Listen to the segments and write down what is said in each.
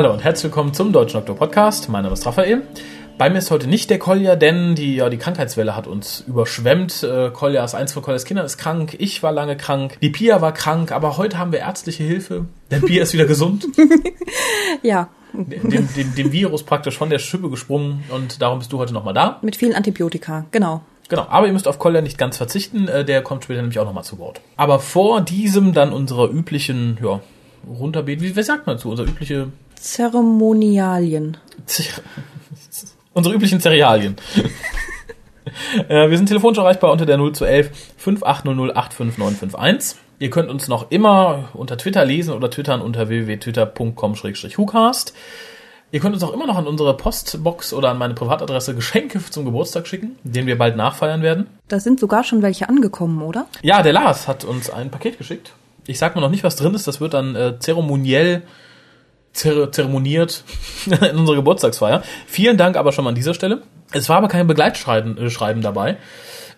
Hallo und herzlich willkommen zum Deutschen Doktor Podcast. Mein Name ist Raphael. Bei mir ist heute nicht der Kolja, denn die, ja, die Krankheitswelle hat uns überschwemmt. Äh, Kolja ist eins von Koljas Kindern, ist krank. Ich war lange krank. Die Pia war krank, aber heute haben wir ärztliche Hilfe. Der Pia ist wieder gesund. Ja, Dem, dem, dem Virus praktisch von der Schippe gesprungen und darum bist du heute nochmal da. mit vielen Antibiotika, genau. Genau, aber ihr müsst auf Kolja nicht ganz verzichten, äh, der kommt später nämlich auch nochmal zu Wort. Aber vor diesem dann unserer üblichen, ja, runterbeten, wie, wie sagt man dazu, unsere übliche Zeremonialien. Unsere üblichen Cerealien. äh, wir sind telefonisch erreichbar unter der 0211 5800 85951. Ihr könnt uns noch immer unter Twitter lesen oder twittern unter www.twitter.com-hucast. Ihr könnt uns auch immer noch an unsere Postbox oder an meine Privatadresse Geschenke zum Geburtstag schicken, den wir bald nachfeiern werden. Da sind sogar schon welche angekommen, oder? Ja, der Lars hat uns ein Paket geschickt. Ich sag mal noch nicht, was drin ist. Das wird dann äh, zeremoniell zer zeremoniert in unserer Geburtstagsfeier. Vielen Dank aber schon mal an dieser Stelle. Es war aber kein Begleitschreiben äh, Schreiben dabei.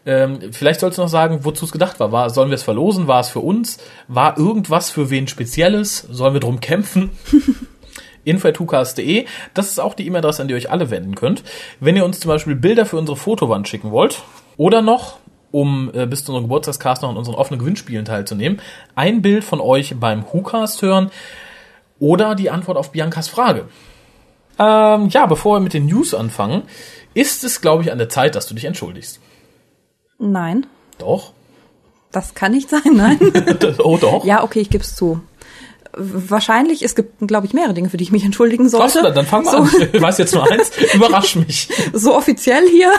Ähm, vielleicht sollst du noch sagen, wozu es gedacht war. war. Sollen wir es verlosen? War es für uns? War irgendwas für wen Spezielles? Sollen wir drum kämpfen? info.hukas.de. Das ist auch die E-Mail-Adresse, an die ihr euch alle wenden könnt. Wenn ihr uns zum Beispiel Bilder für unsere Fotowand schicken wollt oder noch, um äh, bis zu unserem Geburtstagscast noch an unseren offenen Gewinnspielen teilzunehmen, ein Bild von euch beim WhoCast hören oder die Antwort auf Biancas Frage. Ähm, ja, bevor wir mit den News anfangen, ist es, glaube ich, an der Zeit, dass du dich entschuldigst. Nein, Doch? das kann nicht sein, nein. oh, doch? ja, okay, ich gebe es zu. Wahrscheinlich, es gibt, glaube ich, mehrere Dinge, für die ich mich entschuldigen sollte. dann fang mal so, an. Ich weiß jetzt nur eins. Überrasch mich. So offiziell hier,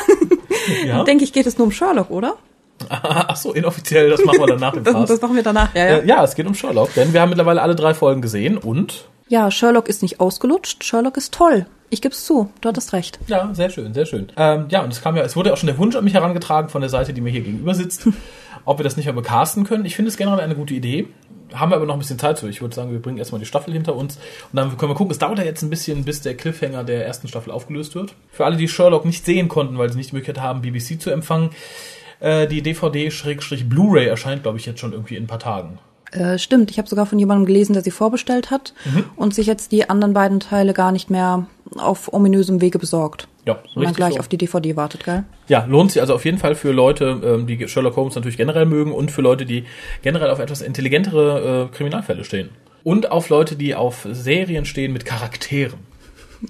Ja? denke ich, geht es nur um Sherlock, oder? Ach so, inoffiziell, das machen wir dann nach dem Das, Cast. das machen wir danach, ja, ja. Äh, ja, es geht um Sherlock, denn wir haben mittlerweile alle drei Folgen gesehen und Ja, Sherlock ist nicht ausgelutscht, Sherlock ist toll. Ich gebe es zu, du hattest recht. ja, sehr schön, sehr schön. Ähm, ja, und es kam ja, es wurde ja auch schon der Wunsch an mich herangetragen von der Seite, die mir hier gegenüber sitzt, ob wir das nicht mal becasten können. Ich finde es generell eine gute Idee. Haben wir aber noch ein bisschen Zeit zu. Ich würde sagen, wir bringen erstmal die Staffel hinter uns und dann können wir gucken. Es dauert ja jetzt ein bisschen, bis der Cliffhanger der ersten Staffel aufgelöst wird. Für alle, die Sherlock nicht sehen konnten, weil sie nicht die Möglichkeit haben, BBC zu empfangen, äh, die DVD-Blu-ray erscheint, glaube ich, jetzt schon irgendwie in ein paar Tagen. Äh, stimmt, ich habe sogar von jemandem gelesen, der sie vorbestellt hat Mhm. und sich jetzt die anderen beiden Teile gar nicht mehr auf ominösem Wege besorgt. Ja, Und dann richtig gleich so. auf die DVD wartet, gell? Ja, lohnt sich also auf jeden Fall für Leute, ähm, die Sherlock Holmes natürlich generell mögen und für Leute, die generell auf etwas intelligentere äh, Kriminalfälle stehen. Und auf Leute, die auf Serien stehen mit Charakteren.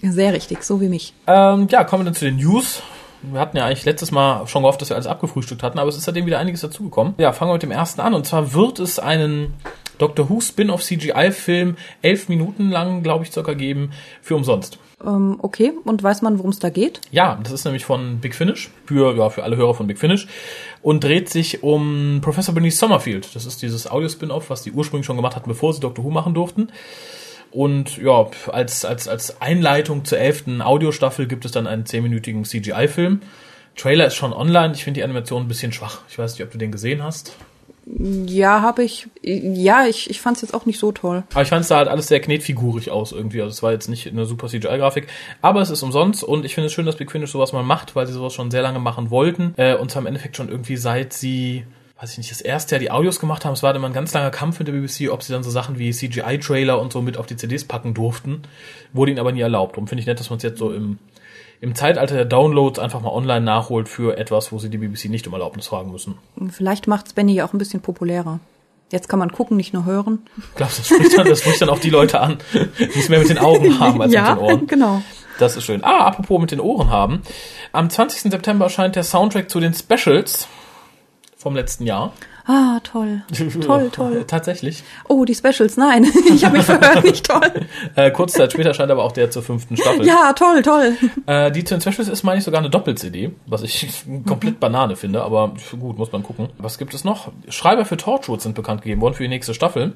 Sehr richtig, so wie mich. Ähm, ja, kommen wir dann zu den News. Wir hatten ja eigentlich letztes Mal schon gehofft, dass wir alles abgefrühstückt hatten, aber es ist seitdem wieder einiges dazugekommen. Ja, fangen wir mit dem ersten an. Und zwar wird es einen Doctor Who Spin-off CGI-Film, elf Minuten lang, glaube ich, circa geben, für umsonst. Ähm, okay, und weiß man, worum es da geht? Ja, das ist nämlich von Big Finish, für, ja, für alle Hörer von Big Finish, und dreht sich um Professor Bernice Sommerfield. Das ist dieses Audio-Spin-Off, was die ursprünglich schon gemacht hatten, bevor sie Doctor Who machen durften. Und ja, als, als, als Einleitung zur elften Audiostaffel gibt es dann einen zehnminütigen CGI-Film. Trailer ist schon online. Ich finde die Animation ein bisschen schwach. Ich weiß nicht, ob du den gesehen hast. Ja, habe ich. Ja, ich, ich fand es jetzt auch nicht so toll. Aber ich fand es da halt alles sehr knetfigurig aus irgendwie. Also es war jetzt nicht eine super CGI-Grafik. Aber es ist umsonst und ich finde es schön, dass Big Finish sowas mal macht, weil sie sowas schon sehr lange machen wollten. Äh, und zwar im Endeffekt schon irgendwie seit sie, weiß ich nicht, das erste Jahr die Audios gemacht haben. Es war immer ein ganz langer Kampf mit der BBC, ob sie dann so Sachen wie CGI-Trailer und so mit auf die CDs packen durften. Wurde ihnen aber nie erlaubt. Darum finde ich nett, dass man es jetzt so im, im Zeitalter der Downloads einfach mal online nachholt für etwas, wo sie die BBC nicht um Erlaubnis fragen müssen. Vielleicht macht's Benny ja auch ein bisschen populärer. Jetzt kann man gucken, nicht nur hören. Ich glaube, das spricht dann, das spricht dann auch die Leute an, die es mehr mit den Augen haben als mit den Ohren. genau. Das ist schön. Ah, apropos mit den Ohren haben. Am 20. September erscheint der Soundtrack zu den Specials vom letzten Jahr. Ah, toll. Toll, toll. Tatsächlich. Oh, die Specials, nein. Ich habe mich verhört, nicht toll. Äh, kurze Zeit später erscheint aber auch der zur fünften Staffel. Ja, toll, toll. Äh, die zu den Specials ist, meine ich, sogar eine Doppel-CD, was ich komplett Banane finde, aber gut, muss man gucken. Was gibt es noch? Schreiber für Torchwood sind bekannt gegeben worden für die nächste Staffel.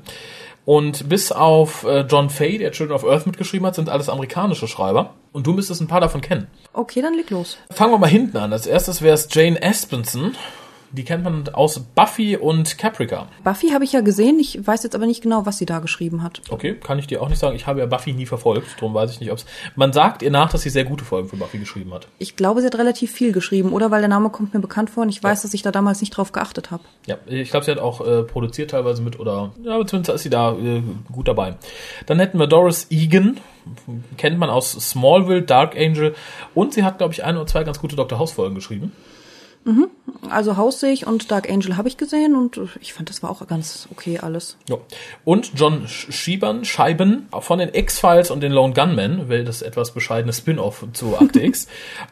Und bis auf äh, John Fay, der Children of Earth mitgeschrieben hat, sind alles amerikanische Schreiber. Und du müsstest ein paar davon kennen. Okay, dann leg los. Fangen wir mal hinten an. Als erstes wäre es Jane Aspenson. Die kennt man aus Buffy und Caprica. Buffy habe ich ja gesehen, ich weiß jetzt aber nicht genau, was sie da geschrieben hat. Okay, kann ich dir auch nicht sagen. Ich habe ja Buffy nie verfolgt, darum weiß ich nicht, ob es. Man sagt ihr nach, dass sie sehr gute Folgen für Buffy geschrieben hat. Ich glaube, sie hat relativ viel geschrieben, oder? Weil der Name kommt mir bekannt vor und ich weiß, dass ich da damals nicht drauf geachtet habe. Ja, ich glaube, sie hat auch äh, produziert teilweise mit oder ja, zumindest ist sie da äh, gut dabei. Dann hätten wir Doris Egan, kennt man aus Smallville, Dark Angel und sie hat, glaube ich, ein oder zwei ganz gute Dr. House Folgen geschrieben. Also Haus sehe ich und Dark Angel habe ich gesehen und ich fand, das war auch ganz okay alles. Ja. Und John Sch- Schiebern, Scheiben von den X-Files und den Lone Gunman, weil das etwas bescheidene Spin-off zu Akte X,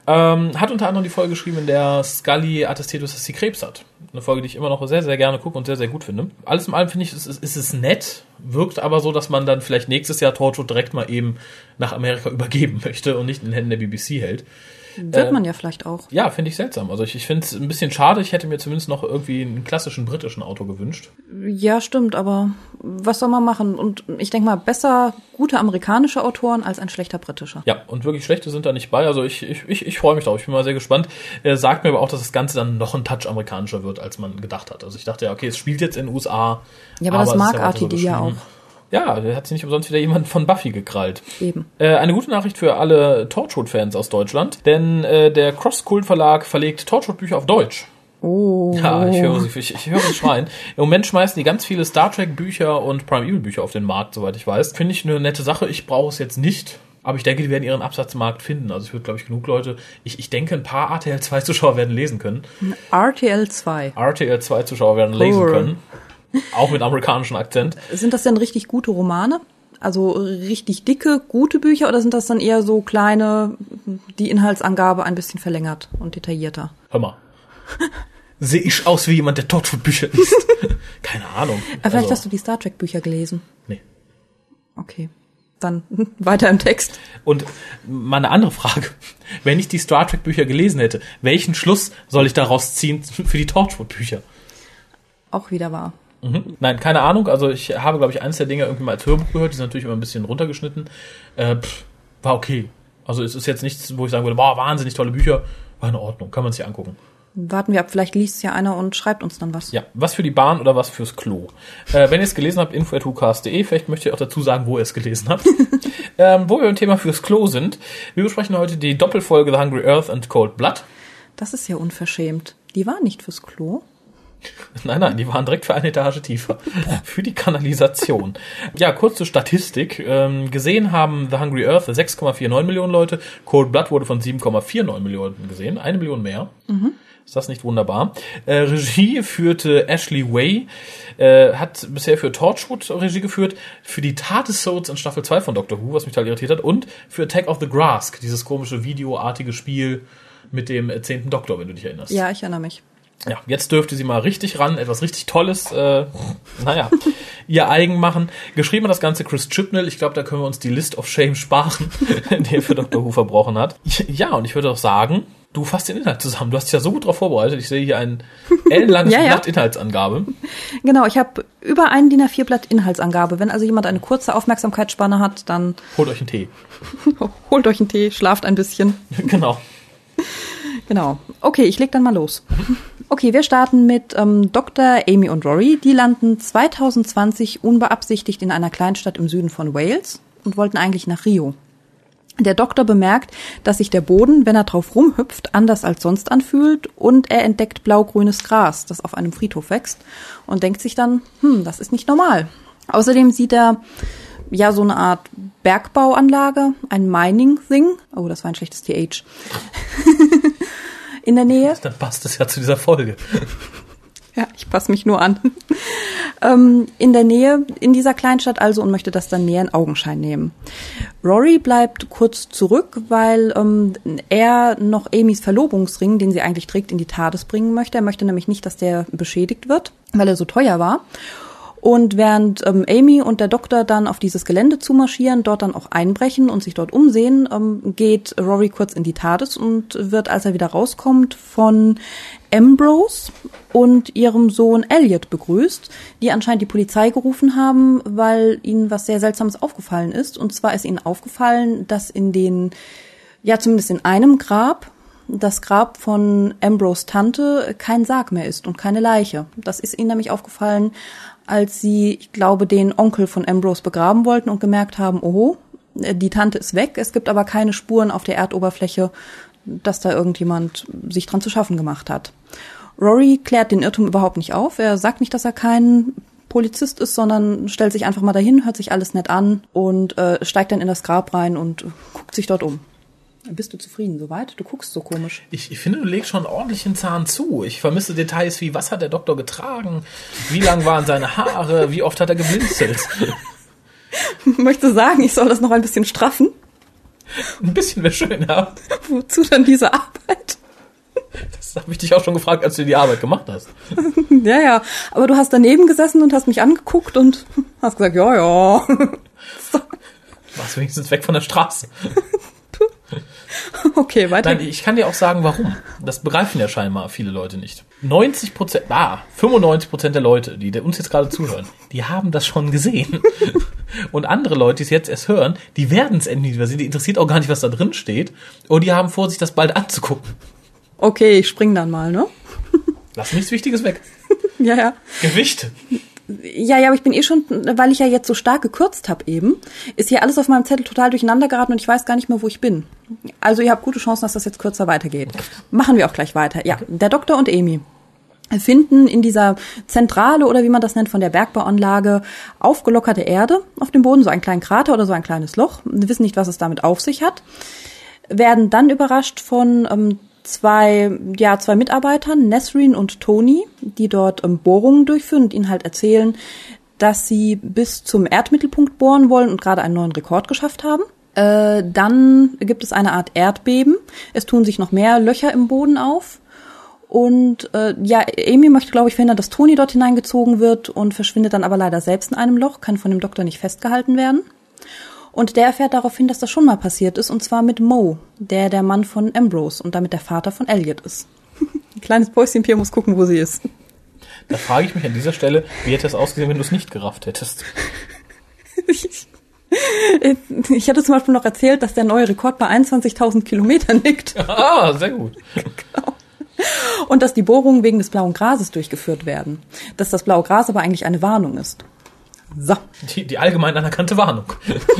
ähm, hat unter anderem die Folge geschrieben, in der Scully attestiert ist, dass sie Krebs hat. Eine Folge, die ich immer noch sehr, sehr gerne gucke und sehr, sehr gut finde. Alles in allem finde ich, ist, ist, ist es nett, wirkt aber so, dass man dann vielleicht nächstes Jahr Torchwood direkt mal eben nach Amerika übergeben möchte und nicht in den Händen der BBC hält. Wird man ja vielleicht auch. Ja, finde ich seltsam. Also ich, ich finde es ein bisschen schade. Ich hätte mir zumindest noch irgendwie einen klassischen britischen Autor gewünscht. Ja, stimmt, aber was soll man machen? Und ich denke mal, besser gute amerikanische Autoren als ein schlechter britischer. Ja, und wirklich schlechte sind da nicht bei. Also ich, ich, ich, ich freue mich drauf. Ich bin mal sehr gespannt. Er sagt mir aber auch, dass das Ganze dann noch ein Touch amerikanischer wird, als man gedacht hat. Also ich dachte ja, okay, es spielt jetzt in den USA. Ja, aber das es ist mag so Artige ja geschrieben. Ja, da hat sich nicht umsonst wieder jemand von Buffy gekrallt. Eben. Äh, eine gute Nachricht für alle Torchwood-Fans aus Deutschland, denn äh, der Cross-Kult Verlag verlegt Torchwood-Bücher auf Deutsch. Oh. Ja, ich höre sie, ich, ich höre sie schreien. Im Moment schmeißen die ganz viele Star Trek Bücher und Prime Evil Bücher auf den Markt, soweit ich weiß. Finde ich eine nette Sache. Ich brauche es jetzt nicht. Aber ich denke, die werden ihren Absatzmarkt finden. Also ich würde, glaube ich, genug Leute, ich, ich denke, ein paar RTL 2 Zuschauer werden lesen können. RTL 2. RTL 2 Zuschauer werden lesen Cool. können. Auch mit amerikanischem Akzent. Sind das denn richtig gute Romane? Also richtig dicke, gute Bücher oder sind das dann eher so kleine, die Inhaltsangabe ein bisschen verlängert und detaillierter? Hör mal. Sehe ich aus wie jemand, der Torchwood Bücher liest? Keine Ahnung. Aber vielleicht Also, hast du die Star Trek Bücher gelesen. nee. Okay. Dann weiter im Text. Und mal eine andere Frage. Wenn ich die Star Trek Bücher gelesen hätte, welchen Schluss soll ich daraus ziehen für die Torchwood Bücher? Auch wieder wahr. Mhm. Nein, keine Ahnung. Also ich habe, glaube ich, eines der Dinge irgendwie mal als Hörbuch gehört. Die sind natürlich immer ein bisschen runtergeschnitten. Äh, pff, war okay. Also es ist jetzt nichts, wo ich sagen würde, boah, wahnsinnig tolle Bücher. War in Ordnung, kann man sich angucken. Warten wir ab, vielleicht liest es ja einer und schreibt uns dann was. Ja, was für die Bahn oder was fürs Klo. Äh, wenn ihr es gelesen habt, info.hucast.de, vielleicht möchtet ihr auch dazu sagen, wo ihr es gelesen habt. ähm, wo wir im Thema fürs Klo sind. Wir besprechen heute die Doppelfolge The Hungry Earth and Cold Blood. Das ist ja unverschämt. Die war nicht fürs Klo. Nein, nein, die waren direkt für eine Etage tiefer. für die Kanalisation. Ja, kurze Statistik. Ähm, gesehen haben The Hungry Earth 6,49 Millionen Leute. Cold Blood wurde von 7,49 Millionen gesehen. Eine Million mehr. Ist das nicht wunderbar? Äh, Regie führte Ashley Way. Äh, hat bisher für Torchwood Regie geführt. Für die Tatesodes in Staffel 2 von Doctor Who, was mich total irritiert hat. Und für Attack of the Grask. Dieses komische videoartige Spiel mit dem zehnten Doktor, wenn du dich erinnerst. Ja, ich erinnere mich. Ja, jetzt dürfte sie mal richtig ran, etwas richtig Tolles, äh, naja, ihr eigen machen. Geschrieben hat das Ganze Chris Chibnall. Ich glaube, da können wir uns die List of Shame sparen, die er für Dr. Who verbrochen hat. Ja, und ich würde auch sagen, du fasst den Inhalt zusammen. Du hast dich ja so gut darauf vorbereitet. Ich sehe hier ein ellenlanges Ja, ja. Blatt Inhaltsangabe. Genau, ich habe über einen DIN A4-Blatt Inhaltsangabe. Wenn also jemand eine kurze Aufmerksamkeitsspanne hat, dann Holt euch einen Tee. holt euch einen Tee, schlaft ein bisschen. genau. Genau. Okay, ich leg dann mal los. Okay, wir starten mit ähm, Dr. Amy und Rory. Die landen 2020 unbeabsichtigt in einer Kleinstadt im Süden von Wales und wollten eigentlich nach Rio. Der Doktor bemerkt, dass sich der Boden, wenn er drauf rumhüpft, anders als sonst anfühlt und er entdeckt blau-grünes Gras, das auf einem Friedhof wächst und denkt sich dann, hm, das ist nicht normal. Außerdem sieht er ja so eine Art Bergbauanlage, ein Mining-Thing. Oh, das war ein schlechtes TH. In der Nähe. Dann passt es ja zu dieser Folge. Ja, ich passe mich nur an. ähm, in der Nähe, in dieser Kleinstadt also und möchte das dann näher in Augenschein nehmen. Rory bleibt kurz zurück, weil ähm, er noch Amys Verlobungsring, den sie eigentlich trägt, in die TARDIS bringen möchte. Er möchte nämlich nicht, dass der beschädigt wird, weil er so teuer war. Und während ähm, Amy und der Doktor dann auf dieses Gelände zumarschieren, dort dann auch einbrechen und sich dort umsehen, ähm, geht Rory kurz in die TARDIS und wird, als er wieder rauskommt, von Ambrose und ihrem Sohn Elliot begrüßt, die anscheinend die Polizei gerufen haben, weil ihnen was sehr Seltsames aufgefallen ist. Und zwar ist ihnen aufgefallen, dass in den, ja zumindest in einem Grab, das Grab von Ambrose Tante kein Sarg mehr ist und keine Leiche. Das ist ihnen nämlich aufgefallen, als sie, ich glaube, den Onkel von Ambrose begraben wollten und gemerkt haben, oho, die Tante ist weg, es gibt aber keine Spuren auf der Erdoberfläche, dass da irgendjemand sich dran zu schaffen gemacht hat. Rory klärt den Irrtum überhaupt nicht auf. Er sagt nicht, dass er kein Polizist ist, sondern stellt sich einfach mal dahin, hört sich alles nett an und äh, steigt dann in das Grab rein und guckt sich dort um. Bist du zufrieden soweit? Du guckst so komisch. Ich, ich finde, du legst schon ordentlich den Zahn zu. Ich vermisse Details wie, was hat der Doktor getragen? Wie lang waren seine Haare? Wie oft hat er geblinzelt? Möchte sagen, ich soll das noch ein bisschen straffen? Ein bisschen wäre schön, ja. Wozu dann diese Arbeit? Das habe ich dich auch schon gefragt, als du die Arbeit gemacht hast. ja, ja. Aber du hast daneben gesessen und hast mich angeguckt und hast gesagt, ja, ja. so. Warst wenigstens weg von der Straße. Okay, weiter. Nein, ich kann dir auch sagen, warum. Das begreifen ja scheinbar viele Leute nicht. 90 Prozent, ah, 95 Prozent der Leute, die uns jetzt gerade zuhören, die haben das schon gesehen. Und andere Leute, die es jetzt erst hören, die werden es endlich wieder sehen. Die interessiert auch gar nicht, was da drin steht. Und die haben vor, sich das bald anzugucken. Okay, ich spring dann mal, ne? Lass nichts Wichtiges weg. ja, ja. Gewicht. Ja, ja, aber ich bin eh schon, weil ich ja jetzt so stark gekürzt habe eben, ist hier alles auf meinem Zettel total durcheinander geraten und ich weiß gar nicht mehr, wo ich bin. Also ihr habt gute Chancen, dass das jetzt kürzer weitergeht. Machen wir auch gleich weiter. Ja, der Doktor und Amy finden in dieser Zentrale oder wie man das nennt von der Bergbauanlage aufgelockerte Erde auf dem Boden, so einen kleinen Krater oder so ein kleines Loch. Wissen nicht, was es damit auf sich hat. Werden dann überrascht von ähm, zwei, ja, zwei Mitarbeitern, Nesrin und Tony, die dort ähm, Bohrungen durchführen und ihnen halt erzählen, dass sie bis zum Erdmittelpunkt bohren wollen und gerade einen neuen Rekord geschafft haben. Äh, dann gibt es eine Art Erdbeben. Es tun sich noch mehr Löcher im Boden auf. Und äh, ja, Amy möchte, glaube ich, verhindern, dass Tony dort hineingezogen wird und verschwindet dann aber leider selbst in einem Loch, kann von dem Doktor nicht festgehalten werden. Und der erfährt darauf hin, dass das schon mal passiert ist, und zwar mit Mo, der der Mann von Ambrose und damit der Vater von Elliot ist. Ein kleines Päuschen Pierre muss gucken, wo sie ist. Da frage ich mich an dieser Stelle, wie hätte es ausgesehen, wenn du es nicht gerafft hättest? ich, ich hatte zum Beispiel noch erzählt, dass der neue Rekord bei 21.000 Kilometern liegt. Ah, sehr gut. genau. Und dass die Bohrungen wegen des blauen Grases durchgeführt werden. Dass das blaue Gras aber eigentlich eine Warnung ist. So. Die, die allgemein anerkannte Warnung.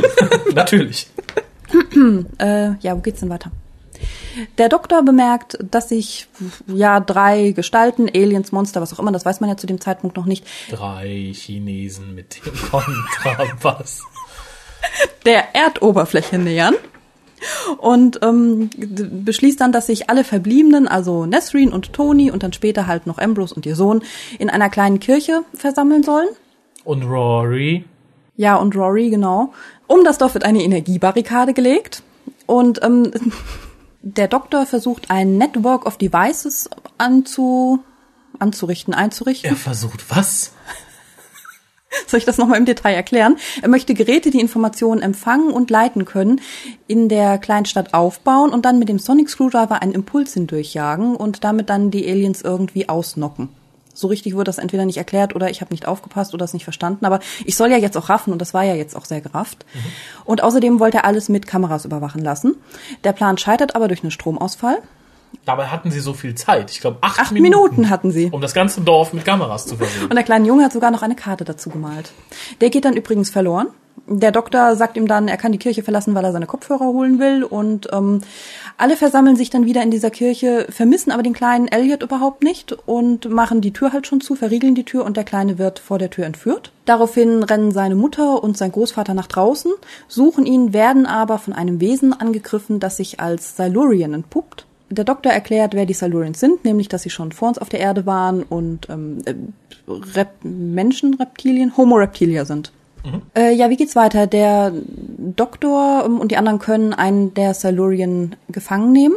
Natürlich. äh, ja, wo geht's denn weiter? Der Doktor bemerkt, dass sich ja drei Gestalten, Aliens, Monster, was auch immer, das weiß man ja zu dem Zeitpunkt noch nicht. Drei Chinesen mit dem Kontrabass. Der Erdoberfläche nähern und ähm, beschließt dann, dass sich alle Verbliebenen, also Nesreen und Tony und dann später halt noch Ambrose und ihr Sohn, in einer kleinen Kirche versammeln sollen. Und Rory. Ja, und Rory, genau. Um das Dorf wird eine Energiebarrikade gelegt. Und ähm, der Doktor versucht ein Network of Devices anzu, anzurichten, einzurichten. Er versucht was? Soll ich das nochmal im Detail erklären? Er möchte Geräte, die Informationen empfangen und leiten können, in der Kleinstadt aufbauen und dann mit dem Sonic Screwdriver einen Impuls hindurchjagen und damit dann die Aliens irgendwie ausnocken so richtig wurde das entweder nicht erklärt oder ich habe nicht aufgepasst oder es nicht verstanden. Aber ich soll ja jetzt auch raffen und das war ja jetzt auch sehr gerafft. Mhm. Und außerdem wollte er alles mit Kameras überwachen lassen. Der Plan scheitert aber durch einen Stromausfall. Dabei hatten sie so viel Zeit. Ich glaube, acht, acht Minuten, Minuten, hatten sie. Um das ganze Dorf mit Kameras zu versehen. Und der kleine Junge hat sogar noch eine Karte dazu gemalt. Der geht dann übrigens verloren der Doktor sagt ihm dann, er kann die Kirche verlassen, weil er seine Kopfhörer holen will. Und ähm, alle versammeln sich dann wieder in dieser Kirche, vermissen aber den kleinen Elliot überhaupt nicht und machen die Tür halt schon zu, verriegeln die Tür und der Kleine wird vor der Tür entführt. Daraufhin rennen seine Mutter und sein Großvater nach draußen, suchen ihn, werden aber von einem Wesen angegriffen, das sich als Silurian entpuppt. Der Doktor erklärt, wer die Silurians sind, nämlich, dass sie schon vor uns auf der Erde waren und ähm, äh, Rep Menschenreptilien, Homo Reptilia sind. Mhm. Äh, ja, wie geht's weiter? Der Doktor ähm, und die anderen können einen der Silurian gefangen nehmen.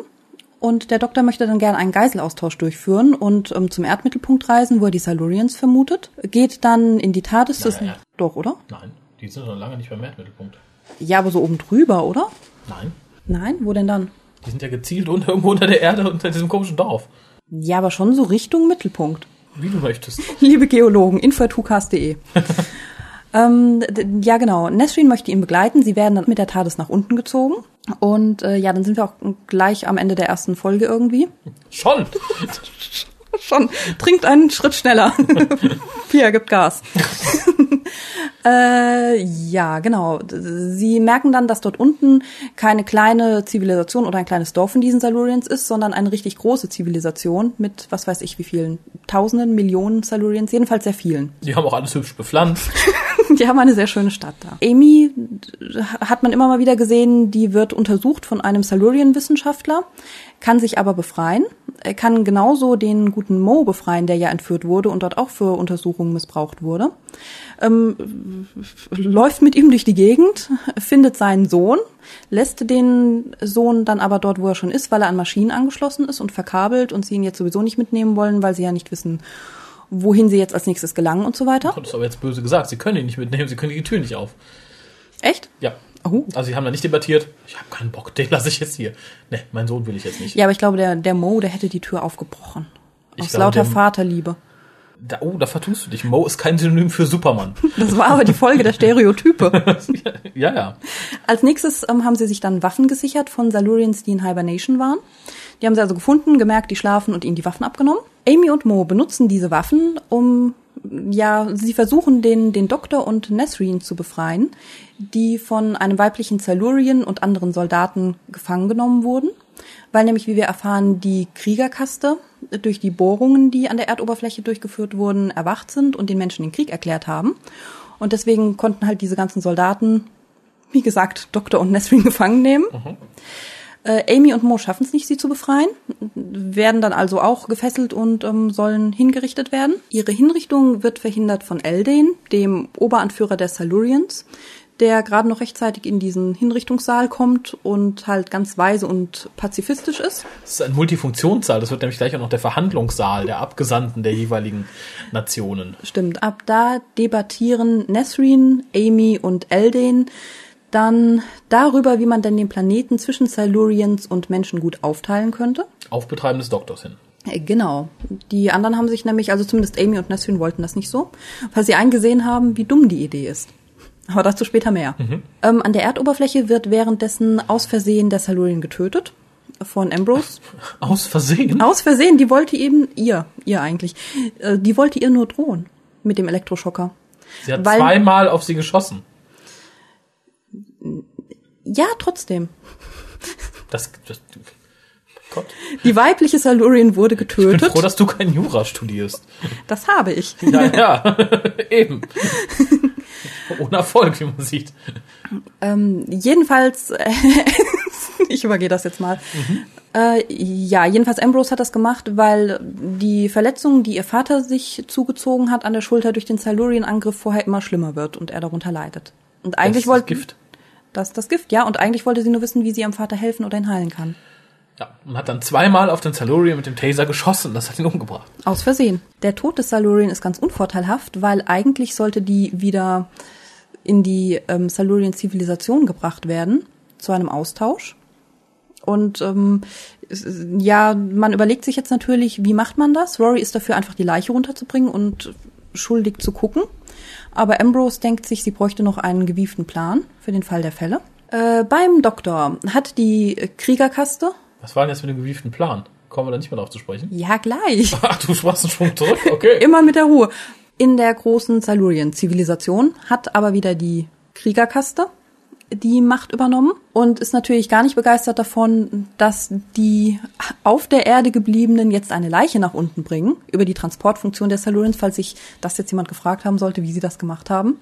Und der Doktor möchte dann gerne einen Geiselaustausch durchführen und ähm, zum Erdmittelpunkt reisen, wo er die Silurians vermutet. Geht dann in die TARDIS. Ja, ja. Doch, oder? Nein, die sind noch lange nicht beim Erdmittelpunkt. Ja, aber so oben drüber, oder? Nein. Nein? Wo denn dann? Die sind ja gezielt unter, irgendwo unter der Erde, unter diesem komischen Dorf. Ja, aber schon so Richtung Mittelpunkt. Wie du möchtest. Liebe Geologen, info.hukas.de. Ähm, ja, genau. Nesrin möchte ihn begleiten. Sie werden dann mit der TARDIS nach unten gezogen. Und äh, ja, dann sind wir auch gleich am Ende der ersten Folge irgendwie. Schon. Schon. Trinkt einen Schritt schneller. Pia gibt Gas. äh, ja, genau. Sie merken dann, dass dort unten keine kleine Zivilisation oder ein kleines Dorf in diesen Silurians ist, sondern eine richtig große Zivilisation mit, was weiß ich, wie vielen, Tausenden, Millionen Silurians, jedenfalls sehr vielen. Die haben auch alles hübsch bepflanzt. Die haben eine sehr schöne Stadt da. Amy hat man immer mal wieder gesehen, die wird untersucht von einem Silurian-Wissenschaftler, kann sich aber befreien. Kann genauso den guten Mo befreien, der ja entführt wurde und dort auch für Untersuchungen missbraucht wurde. Ähm, läuft mit ihm durch die Gegend, findet seinen Sohn, lässt den Sohn dann aber dort, wo er schon ist, weil er an Maschinen angeschlossen ist und verkabelt und sie ihn jetzt sowieso nicht mitnehmen wollen, weil sie ja nicht wissen, wohin sie jetzt als nächstes gelangen und so weiter. Das ist aber jetzt böse gesagt. Sie können ihn nicht mitnehmen, sie können die Tür nicht auf. Echt? Ja. Oh. Also sie haben da nicht debattiert. Ich habe keinen Bock, den lasse ich jetzt hier. Ne, meinen Sohn will ich jetzt nicht. Ja, aber ich glaube, der, der Mo, der hätte die Tür aufgebrochen. Ich Aus glaube, lauter der- Vaterliebe. Da, oh, da vertust du dich. Mo ist kein Synonym für Superman. Das war aber die Folge der Stereotype. ja, ja. Als nächstes ähm, haben sie sich dann Waffen gesichert von Silurians, die in Hibernation waren. Die haben sie also gefunden, gemerkt, die schlafen und ihnen die Waffen abgenommen. Amy und Mo benutzen diese Waffen, um, ja, sie versuchen, den, den Doktor und Nesreen zu befreien, die von einem weiblichen Silurian und anderen Soldaten gefangen genommen wurden. Weil nämlich, wie wir erfahren, die Kriegerkaste durch die Bohrungen, die an der Erdoberfläche durchgeführt wurden, erwacht sind und den Menschen den Krieg erklärt haben. Und deswegen konnten halt diese ganzen Soldaten wie gesagt, Doktor und Nesrin gefangen nehmen. Äh, Amy und Mo schaffen es nicht, sie zu befreien, werden dann also auch gefesselt und ähm, sollen hingerichtet werden. Ihre Hinrichtung wird verhindert von Eldane, dem Oberanführer der Silurians, der gerade noch rechtzeitig in diesen Hinrichtungssaal kommt und halt ganz weise und pazifistisch ist. Das ist ein Multifunktionssaal. Das wird nämlich gleich auch noch der Verhandlungssaal der Abgesandten der jeweiligen Nationen. Stimmt, ab da debattieren Nesrin, Amy und Eldane dann darüber, wie man denn den Planeten zwischen Silurians und Menschen gut aufteilen könnte. Auf Betreiben des Doktors hin. Äh, Genau. Die anderen haben sich nämlich, also zumindest Amy und Nesrin wollten das nicht so, weil sie eingesehen haben, wie dumm die Idee ist. Aber dazu später mehr. Ähm, an der Erdoberfläche wird währenddessen aus Versehen der Silurian getötet von Ambrose. Aus Versehen? Aus Versehen, die wollte eben, ihr, ihr eigentlich, äh, die wollte ihr nur drohen mit dem Elektroschocker. Sie hat Weil- zweimal auf sie geschossen. Ja, trotzdem. Das, das Gott. Die weibliche Silurian wurde Ich bin getötet. froh, dass du kein Jura studierst. Das habe ich. Ja, ja, eben. Ohne Erfolg, wie man sieht. Ähm, jedenfalls, äh, ich übergehe das jetzt mal. Äh, ja, jedenfalls Ambrose hat das gemacht, weil die Verletzung, die ihr Vater sich zugezogen hat an der Schulter durch den Silurian-Angriff vorher immer schlimmer wird und er darunter leidet. Und eigentlich das ist das wollte Gift. Das das Gift, ja. Und eigentlich wollte sie nur wissen, wie sie ihrem Vater helfen oder ihn heilen kann. Ja, und hat dann zweimal auf den Silurian mit dem Taser geschossen. Das hat ihn umgebracht. Aus Versehen. Der Tod des Silurian ist ganz unvorteilhaft, weil eigentlich sollte die wieder in die ähm, Silurian-Zivilisation gebracht werden, zu einem Austausch. Und ähm, ja, man überlegt sich jetzt natürlich, wie macht man das? Rory ist dafür, einfach die Leiche runterzubringen und schuldig zu gucken. Aber Ambrose denkt sich, sie bräuchte noch einen gewieften Plan für den Fall der Fälle. Äh, beim Doktor hat die Kriegerkaste. Was war denn jetzt mit dem gewieften Plan? Kommen wir da nicht mehr drauf zu sprechen? Ja, gleich. Ach, du sprachst einen Sprung zurück, okay. Immer mit der Ruhe. In der großen Silurian-Zivilisation hat aber wieder die Kriegerkaste die Macht übernommen und ist natürlich gar nicht begeistert davon, dass die auf der Erde gebliebenen jetzt eine Leiche nach unten bringen, über die Transportfunktion der Silurians, falls sich das jetzt jemand gefragt haben sollte, wie sie das gemacht haben.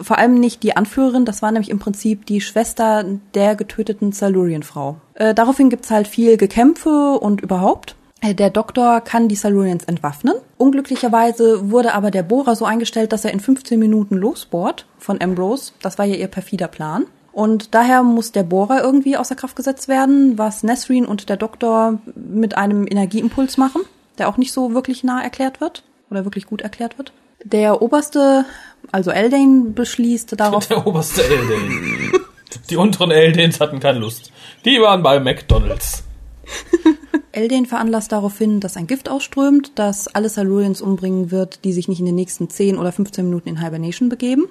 Vor allem nicht die Anführerin, das war nämlich im Prinzip die Schwester der getöteten Silurian-Frau. Äh, daraufhin gibt's halt viel Gekämpfe und überhaupt. Äh, Der Doktor kann die Silurians entwaffnen. Unglücklicherweise wurde aber der Bohrer so eingestellt, dass er in 15 Minuten losbohrt von Ambrose. Das war ja ihr perfider Plan. Und daher muss der Bohrer irgendwie außer Kraft gesetzt werden, was Nesreen und der Doktor mit einem Energieimpuls machen, der auch nicht so wirklich nah erklärt wird oder wirklich gut erklärt wird. Der oberste, also Eldane, beschließt darauf, Der oberste Eldane. Die unteren Eldanes hatten keine Lust. Die waren bei McDonalds. Eldane veranlasst daraufhin, dass ein Gift ausströmt, das alle Silurians umbringen wird, die sich nicht in den nächsten 10 oder 15 Minuten in Hibernation begeben.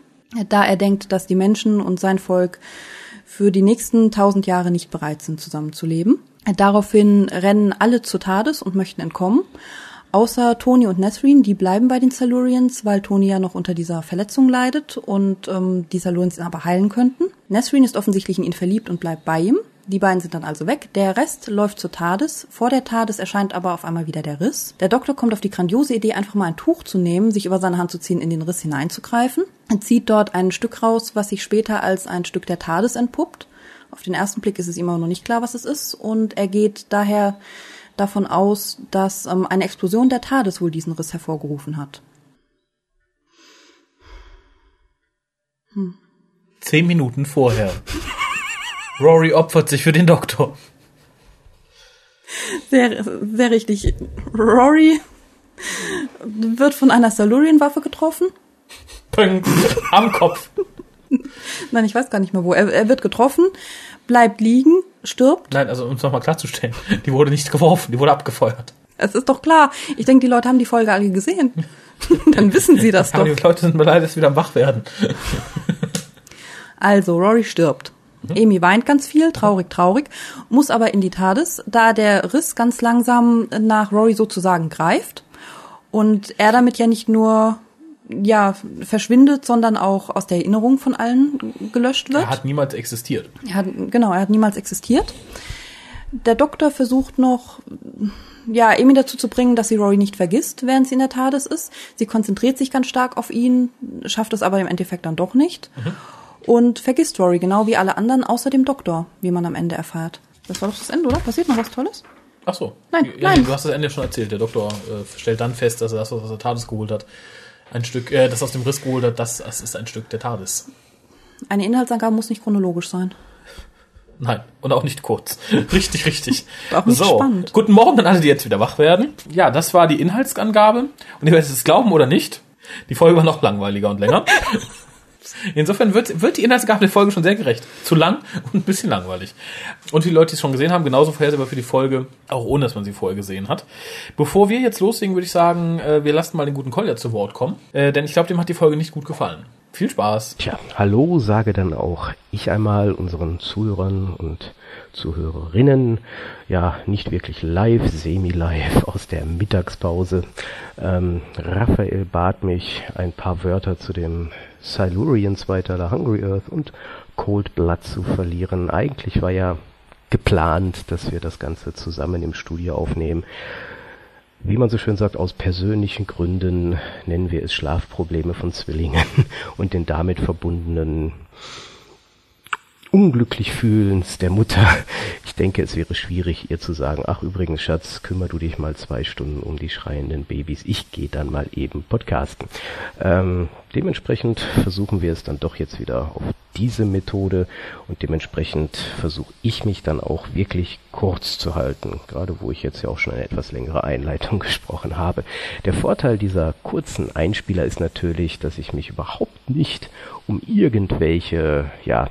da er denkt, dass die Menschen und sein Volk für die nächsten tausend Jahre nicht bereit sind, zusammenzuleben. Daraufhin rennen alle zu Tades und möchten entkommen. Außer Tony und Nesreen, die bleiben bei den Silurians, weil Tony ja noch unter dieser Verletzung leidet und ähm, die Silurians ihn aber heilen könnten. Nesreen ist offensichtlich in ihn verliebt und bleibt bei ihm. Die beiden sind dann also weg. Der Rest läuft zur TARDIS. Vor der TARDIS erscheint aber auf einmal wieder der Riss. Der Doktor kommt auf die grandiose Idee, einfach mal ein Tuch zu nehmen, sich über seine Hand zu ziehen, in den Riss hineinzugreifen. Er zieht dort ein Stück raus, was sich später als ein Stück der TARDIS entpuppt. Auf den ersten Blick ist es ihm aber noch nicht klar, was es ist. Und er geht daher davon aus, dass ähm, eine Explosion der TARDIS wohl diesen Riss hervorgerufen hat. Hm. Zehn Minuten vorher. Rory opfert sich für den Doktor. Sehr, sehr richtig. Rory wird von einer Salurian-Waffe getroffen. Pünkt. Am Kopf. Nein, ich weiß gar nicht mehr wo. Er, er wird getroffen, bleibt liegen, stirbt. Nein, also um es nochmal klarzustellen, die wurde nicht geworfen, die wurde abgefeuert. Es ist doch klar. Ich denke, die Leute haben die Folge alle gesehen. Dann wissen sie das Aber doch. die Leute sind beleidigt, dass wieder am Wach werden. Also, Rory stirbt. Mhm. Amy weint ganz viel, traurig, traurig, muss aber in die TARDIS, da der Riss ganz langsam nach Rory sozusagen greift und er damit ja nicht nur ja verschwindet, sondern auch aus der Erinnerung von allen gelöscht wird. Er hat niemals existiert. Er hat, genau, er hat niemals existiert. Der Doktor versucht noch, ja, Amy dazu zu bringen, dass sie Rory nicht vergisst, während sie in der TARDIS ist. Sie konzentriert sich ganz stark auf ihn, schafft es aber im Endeffekt dann doch nicht. Mhm und vergisst Rory, genau wie alle anderen, außer dem Doktor, wie man am Ende erfährt. Das war doch das Ende, oder? Passiert noch was Tolles? Ach so. Nein, ja, nein. Du hast das Ende schon erzählt. Der Doktor äh, stellt dann fest, dass er das, was er TARDIS geholt hat, ein Stück, äh, das aus dem Riss geholt hat, das, das ist ein Stück der TARDIS. Eine Inhaltsangabe muss nicht chronologisch sein. Nein, und auch nicht kurz. richtig, richtig. auch nicht so, spannend. Guten Morgen an alle, die jetzt wieder wach werden. Ja, das war die Inhaltsangabe. Und ihr werdet es glauben oder nicht, die Folge war noch langweiliger und länger. Insofern wird, wird die Inhaltsangabe der Folge schon sehr gerecht. Zu lang und ein bisschen langweilig. Und die Leute, die es schon gesehen haben, genauso vorhersehbar für die Folge, auch ohne, dass man sie vorher gesehen hat. Bevor wir jetzt loslegen, würde ich sagen, äh, wir lassen mal den guten Kolja zu Wort kommen. Äh, denn ich glaube, dem hat die Folge nicht gut gefallen. Viel Spaß. Tja, hallo sage dann auch ich einmal unseren Zuhörern und Zuhörerinnen. Ja, nicht wirklich live, semi-live aus der Mittagspause. Ähm, Raphael bat mich, ein paar Wörter zu dem Silurians weiter, The Hungry Earth und Cold Blood zu verlieren. Eigentlich war ja geplant, dass wir das Ganze zusammen im Studio aufnehmen. Wie man so schön sagt, aus persönlichen Gründen nennen wir es Schlafprobleme von Zwillingen und den damit verbundenen unglücklich fühlens der Mutter. Ich denke, es wäre schwierig, ihr zu sagen, ach übrigens, Schatz, kümmer du dich mal zwei Stunden um die schreienden Babys. Ich gehe dann mal eben podcasten. Ähm, dementsprechend versuchen wir es dann doch jetzt wieder auf diese Methode und dementsprechend versuche ich mich dann auch wirklich kurz zu halten, gerade wo ich jetzt ja auch schon eine etwas längere Einleitung gesprochen habe. Der Vorteil dieser kurzen Einspieler ist natürlich, dass ich mich überhaupt nicht um irgendwelche, ja,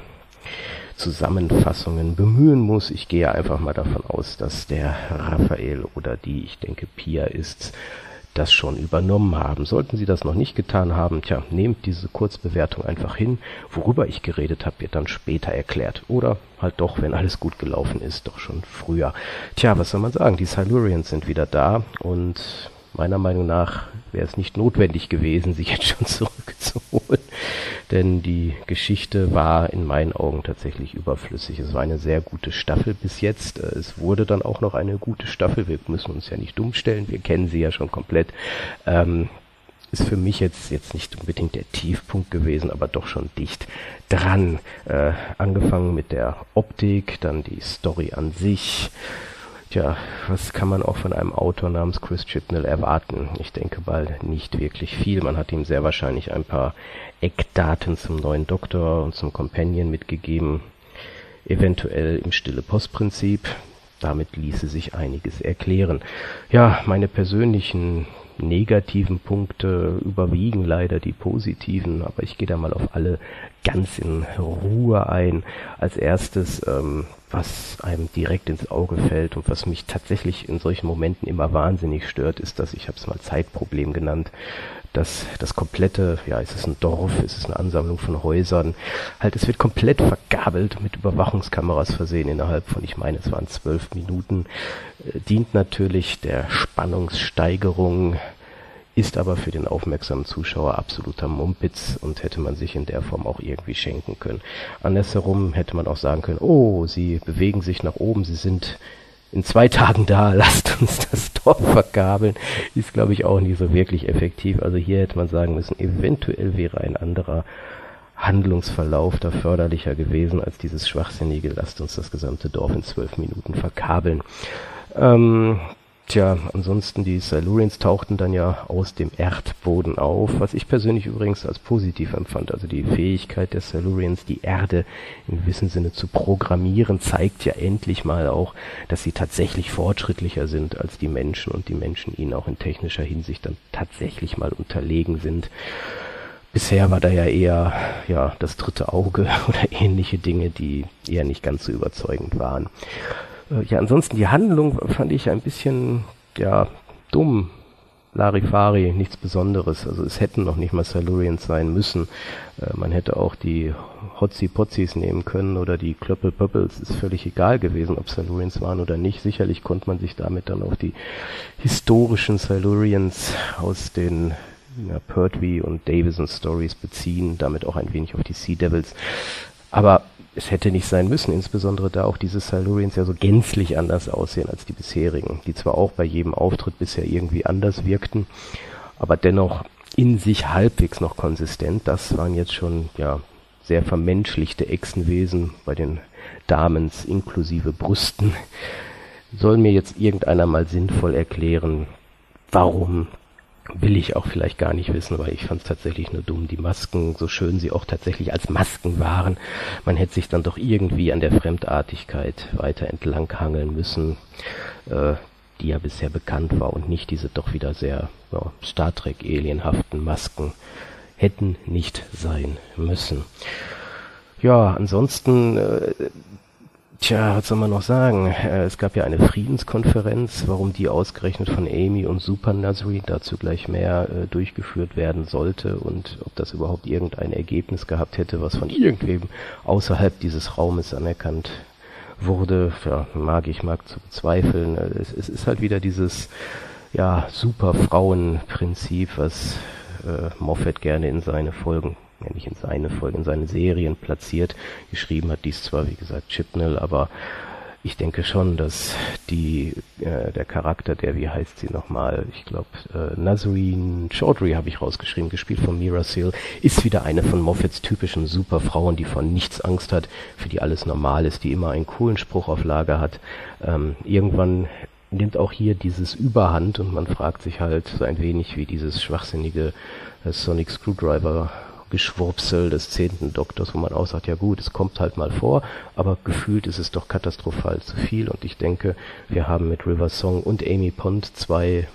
Zusammenfassungen bemühen muss. Ich gehe einfach mal davon aus, dass der Raphael oder die, ich denke Pia ist, das schon übernommen haben. Sollten Sie das noch nicht getan haben, tja, nehmt diese Kurzbewertung einfach hin. Worüber ich geredet habe, wird dann später erklärt. Oder halt doch, wenn alles gut gelaufen ist, doch schon früher. Tja, was soll man sagen? Die Silurians sind wieder da und meiner Meinung nach wäre es nicht notwendig gewesen, sie jetzt schon zurückzuholen. Denn die Geschichte war in meinen Augen tatsächlich überflüssig. Es war eine sehr gute Staffel bis jetzt. Es wurde dann auch noch eine gute Staffel. Wir müssen uns ja nicht dumm stellen. Wir kennen sie ja schon komplett. Ähm, ist für mich jetzt, jetzt nicht unbedingt der Tiefpunkt gewesen, aber doch schon dicht dran. Äh, angefangen mit der Optik, dann die Story an sich, Tja, was kann man auch von einem Autor namens Chris Chibnall erwarten? Ich denke mal nicht wirklich viel. Man hat ihm sehr wahrscheinlich ein paar Eckdaten zum neuen Doktor und zum Companion mitgegeben. Eventuell im stille Postprinzip. Damit ließe sich einiges erklären. Ja, meine persönlichen negativen Punkte überwiegen leider die positiven, aber ich gehe da mal auf alle ganz in Ruhe ein. Als erstes ähm, was einem direkt ins Auge fällt und was mich tatsächlich in solchen Momenten immer wahnsinnig stört, ist, dass ich habe es mal Zeitproblem genannt, dass das komplette, ja, ist es ein Dorf, ist es eine Ansammlung von Häusern, halt, es wird komplett vergabelt, mit Überwachungskameras versehen innerhalb von, ich meine, es waren zwölf Minuten, äh, dient natürlich der Spannungssteigerung, ist aber für den aufmerksamen Zuschauer absoluter Mumpitz und hätte man sich in der Form auch irgendwie schenken können. Andersherum hätte man auch sagen können, oh, sie bewegen sich nach oben, sie sind in zwei Tagen da, lasst uns das Dorf verkabeln, ist glaube ich auch nicht so wirklich effektiv. Also hier hätte man sagen müssen, eventuell wäre ein anderer Handlungsverlauf da förderlicher gewesen als dieses schwachsinnige, lasst uns das gesamte Dorf in zwölf Minuten verkabeln. Ähm, Tja, ansonsten die Silurians tauchten dann ja aus dem Erdboden auf, was ich persönlich übrigens als positiv empfand. Also die Fähigkeit der Silurians, die Erde im gewissen Sinne zu programmieren, zeigt ja endlich mal auch, dass sie tatsächlich fortschrittlicher sind als die Menschen und die Menschen ihnen auch in technischer Hinsicht dann tatsächlich mal unterlegen sind. Bisher war da ja eher ja das dritte Auge oder ähnliche Dinge, die eher nicht ganz so überzeugend waren. Äh, ja, ansonsten die Handlung fand ich ein bisschen, ja, dumm. Larifari, nichts Besonderes. Also es hätten noch nicht mal Silurians sein müssen. Äh, man hätte auch die Hotzi-Potzis nehmen können oder die Klöppel-Pöppels. Ist völlig egal gewesen, ob Silurians waren oder nicht. Sicherlich konnte man sich damit dann auf die historischen Silurians aus den ja, Pertwee und Davison Stories beziehen, damit auch ein wenig auf die Sea Devils. Aber es hätte nicht sein müssen, insbesondere da auch diese Silurians ja so gänzlich anders aussehen als die bisherigen, die zwar auch bei jedem Auftritt bisher irgendwie anders wirkten, aber dennoch in sich halbwegs noch konsistent. Das waren jetzt schon ja sehr vermenschlichte Echsenwesen bei den Damens inklusive Brüsten. Soll mir jetzt irgendeiner mal sinnvoll erklären, warum will ich auch vielleicht gar nicht wissen, weil ich fand es tatsächlich nur dumm. Die Masken, so schön sie auch tatsächlich als Masken waren, man hätte sich dann doch irgendwie an der Fremdartigkeit weiter entlanghangeln müssen, äh, die ja bisher bekannt war und nicht diese doch wieder sehr ja, Star Trek alienhaften Masken hätten nicht sein müssen. Ja, ansonsten äh, Tja, was soll man noch sagen? Äh, es gab ja eine Friedenskonferenz, warum die ausgerechnet von Amy und Super Nazri dazu gleich mehr äh, durchgeführt werden sollte und ob das überhaupt irgendein Ergebnis gehabt hätte, was von irgendwem außerhalb dieses Raumes anerkannt wurde. Ja, mag ich, mag zu bezweifeln. Äh, es, es ist halt wieder dieses ja, super Frauenprinzip, was äh, Moffat gerne in seine Folgen ja nicht in seine Folgen, in seine Serien platziert. Geschrieben hat dies zwar, wie gesagt, Chipnell, aber ich denke schon, dass die äh, der Charakter, der wie heißt sie nochmal, ich glaube äh, Nazarene Chaudhry habe ich rausgeschrieben, gespielt von Mira Seal, ist wieder eine von Moffats typischen Superfrauen, die von nichts Angst hat, für die alles normal ist, die immer einen coolen Spruch auf Lager hat. Ähm, irgendwann nimmt auch hier dieses Überhand und man fragt sich halt so ein wenig wie dieses schwachsinnige äh, Sonic Screwdriver Geschwurbsel des zehnten Doktors, wo man auch sagt, ja gut, es kommt halt mal vor, aber gefühlt ist es doch katastrophal zu viel und ich denke, wir haben mit River Song und Amy Pond zwei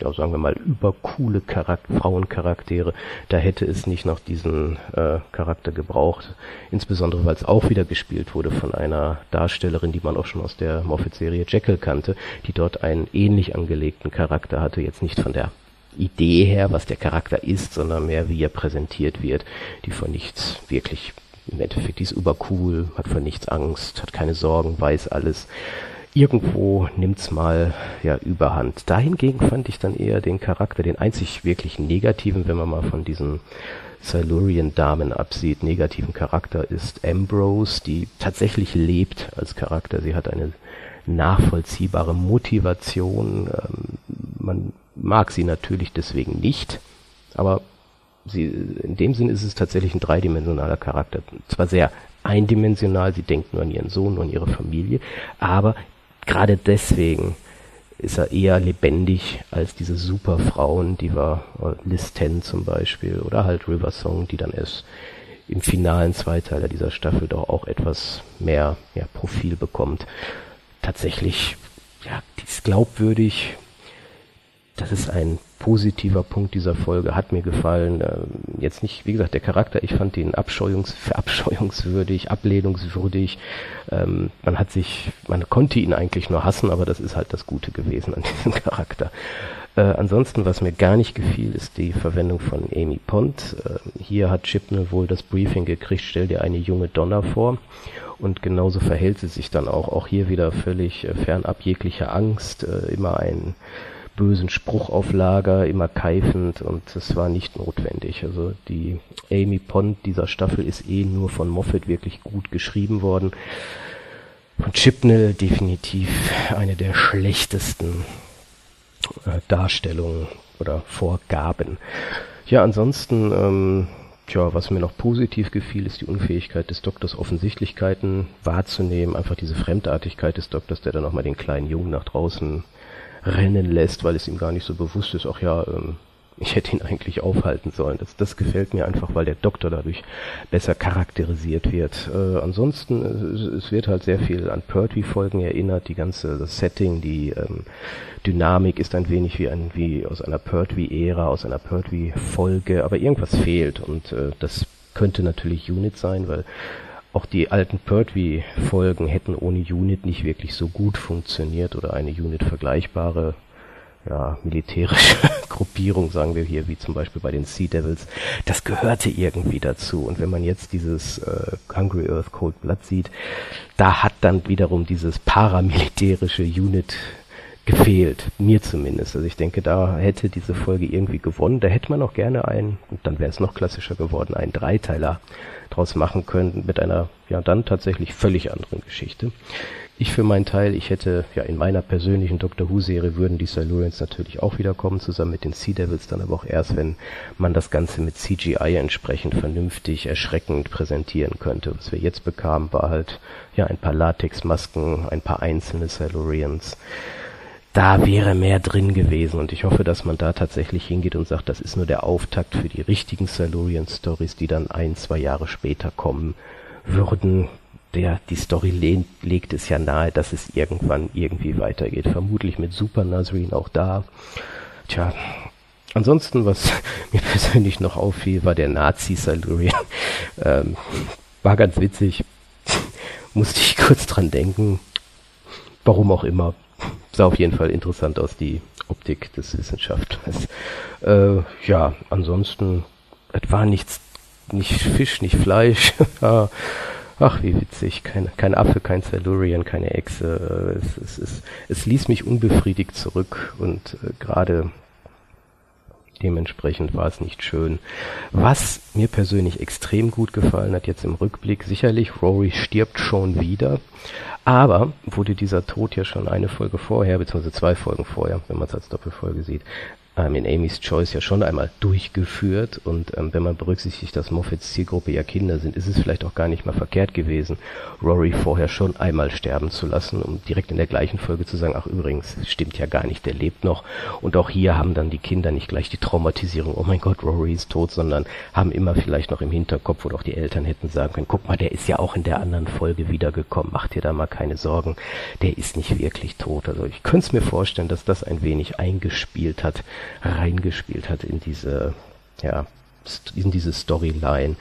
ja, sagen wir mal, übercoole Charakter Frauencharaktere. Da hätte es nicht noch diesen äh, Charakter gebraucht. Insbesondere, weil es auch wieder gespielt wurde von einer Darstellerin, die man auch schon aus der Moffat-Serie Jekyll kannte, die dort einen ähnlich angelegten Charakter hatte. Jetzt nicht von der Idee her, was der Charakter ist, sondern mehr wie er präsentiert wird, die vor nichts wirklich im Endeffekt die ist übercool, hat vor nichts Angst, hat keine Sorgen, weiß alles. Irgendwo nimmt's mal ja überhand. Dahingegen fand ich dann eher den Charakter, den einzig wirklich negativen, wenn man mal von diesen Silurian-Damen absieht, negativen Charakter ist Ambrose, die tatsächlich lebt als Charakter. Sie hat eine nachvollziehbare Motivation. Ähm, man mag sie natürlich deswegen nicht, aber sie, in dem Sinn ist es tatsächlich ein dreidimensionaler Charakter. Zwar sehr eindimensional, sie denkt nur an ihren Sohn, an ihre Familie, aber gerade deswegen ist er eher lebendig als diese Superfrauen, die war Liz Ten zum Beispiel oder halt River Song, die dann erst im finalen Zweiteiler dieser Staffel doch auch etwas mehr ja, Profil bekommt. Tatsächlich, ja, die ist glaubwürdig, das ist ein positiver Punkt dieser Folge, hat mir gefallen. Ähm, jetzt nicht, wie gesagt, der Charakter, ich fand ihn abscheuungs verabscheuungswürdig, ablehnungswürdig. Ähm, man hat sich, man konnte ihn eigentlich nur hassen, aber das ist halt das Gute gewesen an diesem Charakter. Äh, ansonsten, was mir gar nicht gefiel, ist die Verwendung von Amy Pond. Äh, hier hat Chipnell wohl das Briefing gekriegt, stell dir eine junge Donna vor. Und genauso verhält sie sich dann auch. Auch hier wieder völlig äh, fernab jeglicher Angst, äh, immer ein bösen Spruch auf Lager, immer keifend und es war nicht notwendig. Also die Amy Pond dieser Staffel ist eh nur von Moffat wirklich gut geschrieben worden. Von Chipnell definitiv eine der schlechtesten äh, Darstellungen oder Vorgaben. Ja, ansonsten, ähm, tja, was mir noch positiv gefiel, ist die Unfähigkeit des Doktors, Offensichtlichkeiten wahrzunehmen. Einfach diese Fremdartigkeit des Doktors, der dann nochmal den kleinen Jungen nach draußen rennen lässt, weil es ihm gar nicht so bewusst ist, ach ja, ähm, ich hätte ihn eigentlich aufhalten sollen. Das, das gefällt mir einfach, weil der Doktor dadurch besser charakterisiert wird. Äh, ansonsten, es, es, wird halt sehr viel an Pertwee-Folgen erinnert. Die ganze, das Setting, die ähm, Dynamik ist ein wenig wie ein, wie aus einer Pertwee-Ära, aus einer Pertwee-Folge, aber irgendwas fehlt und äh, das könnte natürlich Unit sein, weil auch die alten Pertwee-Folgen hätten ohne Unit nicht wirklich so gut funktioniert oder eine Unit vergleichbare ja, militärische Gruppierung, sagen wir hier, wie zum Beispiel bei den Sea Devils, das gehörte irgendwie dazu. Und wenn man jetzt dieses äh, Hungry Earth Cold Blood sieht, da hat dann wiederum dieses paramilitärische Unit gefehlt, mir zumindest. Also ich denke, da hätte diese Folge irgendwie gewonnen. Da hätte man auch gerne einen, und dann wäre es noch klassischer geworden, einen Dreiteiler draus machen können mit einer ja dann tatsächlich völlig anderen Geschichte. Ich für meinen Teil, ich hätte ja in meiner persönlichen Doctor Who Serie würden die Silurians natürlich auch wiederkommen, zusammen mit den Sea Devils, dann aber auch erst, wenn man das Ganze mit CGI entsprechend vernünftig, erschreckend präsentieren könnte. Was wir jetzt bekamen, war halt ja ein paar Latexmasken, ein paar einzelne Silurians da wäre mehr drin gewesen und ich hoffe, dass man da tatsächlich hingeht und sagt, das ist nur der Auftakt für die richtigen Silurian Stories, die dann ein, zwei Jahre später kommen würden. Der, die Story lehnt, legt es ja nahe, dass es irgendwann irgendwie weitergeht. Vermutlich mit Super Nazarene auch da. Tja, ansonsten, was mir persönlich noch auffiel, war der Nazi-Silurian. Ähm, war ganz witzig. Musste ich kurz dran denken. Warum auch immer sah auf jeden Fall interessant aus, die Optik des Wissenschaftlers. Äh, ja, ansonsten, es war nichts, nicht Fisch, nicht Fleisch. Ach, wie witzig. Kein, kein Affe, kein Silurian, keine Echse. Es, es, es, es ließ mich unbefriedigt zurück und äh, gerade dementsprechend war es nicht schön. Was mir persönlich extrem gut gefallen hat jetzt im Rückblick, sicherlich Rory stirbt schon wieder, aber wurde dieser Tod ja schon eine Folge vorher, beziehungsweise zwei Folgen vorher, wenn man es als Doppelfolge sieht, ähm, in Amy's Choice ja schon einmal durchgeführt und ähm, wenn man berücksichtigt, dass Moffats Zielgruppe ja Kinder sind, ist es vielleicht auch gar nicht mal verkehrt gewesen, Rory vorher schon einmal sterben zu lassen, um direkt in der gleichen Folge zu sagen, ach übrigens, stimmt ja gar nicht, der lebt noch. Und auch hier haben dann die Kinder nicht gleich die Traumatisierung, oh mein Gott, Rory ist tot, sondern haben immer vielleicht noch im Hinterkopf oder auch die Eltern hätten sagen können, guck mal, der ist ja auch in der anderen Folge wiedergekommen, mach dir da mal keine Sorgen, der ist nicht wirklich tot. Also ich könnte es mir vorstellen, dass das ein wenig eingespielt hat, reingespielt hat in diese, ja, in diese Storyline.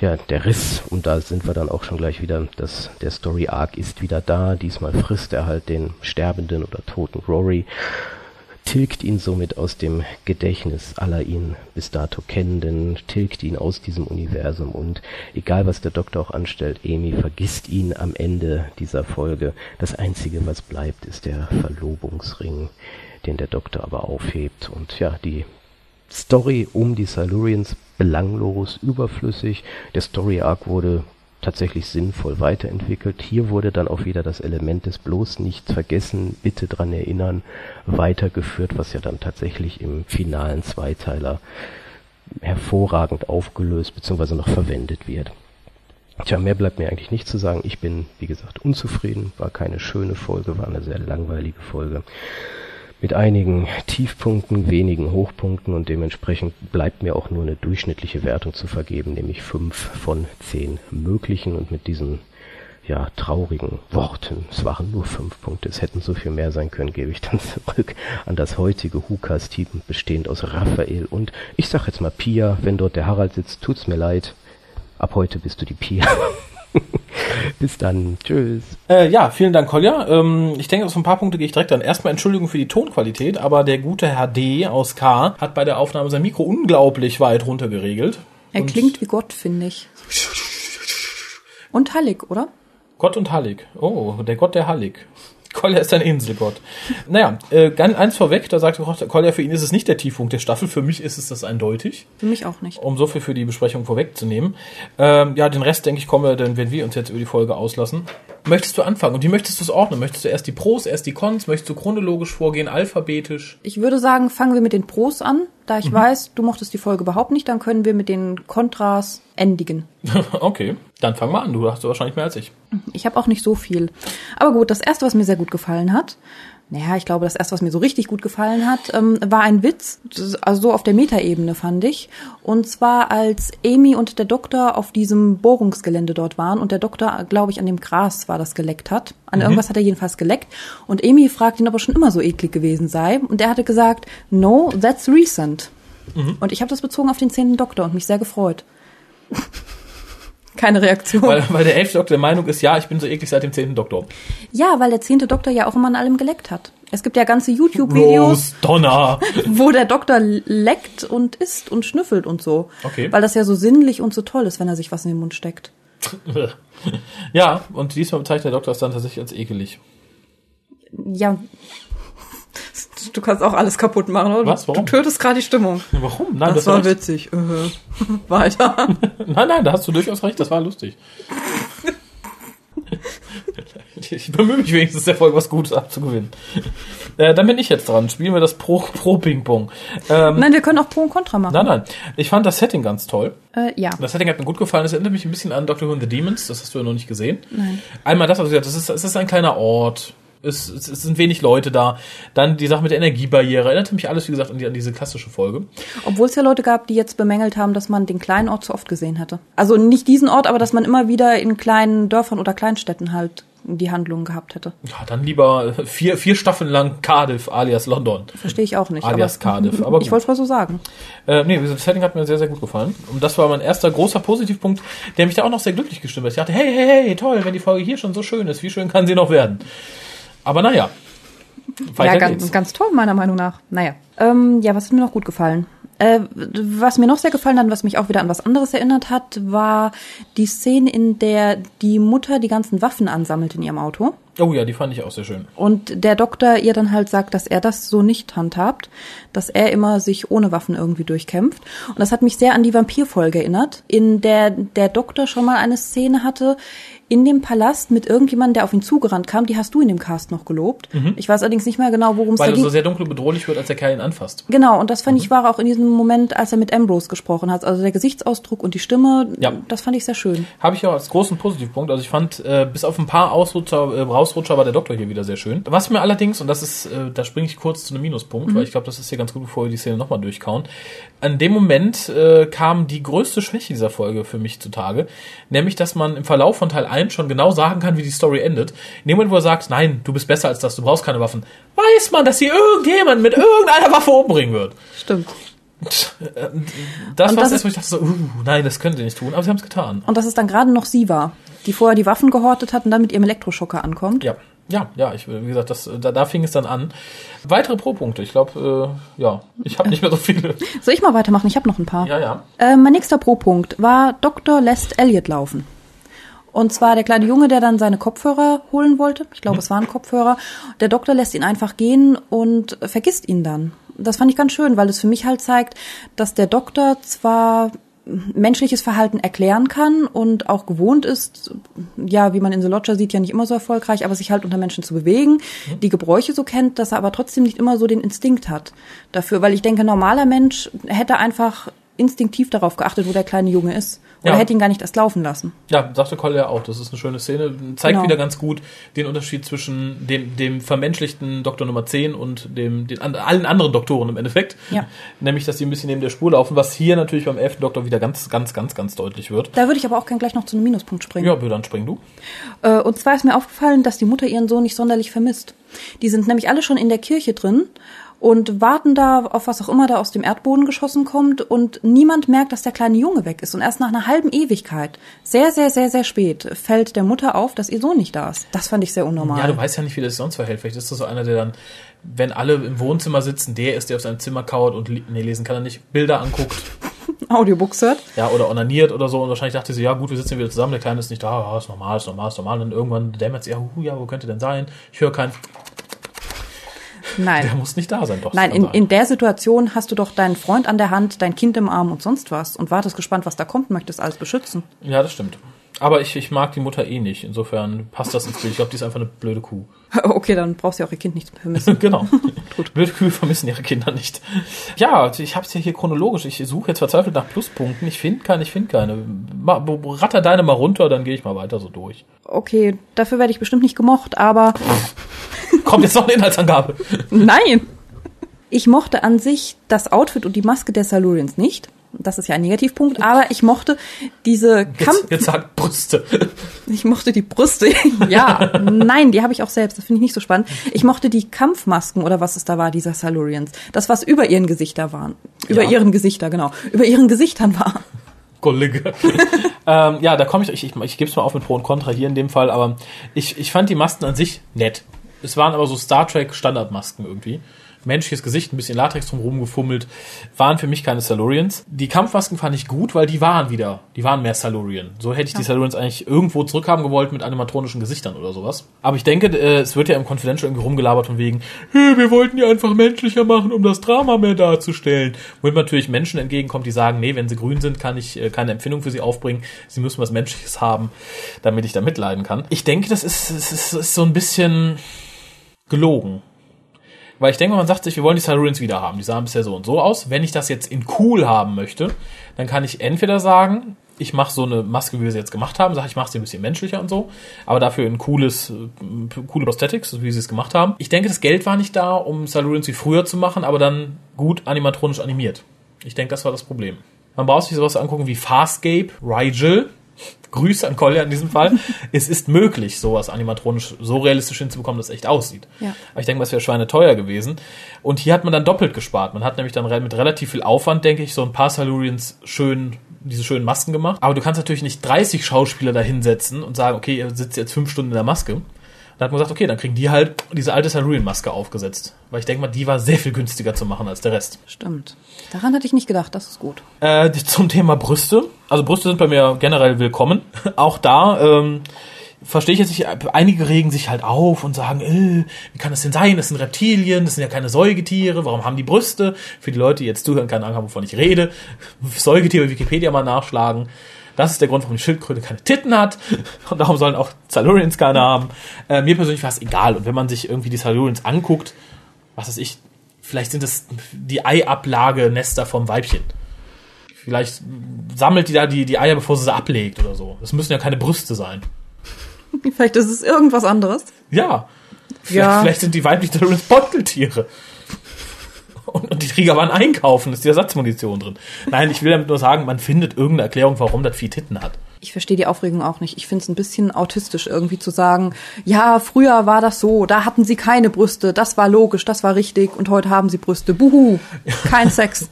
Ja, der Riss, und da sind wir dann auch schon gleich wieder, dass der Story Arc ist wieder da. Diesmal frisst er halt den sterbenden oder toten Rory, tilgt ihn somit aus dem Gedächtnis aller ihn bis dato Kennenden, tilgt ihn aus diesem Universum und egal was der Doktor auch anstellt, Amy vergisst ihn am Ende dieser Folge. Das einzige, was bleibt, ist der Verlobungsring den der Doktor aber aufhebt. Und ja, die Story um die Silurians belanglos, überflüssig. Der Story Arc wurde tatsächlich sinnvoll weiterentwickelt. Hier wurde dann auch wieder das Element des bloß nichts vergessen, bitte dran erinnern, weitergeführt, was ja dann tatsächlich im finalen Zweiteiler hervorragend aufgelöst bzw. noch verwendet wird. Tja, mehr bleibt mir eigentlich nicht zu sagen. Ich bin, wie gesagt, unzufrieden. War keine schöne Folge, war eine sehr langweilige Folge mit einigen Tiefpunkten, wenigen Hochpunkten und dementsprechend bleibt mir auch nur eine durchschnittliche Wertung zu vergeben, nämlich fünf von zehn möglichen und mit diesen ja, traurigen Worten, es waren nur fünf Punkte, es hätten so viel mehr sein können, gebe ich dann zurück an das heutige Hukas-Team, bestehend aus Raphael und, ich sag jetzt mal Pia, wenn dort der Harald sitzt, tut's mir leid, ab heute bist du die Pia. Bis dann. Tschüss. Äh, ja, vielen Dank, Kolja. Ähm, ich denke, auf ein paar Punkte gehe ich direkt an. Erstmal Entschuldigung für die Tonqualität, aber der gute Herr D aus K hat bei der Aufnahme sein Mikro unglaublich weit runtergeregelt. Er Und klingt wie Gott, finde ich. Und Hallig, oder? Gott und Hallig. Oh, der Gott der Hallig. Kolja ist ein Inselgott. Naja, äh, ganz eins vorweg, da sagt Kolja, für ihn ist es nicht der Tiefpunkt der Staffel, für mich ist es das eindeutig. Für mich auch nicht. Um so viel für die Besprechung vorwegzunehmen. Ähm, ja, den Rest, denke ich, kommen wir dann, wenn wir uns jetzt über die Folge auslassen. Möchtest du anfangen? Und wie möchtest du es ordnen? Möchtest du erst die Pros, erst die Cons? Möchtest du chronologisch vorgehen, alphabetisch? Ich würde sagen, fangen wir mit den Pros an. Da ich weiß, du mochtest die Folge überhaupt nicht, dann können wir mit den Kontras endigen. okay, dann fang mal an. Du hast wahrscheinlich mehr als ich. Ich habe auch nicht so viel. Aber gut, das erste, was mir sehr gut gefallen hat, naja, ich glaube, das erste, was mir so richtig gut gefallen hat, ähm, war ein Witz, also so auf der Metaebene fand ich. Und zwar als Amy und der Doktor auf diesem Bohrungsgelände dort waren und der Doktor, glaube ich, an dem Gras war das geleckt hat. An Mhm. irgendwas hat er jedenfalls geleckt. Und Amy fragt ihn, ob er schon immer so eklig gewesen sei. Und er hatte gesagt, no, that's recent. Mhm. Und ich habe das bezogen auf den zehnten Doktor und mich sehr gefreut. Keine Reaktion. Weil, weil der elfte Doktor der Meinung ist, ja, ich bin so eklig seit dem zehnten Doktor. Ja, weil der zehnte Doktor ja auch immer an allem geleckt hat. Es gibt ja ganze YouTube-Videos, wo der Doktor leckt und isst und schnüffelt und so. Okay. Weil das ja so sinnlich und so toll ist, wenn er sich was in den Mund steckt. ja, und diesmal bezeichnet der Doktor es dann tatsächlich als ekelig. Ja. Du kannst auch alles kaputt machen, oder? Was? Warum? Du tötest gerade die Stimmung. Warum? Nein, Das, war war recht. witzig. Äh. Weiter. Nein, nein, da hast du durchaus recht, das war lustig. Ich bemühe mich wenigstens der Folge was Gutes abzugewinnen. Äh, dann bin ich jetzt dran. Spielen wir das Pro, Pro Ping Pong. Ähm, Nein, wir können auch Pro und Contra machen. nein, nein. Ich fand das Setting ganz toll. Äh, ja. Das Setting hat mir gut gefallen. Es erinnert mich ein bisschen an Doctor Who and the Demons. Das hast du ja noch nicht gesehen. Nein. Einmal das, also das ist, es ist ein kleiner Ort. Es, es, es sind wenig Leute da. Dann die Sache mit der Energiebarriere. Erinnerte mich alles, wie gesagt, an, die, an diese klassische Folge. Obwohl es ja Leute gab, die jetzt bemängelt haben, dass man den kleinen Ort zu oft gesehen hätte. Also nicht diesen Ort, aber dass man immer wieder in kleinen Dörfern oder Kleinstädten halt die Handlungen gehabt hätte. Ja, dann lieber vier, vier Staffeln lang Cardiff alias London. Verstehe ich auch nicht. Alias aber, Cardiff, aber gut. ich wollte es mal so sagen. Äh, nee, das Setting hat mir sehr, sehr gut gefallen. Und das war mein erster großer Positivpunkt, der mich da auch noch sehr glücklich gestimmt hat. Ich dachte, hey, hey, hey, toll, wenn die Folge hier schon so schön ist, wie schön kann sie noch werden? Aber naja, ja, ganz, geht's. ganz toll, meiner Meinung nach. Naja. Ähm, ja, was hat mir noch gut gefallen? Äh, was mir noch sehr gefallen hat, was mich auch wieder an was anderes erinnert hat, war die Szene, in der die Mutter die ganzen Waffen ansammelt in ihrem Auto. Oh ja, die fand ich auch sehr schön. Und der Doktor ihr dann halt sagt, dass er das so nicht handhabt, dass er immer sich ohne Waffen irgendwie durchkämpft. Und das hat mich sehr an die Vampirfolge erinnert, in der der Doktor schon mal eine Szene hatte in dem Palast mit irgendjemandem, der auf ihn zugerannt kam. Die hast du in dem Cast noch gelobt. Ich weiß allerdings nicht mehr genau, worum es da Mhm. Weil ging. so sehr dunkel bedrohlich wird, als der Kerl ihn anfasst. Genau, und das fand Mhm. ich war auch in diesem Moment, als er mit Ambrose gesprochen hat. Also der Gesichtsausdruck und die Stimme, Ja. das fand ich sehr schön. Habe ich auch als großen Positivpunkt. Also ich fand, äh, bis auf ein paar Ausrutscher, äh, Rausrutscher war der Doktor hier wieder sehr schön. Was mir allerdings, und das ist, äh, da springe ich kurz zu einem Minuspunkt, weil ich glaube, das ist hier ganz gut, bevor wir die Szene nochmal durchkauen. An dem Moment äh, kam die größte Schwäche dieser Folge für mich zutage, nämlich, dass man im Verlauf von Teil 1 schon genau sagen kann, wie die Story endet. In dem Moment, wo er sagt, nein, du bist besser als das, du brauchst keine Waffen, weiß man, dass hier irgendjemand mit irgendeiner Waffe umbringen wird. Stimmt. Das Und war das das, wo ich dachte so, uh, nein, das können sie nicht tun, aber sie haben es getan. Und dass es dann gerade noch sie war, die vorher die Waffen gehortet hat und dann mit ihrem Elektroschocker ankommt. Ja, ja, ja, ich, wie gesagt, das, da, da fing es dann an. Weitere Pro-Punkte, ich glaube, äh, ja, ich habe nicht mehr so viele. Soll ich mal weitermachen? Ich habe noch ein paar. Ja, ja. Äh, mein nächster Pro-Punkt war Dr. lässt Elliot laufen. Und zwar der kleine Junge, der dann seine Kopfhörer holen wollte. Ich glaube, es waren Kopfhörer. Der Doktor lässt ihn einfach gehen und vergisst ihn dann. Das fand ich ganz schön, weil es für mich halt zeigt, dass der Doktor zwar menschliches Verhalten erklären kann und auch gewohnt ist, ja, wie man in The Lodger sieht, ja nicht immer so erfolgreich, aber sich halt unter Menschen zu bewegen, die Gebräuche so kennt, dass er aber trotzdem nicht immer so den Instinkt hat dafür, weil ich denke, normaler Mensch hätte einfach instinktiv darauf geachtet, wo der kleine Junge ist Oder Ja. hätte ihn gar nicht erst laufen lassen. Ja, sagte Collier ja auch. Das ist eine schöne Szene. Zeigt Genau. wieder ganz gut den Unterschied zwischen dem, dem vermenschlichten Doktor Nummer 10 und dem, den allen anderen Doktoren im Endeffekt. Ja. Nämlich, dass die ein bisschen neben der Spur laufen, was hier natürlich beim 11. Doktor wieder ganz, ganz, ganz, ganz deutlich wird. Da würde ich aber auch gern gleich noch zu einem Minuspunkt springen. Ja, dann spring du. Äh, Und zwar ist mir aufgefallen, dass die Mutter ihren Sohn nicht sonderlich vermisst. Die sind nämlich alle schon in der Kirche drin und warten da auf was auch immer da aus dem Erdboden geschossen kommt und niemand merkt, dass der kleine Junge weg ist. Und erst nach einer halben Ewigkeit, sehr, sehr, sehr, sehr spät, fällt der Mutter auf, dass ihr Sohn nicht da ist. Das fand ich sehr unnormal. Ja, du weißt ja nicht, wie das sich sonst verhält. Vielleicht ist das so einer, der dann, wenn alle im Wohnzimmer sitzen, der ist, der auf seinem Zimmer kauert und, nee, lesen kann er nicht, Bilder anguckt. Audiobooks hört. Ja, oder onaniert oder so. Und wahrscheinlich dachte sie, ja gut, wir sitzen wieder zusammen, der Kleine ist nicht da, ja, ist normal, ist normal, ist normal. Und dann irgendwann dämmert sie, ja, hu, ja, wo könnte denn sein? Ich höre keinen, der Nein. muss nicht da sein, doch. Nein, in, in der Situation hast du doch deinen Freund an der Hand, dein Kind im Arm und sonst was und wartest gespannt, was da kommt, möchtest alles beschützen. Ja, das stimmt. Aber ich, ich mag die Mutter eh nicht. Insofern passt das ins Bild. Ich glaube, die ist einfach eine blöde Kuh. Okay, dann brauchst du ja auch ihr Kind nicht vermissen. genau. Blöde Kühe vermissen ihre Kinder nicht. Ja, ich habe es ja hier chronologisch. Ich suche jetzt verzweifelt nach Pluspunkten. Ich finde keine, ich finde keine. Ratter deine mal runter, dann gehe ich mal weiter so durch. Okay, dafür werde ich bestimmt nicht gemocht, aber Kommt jetzt noch eine Inhaltsangabe. Nein! Ich mochte an sich das Outfit und die Maske der Salurians nicht. Das ist ja ein Negativpunkt, aber ich mochte diese Kampf, Jetzt, jetzt sagt Brüste. ich mochte die Brüste. ja, nein, die habe ich auch selbst. Das finde ich nicht so spannend. Ich mochte die Kampfmasken oder was es da war, dieser Salurians. Das, was über ihren Gesichter waren. Über Ja. ihren Gesichter, genau. Über ihren Gesichtern war. Kollege. ähm, ja, da komme ich, ich, ich, ich gebe es mal auf mit Pro und Contra hier in dem Fall, aber ich, ich fand die Masken an sich nett. Es waren aber so Star Trek Standardmasken irgendwie. Menschliches Gesicht, ein bisschen Latex drumherum gefummelt, waren für mich keine Salurians. Die Kampfmasken fand ich gut, weil die waren wieder, die waren mehr Salurian. So hätte ich die Salurians eigentlich irgendwo zurückhaben gewollt mit animatronischen Gesichtern oder sowas. Aber ich denke, äh, es wird ja im Confidential irgendwie rumgelabert von wegen, hey, wir wollten die einfach menschlicher machen, um das Drama mehr darzustellen. Womit natürlich Menschen entgegenkommt, die sagen, nee, wenn sie grün sind, kann ich äh, keine Empfindung für sie aufbringen. Sie müssen was Menschliches haben, damit ich da mitleiden kann. Ich denke, das ist, es ist, es ist so ein bisschen gelogen. Weil ich denke, man sagt sich, wir wollen die Silurians wieder haben. Die sahen bisher so und so aus. Wenn ich das jetzt in cool haben möchte, dann kann ich entweder sagen, ich mache so eine Maske, wie wir sie jetzt gemacht haben, sage ich mache sie ein bisschen menschlicher und so, aber dafür in cooles, äh, coole Prosthetics, wie sie es gemacht haben. Ich denke, das Geld war nicht da, um Silurians wie früher zu machen, aber dann gut animatronisch animiert. Ich denke, das war das Problem. Man braucht sich sowas angucken wie Farscape, Rigel, Grüße an Collier in diesem Fall. es ist möglich, sowas animatronisch so realistisch hinzubekommen, dass es echt aussieht. Ja. Aber ich denke, das wäre Schweine teuer gewesen. Und hier hat man dann doppelt gespart. Man hat nämlich dann mit relativ viel Aufwand, denke ich, so ein paar Silurians schön, diese schönen Masken gemacht. Aber du kannst natürlich nicht 30 Schauspieler da hinsetzen und sagen, okay, ihr sitzt jetzt fünf Stunden in der Maske. Da hat man gesagt, okay, dann kriegen die halt diese alte Silurian-Maske aufgesetzt. Weil ich denke mal, die war sehr viel günstiger zu machen als der Rest. Stimmt. Daran hatte ich nicht gedacht, das ist gut. Äh, zum Thema Brüste. Also Brüste sind bei mir generell willkommen. Auch da ähm, verstehe ich jetzt nicht, einige regen sich halt auf und sagen, äh, wie kann das denn sein? Das sind Reptilien, das sind ja keine Säugetiere, warum haben die Brüste? Für die Leute, die jetzt zuhören, keine Ahnung haben, wovon ich rede. Säugetiere Wikipedia mal nachschlagen. Das ist der Grund, warum die Schildkröte keine Titten hat. Und darum sollen auch Silurians keine haben. Äh, mir persönlich war es egal. Und wenn man sich irgendwie die Silurians anguckt, was weiß ich, vielleicht sind es die Eiablage-Nester vom Weibchen. Vielleicht sammelt die da die, die Eier, bevor sie sie ablegt oder so. Das müssen ja keine Brüste sein. Vielleicht ist es irgendwas anderes. Ja. Vielleicht, Ja. vielleicht sind die weiblichen Silurians Beuteltiere. Und, und die Träger waren einkaufen, ist die Ersatzmunition drin. Nein, ich will damit nur sagen, man findet irgendeine Erklärung, warum das Vieh Titten hat. Ich verstehe die Aufregung auch nicht. Ich finde es ein bisschen autistisch irgendwie zu sagen, ja, früher war das so, da hatten sie keine Brüste, das war logisch, das war richtig und heute haben sie Brüste. Buhu, kein Sex.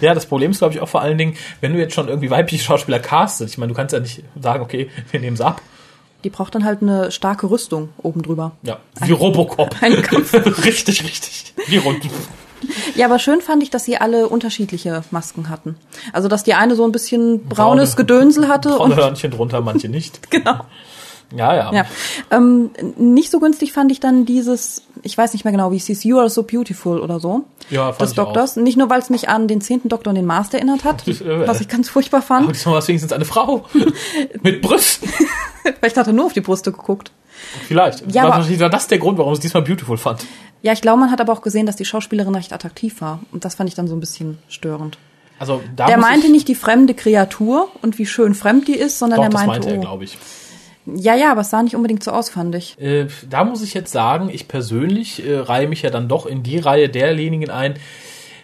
Ja, das Problem ist, glaube ich, auch vor allen Dingen, wenn du jetzt schon irgendwie weibliche Schauspieler castet. Ich meine, du kannst ja nicht sagen, okay, wir nehmen sie ab. Die braucht dann halt eine starke Rüstung oben drüber. Ja, wie Robocop. Ein Kampf. richtig, richtig. Wie rund. Ja, aber schön fand ich, dass sie alle unterschiedliche Masken hatten. Also, dass die eine so ein bisschen braunes Braune- Gedönsel hatte Braune und Hörnchen drunter, manche nicht. genau. Ja, ja. Ja. Ähm, nicht so günstig fand ich dann dieses, ich weiß nicht mehr genau, wie es hieß, You are so beautiful oder so. Ja, fand des ich Doktors. Nicht nur, weil es mich an den zehnten Doktor und den Master erinnert hat, Äh. was ich ganz furchtbar Aber fand. diesmal war es wenigstens eine Frau. Mit Brüsten. Vielleicht hat er nur auf die Brüste geguckt. Vielleicht. Ja, war, aber- war das der Grund, warum es diesmal beautiful fand. Ja, ich glaube, man hat aber auch gesehen, dass die Schauspielerin recht attraktiv war. Und das fand ich dann so ein bisschen störend. Also da Der meinte ich, nicht die fremde Kreatur und wie schön fremd die ist, sondern Doch, er das meinte, meinte er, oh. glaube ich. Ja, ja, aber es sah nicht unbedingt so aus, fand ich. Äh, da muss ich jetzt sagen, ich persönlich äh, reihe mich ja dann doch in die Reihe derjenigen ein,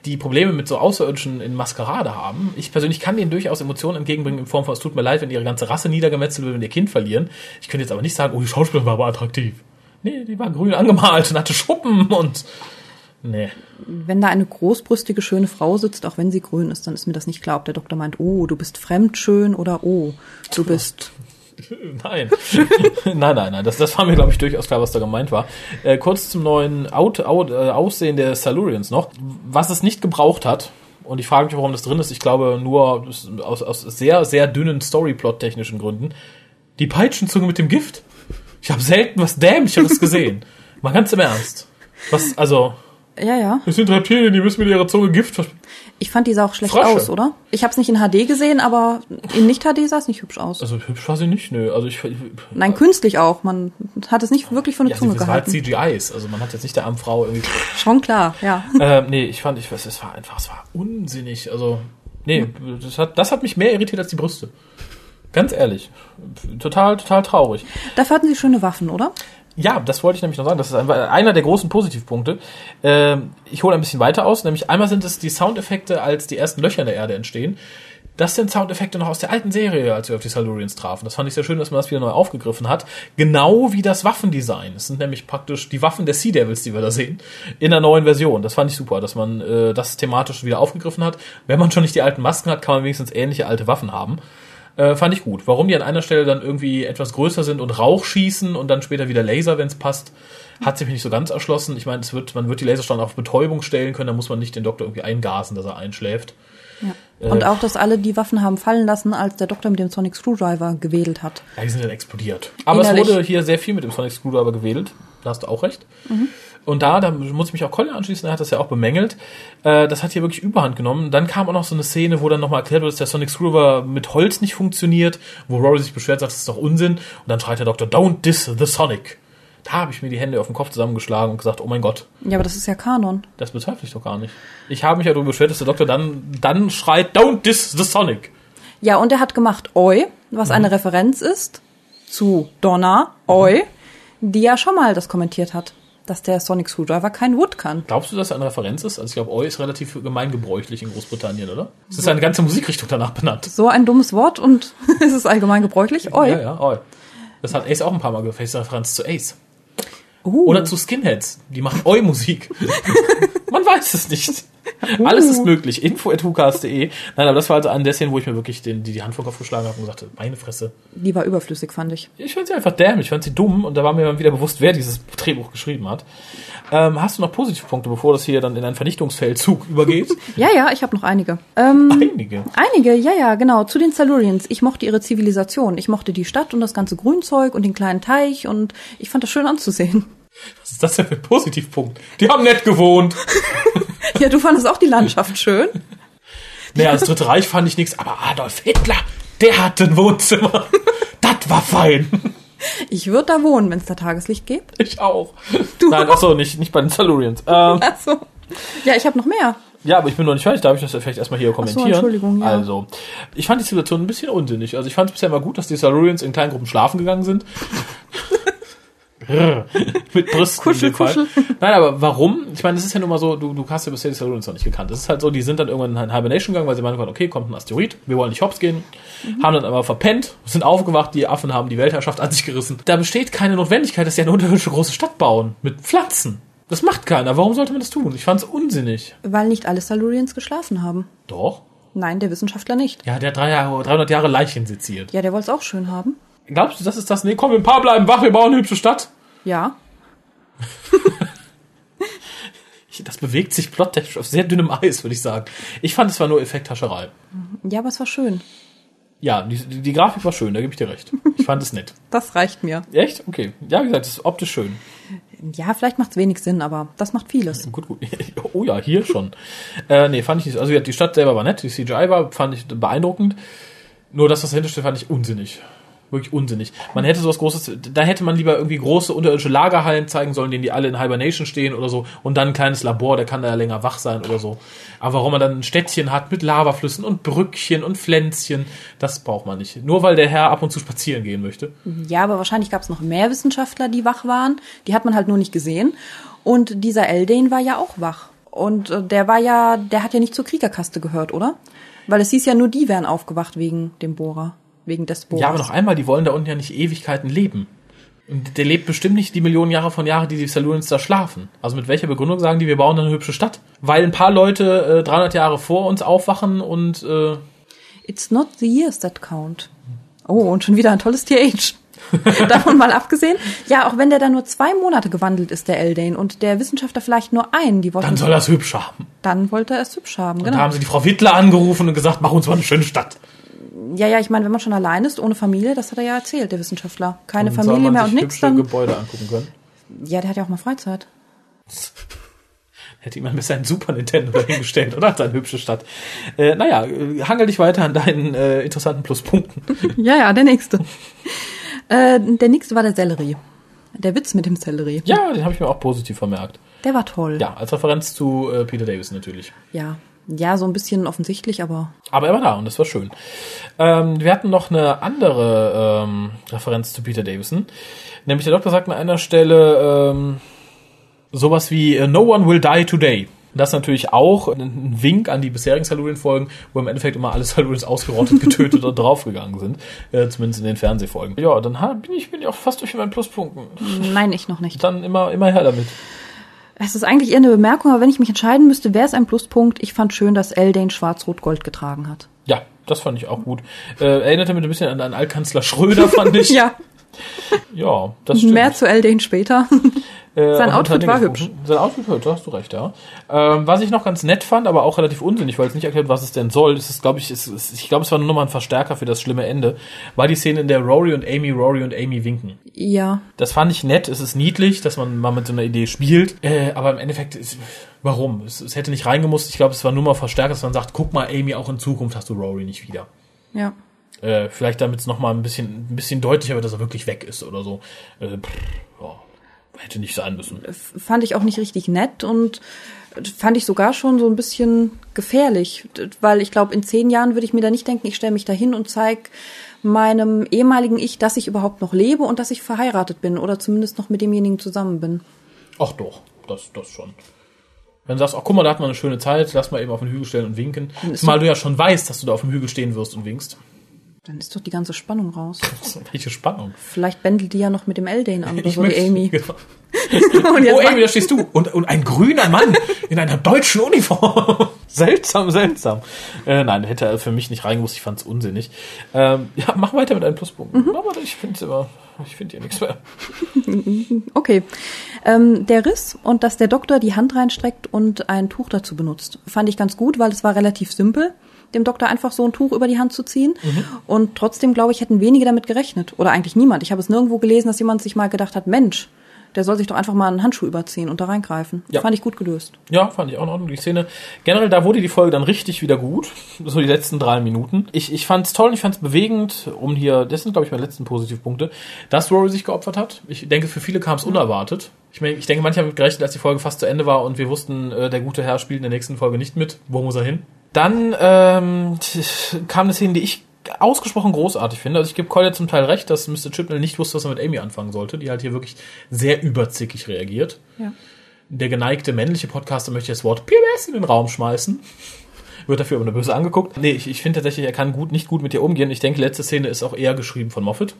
die Probleme mit so Außerirdischen in Maskerade haben. Ich persönlich kann denen durchaus Emotionen entgegenbringen in Form von, es tut mir leid, wenn ihre ganze Rasse niedergemetzelt wird, wenn ihr Kind verlieren. Ich könnte jetzt aber nicht sagen, oh, die Schauspielerin war aber attraktiv. Nee, die war grün angemalt und hatte Schuppen und... Nee. Wenn da eine großbrüstige, schöne Frau sitzt, auch wenn sie grün ist, dann ist mir das nicht klar, ob der Doktor meint, oh, du bist fremdschön oder oh, du bist. Nein. nein, nein, nein. Das, das war mir, glaube ich, durchaus klar, was da gemeint war. Äh, kurz zum neuen Out, Out, äh, Aussehen der Salurians noch. Was es nicht gebraucht hat, und ich frage mich, warum das drin ist, ich glaube nur aus, aus sehr, sehr dünnen Storyplot-technischen Gründen. Die Peitschenzunge mit dem Gift. Ich habe selten was Dämlicheres gesehen. Mal ganz im Ernst. Was, also, Ja, ja. das sind Reptilien, die müssen mit ihrer Zunge Gift vers- Ich fand die sah auch schlecht Frösche. aus, oder? Ich habe es nicht in HD gesehen, aber in Nicht-HD sah es nicht hübsch aus. Also hübsch war sie nicht, nö. Also ich, ich Nein, künstlich auch. Man hat es nicht wirklich von der ja, Zunge sie, das war halt gehalten. CGIs. Also man hat jetzt nicht der armen Frau irgendwie Schon klar, ja. ähm, nee, ich fand, ich weiß, es war einfach, es war unsinnig. Also, nee, das hat, das hat mich mehr irritiert als die Brüste. Ganz ehrlich. Total, total traurig. Dafür hatten sie schöne Waffen, oder? Ja, das wollte ich nämlich noch sagen. Das ist einer der großen Positivpunkte. Ähm, ich hole ein bisschen weiter aus. Nämlich einmal sind es die Soundeffekte, als die ersten Löcher in der Erde entstehen. Das sind Soundeffekte noch aus der alten Serie, als wir auf die Silurians trafen. Das fand ich sehr schön, dass man das wieder neu aufgegriffen hat. Genau wie das Waffendesign. Es sind nämlich praktisch die Waffen der Sea Devils, die wir da sehen, in der neuen Version. Das fand ich super, dass man äh, das thematisch wieder aufgegriffen hat. Wenn man schon nicht die alten Masken hat, kann man wenigstens ähnliche alte Waffen haben. Äh, fand ich gut. Warum die an einer Stelle dann irgendwie etwas größer sind und Rauch schießen und dann später wieder Laser, wenn es passt, hat sich mir nicht so ganz erschlossen. Ich meine, es wird, man wird die Laserstrahlen auf Betäubung stellen können, da muss man nicht den Doktor irgendwie eingasen, dass er einschläft. Ja. Und auch, dass alle die Waffen haben fallen lassen, als der Doktor mit dem Sonic Screwdriver gewedelt hat. Ja, die sind dann explodiert. Aber Innerlich. es wurde hier sehr viel mit dem Sonic Screwdriver gewedelt. Da hast du auch recht. Und da, da muss ich mich auch Colin anschließen, er hat das ja auch bemängelt. Äh, das hat hier wirklich Überhand genommen. Dann kam auch noch so eine Szene, wo dann nochmal erklärt wird, dass der Sonic Screwdriver mit Holz nicht funktioniert, wo Rory sich beschwert, sagt, das ist doch Unsinn. Und dann schreit der Doktor, don't diss the Sonic. Da habe ich mir die Hände auf den Kopf zusammengeschlagen und gesagt, oh mein Gott, Ja, aber das ist ja Kanon. das bezweifle ich doch gar nicht. Ich habe mich ja darüber beschwert, dass der Doktor dann, dann schreit, don't diss the Sonic. Ja, und er hat gemacht Oi, was eine Referenz ist zu Donna Oi, die ja schon mal das kommentiert hat, dass der Sonic Screwdriver kein Wood kann. Glaubst du, dass er eine Referenz ist? Also ich glaube, Oi ist relativ gemeingebräuchlich in Großbritannien, oder? Es ist eine ganze Musikrichtung danach benannt. So ein dummes Wort und es ist allgemein gebräuchlich. Oi. Ja, ja, Oi. Das hat Ace auch ein paar Mal gefällt, eine Referenz zu Ace. Uh. Oder zu Skinheads. Die machen Oi-Musik. Man weiß es nicht. Alles ist möglich. Info at hukas.de. Nein, aber das war also eine der Szenen, wo ich mir wirklich den, die, die Hand vor den Kopf geschlagen habe und gesagt habe, meine Fresse. Die war überflüssig, fand ich. Ich fand sie einfach dämlich, ich fand sie dumm und da war mir dann wieder bewusst, wer dieses Drehbuch geschrieben hat. Ähm, hast du noch Positivpunkte, bevor das hier dann in einen Vernichtungsfeldzug übergeht? Ja, ja, ich habe noch einige. Ähm, Einige. einige, ja, ja, genau. Zu den Silurians. Ich mochte ihre Zivilisation. Ich mochte die Stadt und das ganze Grünzeug und den kleinen Teich und ich fand das schön anzusehen. Was ist das denn für ein Positivpunkt? Die haben nett gewohnt. Ja, du fandest auch die Landschaft schön. Naja, das Dritte Reich fand ich nichts, aber Adolf Hitler, der hatte ein Wohnzimmer. Das war fein. Ich würde da wohnen, wenn es da Tageslicht gibt. Ich auch. Nein, achso, nicht, nicht bei den Silurians. Ähm, Also, ja, ich habe noch mehr. ja, aber ich bin noch nicht fertig, darf ich das vielleicht erstmal hier kommentieren? Entschuldigung, ja. Also, ich fand die Situation ein bisschen unsinnig. Also ich fand es bisher immer gut, dass die Silurians in kleinen Gruppen schlafen gegangen sind. Mit Brüsten Kuschel, kuschel. Nein, aber warum? Ich meine, das ist ja nun mal so, du, du hast ja bisher die Silurians noch nicht gekannt. Das ist halt so, die sind dann irgendwann in Hibernation gegangen, weil sie meinen, okay, kommt ein Asteroid, wir wollen nicht hops gehen. Mhm. Haben dann aber verpennt, sind aufgewacht, die Affen haben die Weltherrschaft an sich gerissen. Da besteht keine Notwendigkeit, dass sie eine unterirdische große Stadt bauen. Mit Pflanzen. Das macht keiner. Warum sollte man das tun? Ich fand's unsinnig. Weil nicht alle Silurians geschlafen haben. Doch. Nein, der Wissenschaftler nicht. Ja, der hat drei Jahre, 300 Jahre Leichen seziert. Ja, der wollte es auch schön haben. Glaubst du, das ist das? Nee, komm, wir ein paar bleiben wach, wir bauen eine hübsche Stadt. Ja. Das bewegt sich plottechnisch auf sehr dünnem Eis, würde ich sagen. Ich fand, es war nur Effekthascherei. Ja, aber es war schön. Ja, die, die, Grafik war schön, da gebe ich dir recht. Ich fand es nett. Das reicht mir. Echt? Okay. Ja, wie gesagt, es ist optisch schön. Ja, vielleicht macht es wenig Sinn, aber das macht vieles. Gut, gut. Oh ja, hier schon. äh, nee, fand ich nicht. Also die Stadt selber war nett, die CGI war, fand ich beeindruckend. Nur das, was dahinter steht, fand ich unsinnig. Wirklich unsinnig. Man hätte sowas Großes, da hätte man lieber irgendwie große unterirdische Lagerhallen zeigen sollen, denen die alle in Hibernation stehen oder so. Und dann ein kleines Labor, der kann da ja länger wach sein oder so. Aber warum man dann ein Städtchen hat mit Lavaflüssen und Brückchen und Pflänzchen, das braucht man nicht. Nur weil der Herr ab und zu spazieren gehen möchte. Ja, aber wahrscheinlich gab es noch mehr Wissenschaftler, die wach waren. Die hat man halt nur nicht gesehen. Und dieser Eldane war ja auch wach. Und äh, der war ja, der hat ja nicht zur Kriegerkaste gehört, oder? Weil es hieß ja nur, die wären aufgewacht wegen dem Bohrer. Wegen des Bohrers. Ja, aber noch einmal, die wollen da unten ja nicht Ewigkeiten leben. Und der lebt bestimmt nicht die Millionen Jahre von Jahren, die die Salunins da schlafen. Also mit welcher Begründung sagen die, wir bauen da eine hübsche Stadt? Weil ein paar Leute äh, 300 Jahre vor uns aufwachen und äh, It's not the years that count. Oh, und schon wieder ein tolles TH. Davon mal abgesehen. Ja, auch wenn der da nur zwei Monate gewandelt ist, der Eldane, und der Wissenschaftler vielleicht nur einen, die wollten, dann soll er es hübsch haben. dann wollte er es hübsch haben, Und da genau. haben sie die Frau Wittler angerufen und gesagt, mach uns mal eine schöne Stadt. Ja, ja, ich meine, wenn man schon allein ist, ohne Familie, das hat er ja erzählt, der Wissenschaftler. Keine Und Familie mehr und nichts, dann, Gebäude angucken können. ja, der hat ja auch mal Freizeit. Hätte jemand besser ein Super Nintendo dahingestellt, oder? Seine hübsche Stadt. Äh, naja, äh, hangel dich weiter an deinen äh, interessanten Pluspunkten. Ja, ja, der nächste. äh, der nächste war der Sellerie. Der Witz mit dem Sellerie. ja, den habe ich mir auch positiv vermerkt. Der war toll. Ja, als Referenz zu äh, Peter Davis natürlich. Ja. Ja, so ein bisschen offensichtlich, aber Aber er war da und das war schön. Ähm, wir hatten noch eine andere ähm, Referenz zu Peter Davison. Nämlich der Doktor sagt an einer Stelle ähm, sowas wie äh, No one will die today. Das ist natürlich auch ein- Wink an die bisherigen Salurin-Folgen, wo im Endeffekt immer alle Salurins ausgerottet, getötet und draufgegangen sind. Äh, zumindest in den Fernsehfolgen. Ja, dann bin ich, bin ich auch fast durch mit meinen Pluspunkten. nein, ich noch nicht. Dann immer, immer her damit. Es ist eigentlich eher eine Bemerkung, aber wenn ich mich entscheiden müsste, wäre es ein Pluspunkt. Ich fand schön, dass Eldane schwarz-rot-gold getragen hat. Ja, das fand ich auch gut. Äh, erinnerte mich ein bisschen an, an Altkanzler Schröder, fand ich. Ja, Ja, das stimmt. mehr zu Eldane später. Äh, Sein Outfit war gefunden. Sein Outfit hübsch, da hast du recht, ja. Ähm, was ich noch ganz nett fand, aber auch relativ unsinnig, weil es nicht erklärt, was es denn soll, das ist, glaube ich, ist, ich glaube, es war nur noch mal ein Verstärker für das schlimme Ende, war die Szene, in der Rory und Amy, Rory und Amy winken. ja, Das fand ich nett, es ist niedlich, dass man mal mit so einer Idee spielt, äh, aber im Endeffekt, ist, warum? Es, es hätte nicht reingemusst, ich glaube, es war nur mal Verstärker, dass man sagt, guck mal, Amy, auch in Zukunft hast du Rory nicht wieder. ja. Äh, vielleicht damit es noch mal ein bisschen, ein bisschen deutlicher wird, dass er wirklich weg ist oder so. Äh, pff, hätte nicht sein müssen. Fand ich auch nicht richtig nett und fand ich sogar schon so ein bisschen gefährlich, weil ich glaube, in zehn Jahren würde ich mir da nicht denken, ich stelle mich da hin und zeig meinem ehemaligen Ich, dass ich überhaupt noch lebe und dass ich verheiratet bin oder zumindest noch mit demjenigen zusammen bin. Ach doch, das, das schon. Wenn du sagst, ach guck mal, da hat man eine schöne Zeit, lass mal eben auf den Hügel stellen und winken. Zumal du ja schon weißt, dass du da auf dem Hügel stehen wirst und winkst. Dann ist doch die ganze Spannung raus. Welche Spannung. Vielleicht bändelt die ja noch mit dem Eldane an oder Ich so wie Amy. Genau. Und jetzt Oh, mach- Amy, da stehst du. Und, und ein grüner Mann in einer deutschen Uniform. seltsam, seltsam. Äh, nein, hätte er für mich nicht reingemusst. Ich fand's unsinnig. Ähm, ja, mach weiter mit einem Pluspunkt. Aber ich finde immer, ich finde hier nichts mehr. Okay. Ähm, der Riss und dass der Doktor die Hand reinstreckt und ein Tuch dazu benutzt, fand ich ganz gut, weil es war relativ simpel, dem Doktor einfach so ein Tuch über die Hand zu ziehen. Und trotzdem, glaube ich, hätten wenige damit gerechnet. Oder eigentlich niemand. Ich habe es nirgendwo gelesen, dass jemand sich mal gedacht hat, Mensch, der soll sich doch einfach mal einen Handschuh überziehen und da reingreifen. Ja. Fand ich gut gelöst. Ja, fand ich auch in Ordnung, die Szene. Generell, da wurde die Folge dann richtig wieder gut. So die letzten drei Minuten. Ich, ich fand's toll, ich fand's bewegend, um hier, das sind, glaube ich, meine letzten Positivpunkte, dass Rory sich geopfert hat. Ich denke, für viele kam es unerwartet. Ich, meine, ich denke, manche haben gerechnet, als die Folge fast zu Ende war und wir wussten, äh, der gute Herr spielt in der nächsten Folge nicht mit. Wo muss er hin? Dann ähm, kam eine Szene, die ich ausgesprochen großartig finde. Also ich gebe Collier zum Teil recht, dass Mr. Chipnell nicht wusste, was er mit Amy anfangen sollte, die halt hier wirklich sehr überzickig reagiert Ja. der geneigte männliche Podcaster möchte das Wort PMS in den Raum schmeißen. Wird dafür aber nur böse angeguckt. Nee, ich, ich finde tatsächlich, er kann gut, nicht gut mit ihr umgehen. Ich denke, die letzte Szene ist auch eher geschrieben von Moffat.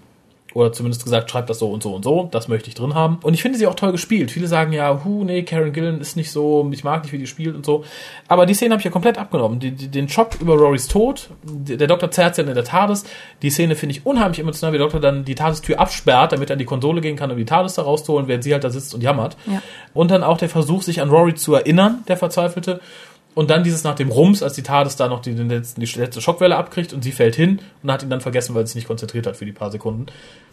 Oder zumindest gesagt, schreibt das so und so und so. Das möchte ich drin haben. Und ich finde sie auch toll gespielt. Viele sagen ja, hu, nee, Karen Gillan ist nicht so, ich mag nicht, wie die spielt und so. Aber die Szene habe ich ja komplett abgenommen. Die, die, den Schock über Rorys Tod, der Doktor zerrt sie dann in der TARDIS. Die Szene finde ich unheimlich emotional, wie der Doktor dann die TARDIS-Tür absperrt, damit er an die Konsole gehen kann, um die TARDIS da rauszuholen, während sie halt da sitzt und jammert. Ja. Und dann auch der Versuch, sich an Rory zu erinnern, der Verzweifelte. Und dann dieses nach dem Rums, als die TARDIS da noch die, den letzten, die letzte Schockwelle abkriegt und sie fällt hin und hat ihn dann vergessen, weil sie sich nicht konzentriert hat für die paar Sekunden.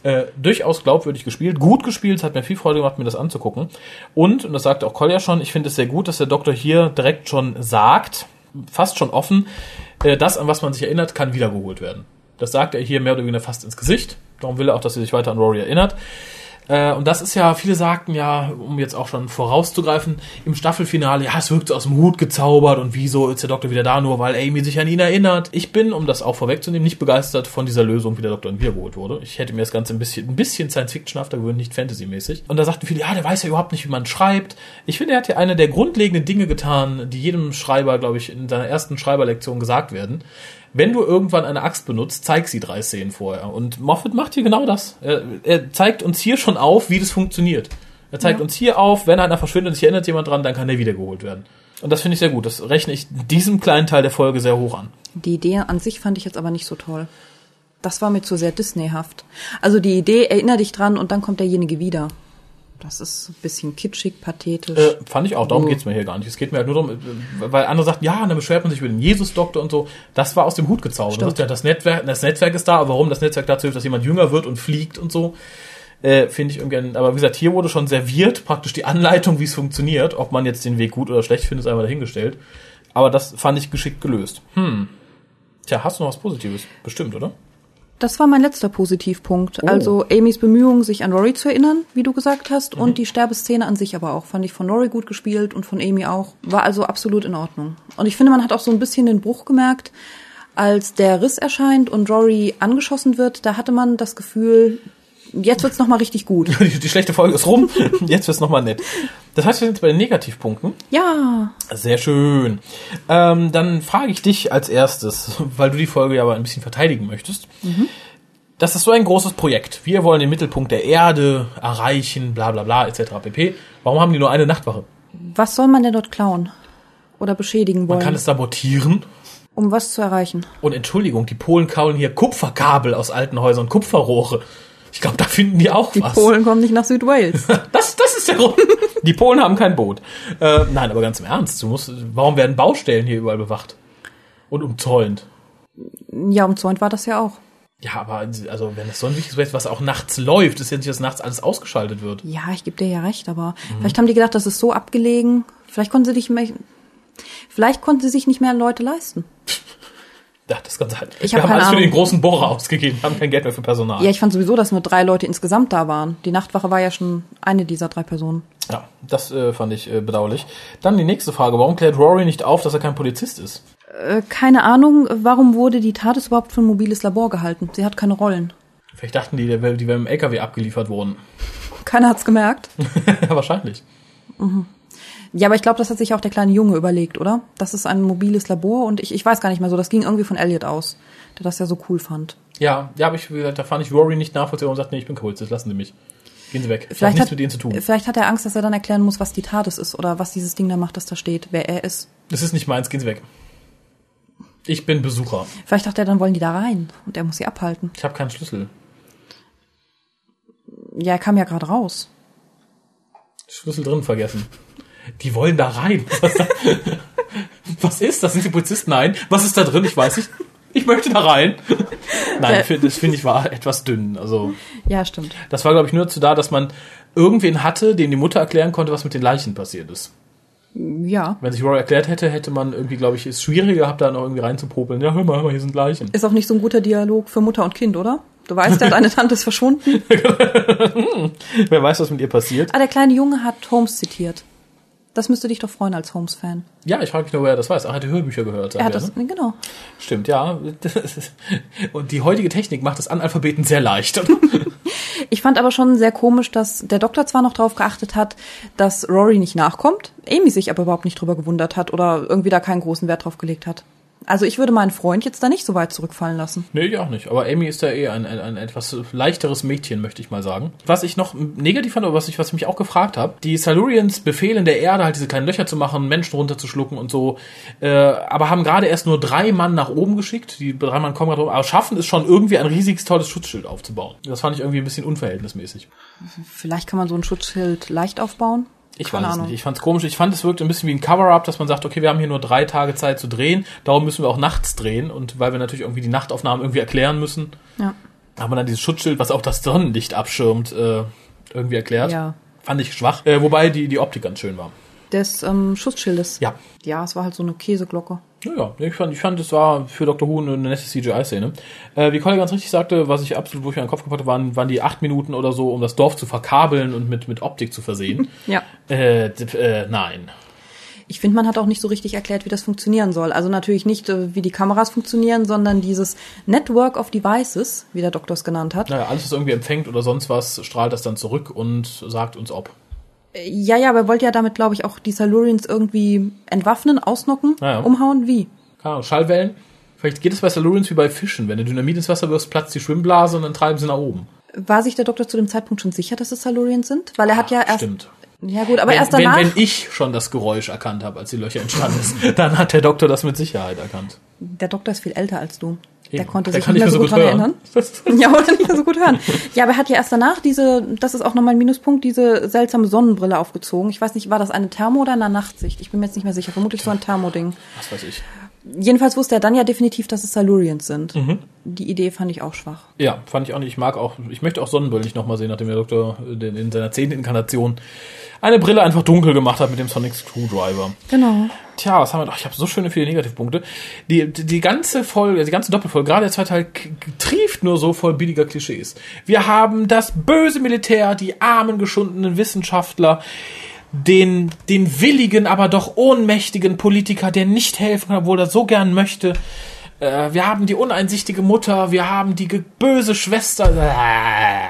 Äh, durchaus glaubwürdig gespielt, gut gespielt, es hat mir viel Freude gemacht, mir das anzugucken. Und, und das sagte auch Kolja schon, ich finde es sehr gut, dass der Doktor hier direkt schon sagt, fast schon offen, äh, das, an was man sich erinnert, kann wiedergeholt werden. Das sagt er hier mehr oder weniger fast ins Gesicht. Darum will er auch, dass sie sich weiter an Rory erinnert. Äh, und das ist ja, viele sagten ja, um jetzt auch schon vorauszugreifen, im Staffelfinale, ja, es wirkt so aus dem Hut gezaubert und wieso ist der Doktor wieder da, nur weil Amy sich an ihn erinnert. Ich bin, um das auch vorwegzunehmen, nicht begeistert von dieser Lösung, wie der Doktor wiedergeholt wurde. Ich hätte mir das Ganze ein bisschen, ein bisschen Science-Fiction-hafter gewöhnt, nicht Fantasy-mäßig. Und da sagten viele, ja, der weiß ja überhaupt nicht, wie man schreibt. Ich finde, er hat ja eine der grundlegenden Dinge getan, die jedem Schreiber, glaube ich, in seiner ersten Schreiberlektion gesagt werden wenn du irgendwann eine Axt benutzt, zeig sie drei Szenen vorher. Und Moffat macht hier genau das. Er, er zeigt uns hier schon auf, wie das funktioniert. Er zeigt ja. uns hier auf, wenn einer verschwindet und sich erinnert jemand dran, dann kann der wiedergeholt werden. Und das finde ich sehr gut. Das rechne ich diesem kleinen Teil der Folge sehr hoch an. Die Idee an sich fand ich jetzt aber nicht so toll. Das war mir zu sehr Disneyhaft. Also die Idee, erinnere dich dran und dann kommt derjenige wieder. Das ist ein bisschen kitschig, pathetisch. Äh, fand ich auch, darum oh. geht's mir hier gar nicht. Es geht mir halt nur darum, weil andere sagten, ja, dann beschwert man sich über den Jesus-Doktor und so. Das war aus dem Hut gezaubert. Das, ja, das, Netzwerk, das Netzwerk ist da, aber warum das Netzwerk dazu hilft, dass jemand jünger wird und fliegt und so, äh, finde ich irgendwie. Aber wie gesagt, hier wurde schon serviert, praktisch die Anleitung, wie es funktioniert. Ob man jetzt den Weg gut oder schlecht findet, ist einmal dahingestellt. Aber das fand ich geschickt gelöst. Hm. Tja, hast du noch was Positives? Bestimmt, oder? Das war mein letzter Positivpunkt. Oh. Also Amys Bemühungen, sich an Rory zu erinnern, wie du gesagt hast, mhm. und die Sterbeszene an sich aber auch. Fand ich von Rory gut gespielt und von Amy auch. War also absolut in Ordnung. Und ich finde, man hat auch so ein bisschen den Bruch gemerkt, als der Riss erscheint und Rory angeschossen wird. Da hatte man das Gefühl, jetzt wird's noch mal richtig gut. Die, die schlechte Folge ist rum, jetzt wird's noch mal nett. Das heißt, wir sind jetzt bei den Negativpunkten. Ja. Sehr schön. Ähm, dann frage ich dich als erstes, weil du die Folge ja aber ein bisschen verteidigen möchtest. Mhm. Das ist so ein großes Projekt. Wir wollen den Mittelpunkt der Erde erreichen, bla bla bla, etc. pp. Warum haben die nur eine Nachtwache? Was soll man denn dort klauen? Oder beschädigen wollen? Man kann es sabotieren. Um was zu erreichen? Und Entschuldigung, die Polen kauen hier Kupferkabel aus alten Häusern, Kupferrohre. Ich glaube, da finden die auch die was. Die Polen kommen nicht nach Südwales. das, das ist der Grund. Die Polen haben kein Boot. Äh, nein, aber ganz im Ernst, du musst, warum werden Baustellen hier überall bewacht? Und umzäunt? Ja, umzäunt war das ja auch. Ja, aber also wenn das so ein wichtiges Projekt, was auch nachts läuft, ist ja nicht, dass nachts alles ausgeschaltet wird. Ja, ich gebe dir ja recht, aber mhm. vielleicht haben die gedacht, das ist so abgelegen. Vielleicht konnten sie nicht mehr, vielleicht konnten sie sich nicht mehr Leute leisten. Ja, das kann sein. Ich wir hab haben alles Ahnung. für den großen Bohrer ausgegeben, haben kein Geld mehr für Personal. Ja, ich fand sowieso, dass nur drei Leute insgesamt da waren. Die Nachtwache war ja schon eine dieser drei Personen. Ja, das äh, fand ich äh, bedauerlich. Dann die nächste Frage. Warum klärt Rory nicht auf, dass er kein Polizist ist? Äh, keine Ahnung. Warum wurde die TARDIS überhaupt für ein mobiles Labor gehalten? Sie hat keine Rollen. Vielleicht dachten die, die wäre im LKW abgeliefert worden. Keiner hat's gemerkt. ja, wahrscheinlich. Mhm. Ja, aber ich glaube, das hat sich auch der kleine Junge überlegt, oder? Das ist ein mobiles Labor und ich, ich weiß gar nicht mehr so, das ging irgendwie von Elliot aus, der das ja so cool fand. Ja, ja, aber ich, da fand ich Rory nicht nachvollziehbar und sagte, nee, ich bin cool, jetzt lassen Sie mich. Gehen Sie weg. Ich vielleicht nichts hat, mit Ihnen zu tun. Vielleicht hat er Angst, dass er dann erklären muss, was die TARDIS ist oder was dieses Ding da macht, das da steht, wer er ist. Das ist nicht meins, gehen Sie weg. Ich bin Besucher. Vielleicht dachte er, dann wollen die da rein und er muss sie abhalten. Ich habe keinen Schlüssel. Ja, er kam ja gerade raus. Schlüssel drin vergessen. Die wollen da rein. Was ist das? Sind die Polizisten? Nein. Was ist da drin? Ich weiß nicht. Ich möchte da rein. Nein, äh. das finde ich war etwas dünn. Also ja, stimmt. Das war glaube ich nur dazu da, dass man irgendwen hatte, dem die Mutter erklären konnte, was mit den Leichen passiert ist. Ja. Wenn sich Rory erklärt hätte, hätte man irgendwie, glaube ich, es schwieriger gehabt, da noch irgendwie reinzupopeln. Ja, hör mal, hör mal, hier sind Leichen. Ist auch nicht so ein guter Dialog für Mutter und Kind, oder? Du weißt ja, deine Tante ist verschwunden. Wer weiß, was mit ihr passiert. Ah, der kleine Junge hat Holmes zitiert. Das müsste dich doch freuen als Holmes-Fan. Ja, ich frage mich nur, wer das weiß. Ach, er hat die Hörbücher gehört. Er hat das, ne? genau. Stimmt, ja. Und die heutige Technik macht das Analphabeten sehr leicht. ich fand aber schon sehr komisch, dass der Doktor zwar noch darauf geachtet hat, dass Rory nicht nachkommt, Amy sich aber überhaupt nicht drüber gewundert hat oder irgendwie da keinen großen Wert drauf gelegt hat. Also ich würde meinen Freund jetzt da nicht so weit zurückfallen lassen. Nee, ich auch nicht. Aber Amy ist ja eh ein, ein, ein etwas leichteres Mädchen, möchte ich mal sagen. Was ich noch negativ fand, oder was ich, was ich mich auch gefragt habe, die Silurians befehlen der Erde halt diese kleinen Löcher zu machen, Menschen runterzuschlucken und so, äh, aber haben gerade erst nur drei Mann nach oben geschickt. Die drei Mann kommen gerade oben, aber schaffen es schon irgendwie ein riesiges, tolles Schutzschild aufzubauen. Das fand ich irgendwie ein bisschen unverhältnismäßig. Vielleicht kann man so ein Schutzschild leicht aufbauen. Ich Keine weiß es nicht. Ich fand es komisch. Ich fand, es wirkt ein bisschen wie ein Cover-up, dass man sagt, okay, wir haben hier nur drei Tage Zeit zu drehen, darum müssen wir auch nachts drehen und weil wir natürlich irgendwie die Nachtaufnahmen irgendwie erklären müssen, ja. haben wir dann dieses Schutzschild, was auch das Sonnenlicht abschirmt, äh, irgendwie erklärt. Ja. Fand ich schwach. Äh, wobei die, die Optik ganz schön war. Des ähm, Schutzschildes. Ja. Ja, es war halt so eine Käseglocke. Ja, ich fand, ich fand, es war für Dr. Who eine nette CGI-Szene. Äh, wie Colin ganz richtig sagte, was ich absolut, wo ich mir den Kopf gepackt habe, waren, waren die acht Minuten oder so, um das Dorf zu verkabeln und mit, mit Optik zu versehen. Ja. Äh, äh, nein. Ich finde, man hat auch nicht so richtig erklärt, wie das funktionieren soll. Also natürlich nicht, äh, wie die Kameras funktionieren, sondern dieses Network of Devices, wie der Doktor es genannt hat. Naja, alles, was irgendwie empfängt oder sonst was, strahlt das dann zurück und sagt uns ob. Ja, ja, aber er wollte ja damit, glaube ich, auch die Silurians irgendwie entwaffnen, ausnocken, Ja, ja. umhauen. Wie? Keine Ahnung, Schallwellen. Vielleicht geht es bei Silurians wie bei Fischen. Wenn du Dynamit ins Wasser wirfst, platzt die Schwimmblase und dann treiben sie nach oben. War sich der Doktor zu dem Zeitpunkt schon sicher, dass es Silurians sind? Weil er hat ja erst. Stimmt. Ja gut, aber wenn, erst danach. Wenn, wenn ich schon das Geräusch erkannt habe, als die Löcher entstanden ist, dann hat der Doktor das mit Sicherheit erkannt. der Doktor ist viel älter als du. Der Eben. konnte Der sich nicht mehr so gut dran hören. erinnern. Ja, oder nicht mehr so gut hören. Ja, aber er hat ja erst danach diese, das ist auch nochmal ein Minuspunkt, diese seltsame Sonnenbrille aufgezogen. Ich weiß nicht, war das eine Thermo- oder eine Nachtsicht? Ich bin mir jetzt nicht mehr sicher. Vermutlich so ein Thermoding. Was weiß ich. Jedenfalls wusste er dann ja definitiv, dass es Silurians sind. Mhm. Die Idee fand ich auch schwach. Ja, fand ich auch nicht. Ich mag auch, ich möchte auch Sonnenbrillen nicht nochmal sehen, nachdem der Doktor den- in seiner zehnten Inkarnation eine Brille einfach dunkel gemacht hat mit dem Sonic Screwdriver. Genau. Tja, was haben wir noch? Ich habe so schöne viele Negativpunkte. Die, die, die ganze Folge, die ganze Doppelfolge, gerade der zweite Teil, trieft nur so voll billiger Klischees. Wir haben das böse Militär, die armen, geschundenen Wissenschaftler, den, den willigen, aber doch ohnmächtigen Politiker, der nicht helfen kann, obwohl er so gern möchte. Äh, wir haben die uneinsichtige Mutter, wir haben die böse Schwester. Äh,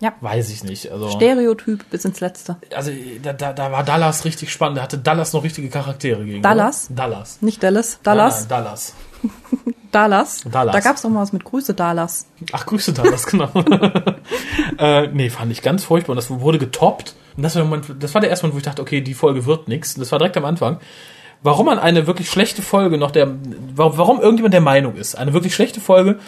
Ja. weiß ich nicht. Also, Stereotyp bis ins Letzte. also da, da, da war Dallas richtig spannend. Da hatte Dallas noch richtige Charaktere gegen. Dallas? Oder? Dallas. Nicht Dallas, Dallas, Nein, nein, Dallas. Dallas. Dallas. Da gab's doch mal was mit Grüße Dallas. Ach, Grüße Dallas, genau. äh, nee, fand ich ganz furchtbar. Und das wurde getoppt. Und das war, der Moment, das war der erste Moment, wo ich dachte, okay, die Folge wird. Und das war direkt am Anfang. Warum man eine wirklich schlechte Folge noch der, warum, warum irgendjemand der Meinung ist, eine wirklich schlechte Folge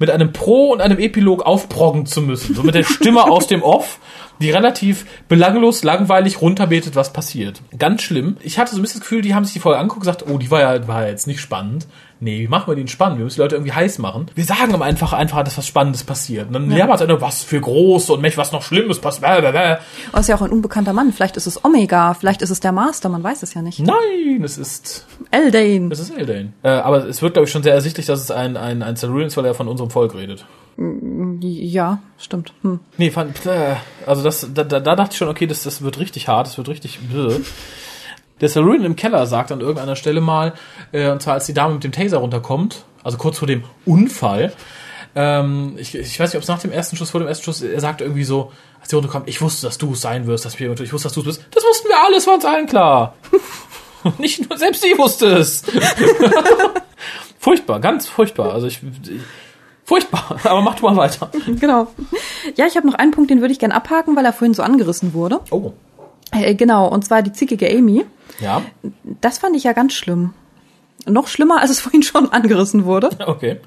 mit einem Pro und einem Epilog aufproggen zu müssen. So mit der Stimme aus dem Off, die relativ belanglos, langweilig runterbetet, was passiert. Ganz schlimm. Ich hatte so ein bisschen das Gefühl, die haben sich die Folge angeguckt und gesagt, oh, die war ja, war ja jetzt nicht spannend. Nee, wie machen wir den spannend? Wir müssen die Leute irgendwie heiß machen. Wir sagen ihm einfach, einfach, dass was Spannendes passiert. Und dann ja. lernt einer, was für groß und Mensch, was noch Schlimmes passiert. Blablabla. Oh, ist ja auch ein unbekannter Mann. Vielleicht ist es Omega, vielleicht ist es der Master, man weiß es ja nicht. Nein, es ist Eldane. Es ist Eldane. Äh, aber es wird, glaube ich, schon sehr ersichtlich, dass es ein, ein, ein Silurian ist, weil er von unserem Volk redet. Ja, stimmt. Hm. Nee, fand, äh, also das, da, da, da dachte ich schon, okay, das, das wird richtig hart, das wird richtig bläh. Der Silurian im Keller sagt an irgendeiner Stelle mal, äh, und zwar als die Dame mit dem Taser runterkommt, also kurz vor dem Unfall, ähm, ich, ich weiß nicht, ob es nach dem ersten Schuss, vor dem ersten Schuss, er sagt irgendwie so, als die runterkommt, ich wusste, dass du es sein wirst, dass wir, ich wusste, dass du es bist. Das wussten wir alle, es war uns allen klar. Nicht nur, selbst sie wusste es. furchtbar, ganz furchtbar. Also ich, ich furchtbar, aber mach du mal weiter. Genau. Ja, ich habe noch einen Punkt, den würde ich gern abhaken, weil er vorhin so angerissen wurde. Oh, Äh, genau, und zwar die zickige Amy. ja, Das fand ich ja ganz schlimm. Noch schlimmer, als es vorhin schon angerissen wurde. okay.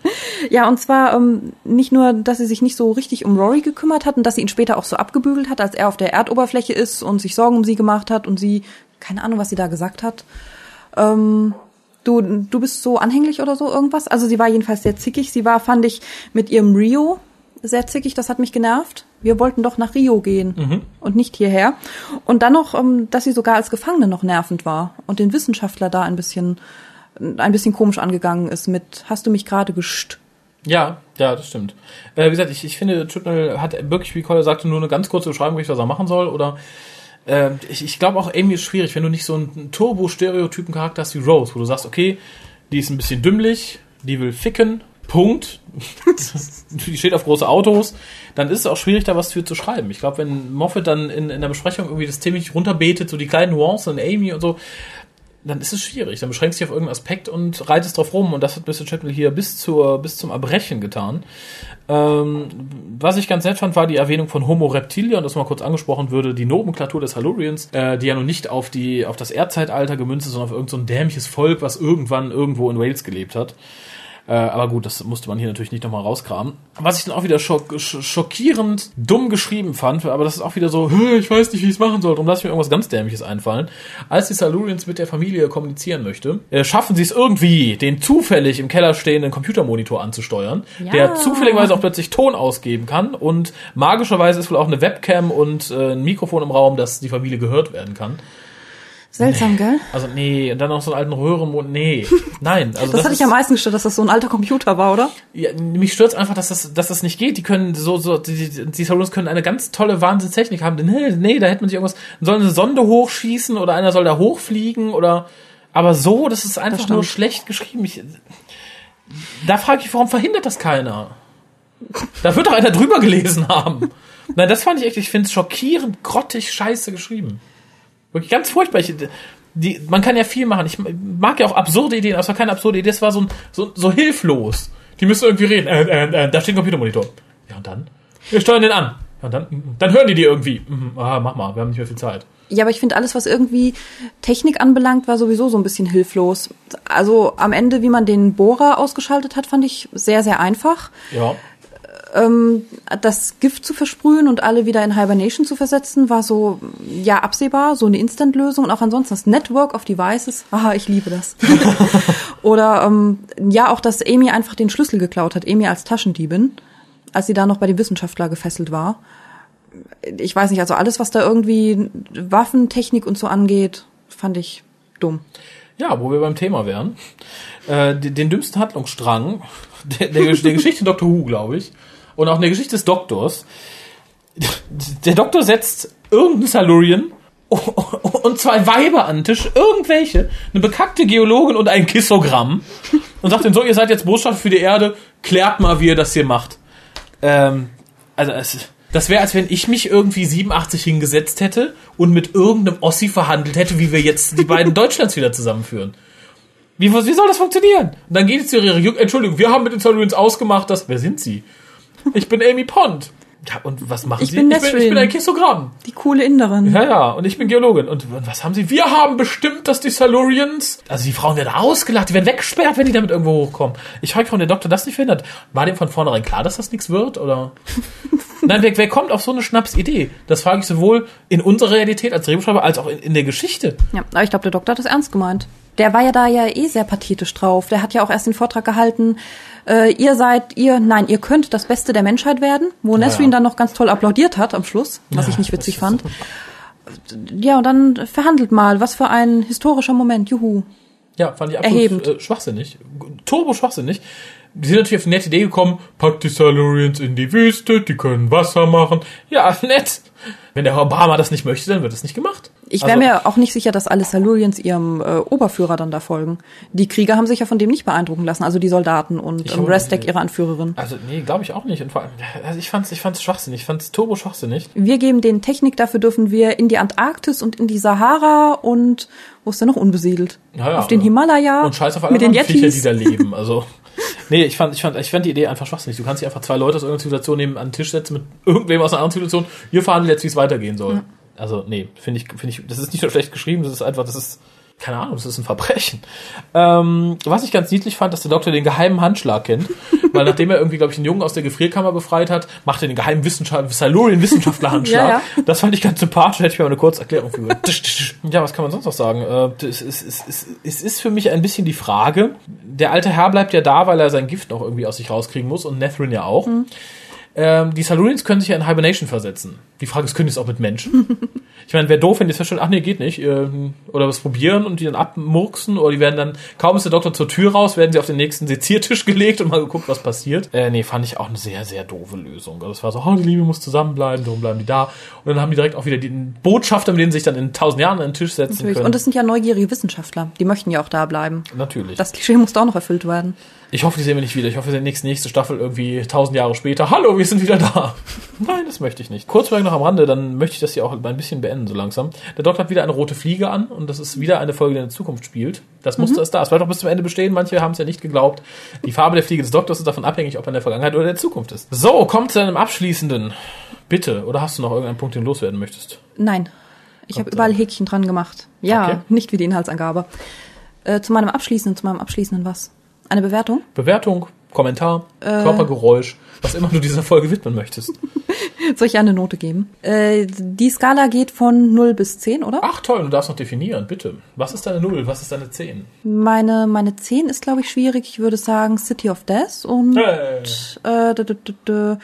Ja, und zwar ähm, nicht nur, dass sie sich nicht so richtig um Rory gekümmert hat und dass sie ihn später auch so abgebügelt hat, als er auf der Erdoberfläche ist und sich Sorgen um sie gemacht hat und sie, keine Ahnung, was sie da gesagt hat. Ähm, du, du bist so anhänglich oder so irgendwas. Also sie war jedenfalls sehr zickig. Sie war, fand ich, mit ihrem Rio sehr zickig. Das hat mich genervt. Wir wollten doch nach Rio gehen und nicht hierher. Und dann noch, ähm, dass sie sogar als Gefangene noch nervend war und den Wissenschaftler da ein bisschen, ein bisschen komisch angegangen ist mit, hast du mich gerade gescht? Ja, ja, das stimmt. Äh, wie gesagt, ich, ich finde, Chutnell hat wirklich, wie Colin sagte, nur eine ganz kurze Beschreibung, was er machen soll. Oder äh, ich, ich glaube auch, Amy ist schwierig, wenn du nicht so einen Turbo-Stereotypen-Charakter hast wie Rose, wo du sagst, okay, die ist ein bisschen dümmlich, die will ficken, Punkt. die steht auf große Autos, dann ist es auch schwierig, da was für zu schreiben. Ich glaube, wenn Moffat dann in, in der Besprechung irgendwie das ziemlich runterbetet, so die kleinen Nuancen und Amy und so, dann ist es schwierig. Dann beschränkst du dich auf irgendeinen Aspekt und reitest drauf rum. Und das hat Mr. Chapel hier bis, zur, bis zum Erbrechen getan. Ähm, was ich ganz nett fand, war die Erwähnung von Homo reptilia, und das mal kurz angesprochen würde, die Nomenklatur des Halurians, äh, die ja nun nicht auf, die, auf das Erdzeitalter gemünzt ist, sondern auf irgendein so dämliches Volk, was irgendwann irgendwo in Wales gelebt hat. Äh, aber gut, das musste man hier natürlich nicht nochmal rauskramen. Was ich dann auch wieder schock, sch- schockierend dumm geschrieben fand, aber das ist auch wieder so, "Hä, ich weiß nicht, wie ich es machen soll, darum lasse ich mir irgendwas ganz Dämliches einfallen. Als die Silurians mit der Familie kommunizieren möchte, äh, schaffen sie es irgendwie, den zufällig im Keller stehenden Computermonitor anzusteuern, Ja. der zufälligerweise auch plötzlich Ton ausgeben kann und magischerweise ist wohl auch eine Webcam und äh, ein Mikrofon im Raum, dass die Familie gehört werden kann. Seltsam, gell? Also nee, und dann noch so einen alten Röhrenmond. Nee, nein. Also Das, hat dich ist- am meisten gestört, dass das so ein alter Computer war, oder? Ja, mich stört einfach, dass das, dass das nicht geht. Die können so, so, die, die, die Saloons können eine ganz tolle Wahnsinnstechnik haben. Nee, nee, da hätte man sich irgendwas, soll eine Sonde hochschießen oder einer soll da hochfliegen oder, aber so, das ist einfach stimmt. nur schlecht geschrieben. Ich, da frage ich, warum verhindert das keiner? Da wird doch einer drüber gelesen haben. Nein, das fand ich echt, ich finde es schockierend, grottig, scheiße geschrieben. Wirklich ganz furchtbar. Ich, die, man kann ja viel machen. Ich mag ja auch absurde Ideen, aber es war keine absurde Idee, es war so, so, so hilflos. Die müssen irgendwie reden. Äh, äh, äh, da steht ein Computermonitor. Ja, und dann? Wir steuern den an. Ja, und dann, dann hören die die irgendwie. Mhm, ah, mach mal, wir haben nicht mehr viel Zeit. Ja, aber ich finde, alles, was irgendwie Technik anbelangt, war sowieso so ein bisschen hilflos. Also am Ende, wie man den Bohrer ausgeschaltet hat, fand ich sehr, sehr einfach. Ja. Das Gift zu versprühen und alle wieder in Hibernation zu versetzen, war so, ja, absehbar, so eine Instant-Lösung. Und auch ansonsten das Network of Devices, aha, ich liebe das. Oder ähm, ja, auch, dass Amy einfach den Schlüssel geklaut hat, Amy als Taschendiebin, als sie da noch bei dem Wissenschaftler gefesselt war. Ich weiß nicht, also alles, was da irgendwie Waffentechnik und so angeht, fand ich dumm. Ja, wo wir beim Thema wären. Äh, den, den dümmsten Handlungsstrang der, der, der Geschichte Dr. Who, glaube ich. Und auch in der Geschichte des Doktors. Der Doktor setzt irgendeinen Salurian und zwei Weiber an den Tisch, irgendwelche, eine bekackte Geologin und ein Kissogramm und sagt denen so, ihr seid jetzt Botschaft für die Erde, klärt mal, wie ihr das hier macht. Ähm, also es, das wäre, als wenn ich mich irgendwie 87 hingesetzt hätte und mit irgendeinem Ossi verhandelt hätte, wie wir jetzt die beiden Deutschlands wieder zusammenführen. Wie, wie soll das funktionieren? Und dann geht es zu ihrer Entschuldigung, wir haben mit den Salurians ausgemacht, dass, wer sind sie? Ich bin Amy Pond. Ja, und was machen Ich Sie? bin ich, bin, ich bin ein Kissogramm. Die coole Inderin. Ja, ja, und ich bin Geologin. Und was haben Sie? Wir haben bestimmt, dass die Salurians, also die Frauen werden ausgelacht, die werden weggesperrt, wenn die damit irgendwo hochkommen. Ich frage, warum der Doktor das nicht verhindert. War dem von vornherein klar, dass das nichts wird, oder? Nein, wer, wer kommt auf so eine Schnapsidee? Das frage ich sowohl in unserer Realität als Drehbuchschreiber als auch in, in der Geschichte. Ja, aber ich glaube, der Doktor hat das ernst gemeint. Der war ja da ja eh sehr pathetisch drauf. Der hat ja auch erst den Vortrag gehalten, äh, ihr seid, ihr, nein, ihr könnt das Beste der Menschheit werden, wo Nesrin ja. dann noch ganz toll applaudiert hat am Schluss, was Ja, ich nicht witzig fand. Ja, und dann verhandelt mal, was für ein historischer Moment, juhu. Ja, fand ich absolut Erhebend. äh, schwachsinnig. Turbo schwachsinnig. Die sind natürlich auf die nette Idee gekommen, packt die Salurians in die Wüste, die können Wasser machen. Ja, nett. Wenn der Obama das nicht möchte, dann wird es nicht gemacht. Ich wäre Also- mir auch nicht sicher, dass alle Salurians ihrem äh, Oberführer dann da folgen. Die Krieger haben sich ja von dem nicht beeindrucken lassen, also die Soldaten und ähm, Restek ihre Anführerin. Also, nee, glaube ich auch nicht. Und vor allem, also ich fand's, ich fand's schwachsinnig. Ich fand's turbo schwachsinnig. Wir geben denen Technik, dafür dürfen wir in die Antarktis und in die Sahara und wo ist denn noch unbesiedelt? Ja, ja, auf den. Himalaya Und scheiß auf alle mit den Viecher, die da leben. Also, nee, ich fand, ich fand, ich fand die Idee einfach schwachsinnig. Du kannst nicht einfach zwei Leute aus irgendeiner Situation neben an den Tisch setzen mit irgendwem aus einer anderen Situation. Wir verhandeln jetzt, wie es weitergehen soll. Also, nee, finde ich, finde ich, das ist nicht nur schlecht geschrieben, das ist einfach, das ist, keine Ahnung, das ist ein Verbrechen. Ähm, was ich ganz niedlich fand, dass der Doktor den geheimen Handschlag kennt, weil nachdem er irgendwie, glaube ich, einen Jungen aus der Gefrierkammer befreit hat, macht er den geheimen Wissenschaft Salurien-Wissenschaftler-Handschlag. Ja, ja. Das fand ich ganz sympathisch, hätte ich mir mal eine kurze Erklärung für. ja, was kann man sonst noch sagen? Äh, es, es, es, es, es ist für mich ein bisschen die Frage, der alte Herr bleibt ja da, weil er sein Gift noch irgendwie aus sich rauskriegen muss und Netherin ja auch. Ähm, die Salurians können sich ja in Hibernation versetzen. Die Frage ist, können die es auch mit Menschen? ich meine, wäre doof, wenn die feststellen, ach nee, geht nicht. Ähm, oder was probieren und die dann abmurksen. Oder die werden dann, kaum ist der Doktor zur Tür raus, werden sie auf den nächsten Seziertisch gelegt und mal geguckt, was passiert. Äh, nee, fand ich auch eine sehr, sehr doofe Lösung. Also es war so, oh, die Liebe muss zusammenbleiben, darum bleiben die da. Und dann haben die direkt auch wieder den Botschafter, mit denen sie sich dann in tausend Jahren an den Tisch setzen Natürlich. können. Und es sind ja neugierige Wissenschaftler. Die möchten ja auch da bleiben. Natürlich. Das Klischee muss da auch noch erfüllt werden. Ich hoffe, die sehen wir nicht wieder. Ich hoffe, wir sehen nächste, nächste Staffel irgendwie tausend Jahre später. Hallo, wir sind wieder da. Nein, das möchte ich nicht. Kurz noch am Rande, dann möchte ich das hier auch ein bisschen beenden, so langsam. Der Doktor hat wieder eine rote Fliege an und das ist wieder eine Folge, die in der Zukunft spielt. Das Muster ist da. Es bleibt auch bis zum Ende bestehen. Manche haben es ja nicht geglaubt. Die Farbe der Fliege des Doktors ist davon abhängig, ob er in der Vergangenheit oder in der Zukunft ist. So, kommt zu einem abschließenden. Bitte. Oder hast du noch irgendeinen Punkt, den du loswerden möchtest? Nein. Ich habe überall. Häkchen dran gemacht. Ja, Okay. nicht wie die Inhaltsangabe. Äh, zu meinem abschließenden, zu meinem abschließenden was? Eine Bewertung? Bewertung, Kommentar, Äh. Körpergeräusch, was immer du dieser Folge widmen möchtest. Soll ich eine Note geben? Äh, die Skala geht von 0 bis 10, oder? Ach toll, du darfst noch definieren, bitte. Was ist deine Null? Was ist deine Zehn? Meine, meine 10 ist, glaube ich, schwierig. Ich würde sagen City of Death und, Hey. äh, -d -d -d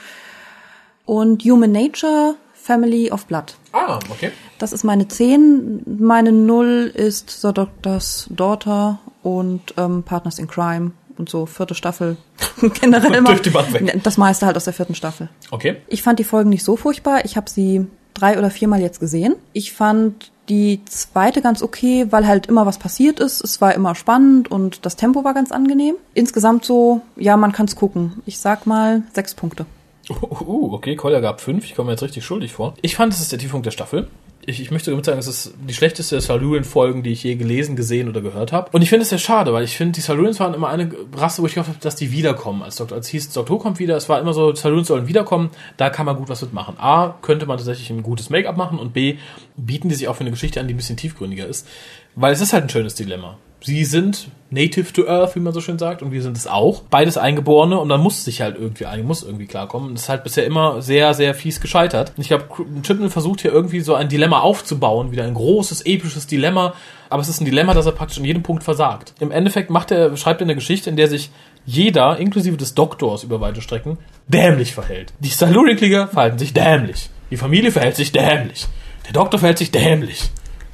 und Human Nature, Family of Blood. Ah, okay. Das ist meine 10. Meine 0 ist The Doctor's Daughter und ähm, Partners in Crime und so vierte Staffel generell weg. Das meiste halt aus der vierten Staffel. Okay. Ich fand die Folgen nicht so furchtbar. Ich habe sie drei oder viermal jetzt gesehen. Ich fand die zweite ganz okay, weil halt immer was passiert ist. Es war immer spannend und das Tempo war ganz angenehm. Insgesamt so, ja, man kann's gucken. Ich sag mal sechs Punkte. Uh, okay, Kolja gab fünf. Ich komme mir jetzt richtig schuldig vor. Ich fand, es ist der Tiefpunkt der Staffel. Ich, ich möchte damit sagen, es ist die schlechteste Silurian-Folgen, die ich je gelesen, gesehen oder gehört habe. Und ich finde es sehr schade, weil ich finde, die Silurians waren immer eine Rasse, wo ich gehofft habe, dass die wiederkommen. Als, Doktor, als hieß, Doktor kommt wieder, es war immer so, Silurians sollen wiederkommen, da kann man gut was mitmachen. A, könnte man tatsächlich ein gutes Make-up machen und B, bieten die sich auch für eine Geschichte an, die ein bisschen tiefgründiger ist. Weil es ist halt ein schönes Dilemma. Sie sind native to Earth, wie man so schön sagt, und wir sind es auch. Beides Eingeborene und dann muss sich halt irgendwie ein, muss irgendwie klarkommen. Das ist halt bisher immer sehr, sehr fies gescheitert. Und ich glaube, Chipman versucht hier irgendwie so ein Dilemma aufzubauen, wieder ein großes, episches Dilemma. Aber es ist ein Dilemma, das er praktisch in jedem Punkt versagt. Im Endeffekt macht er, schreibt er eine Geschichte, in der sich jeder, inklusive des Doktors über weite Strecken, dämlich verhält. Die Silurian-Krieger verhalten sich dämlich. Die Familie verhält sich dämlich. Der Doktor verhält sich dämlich.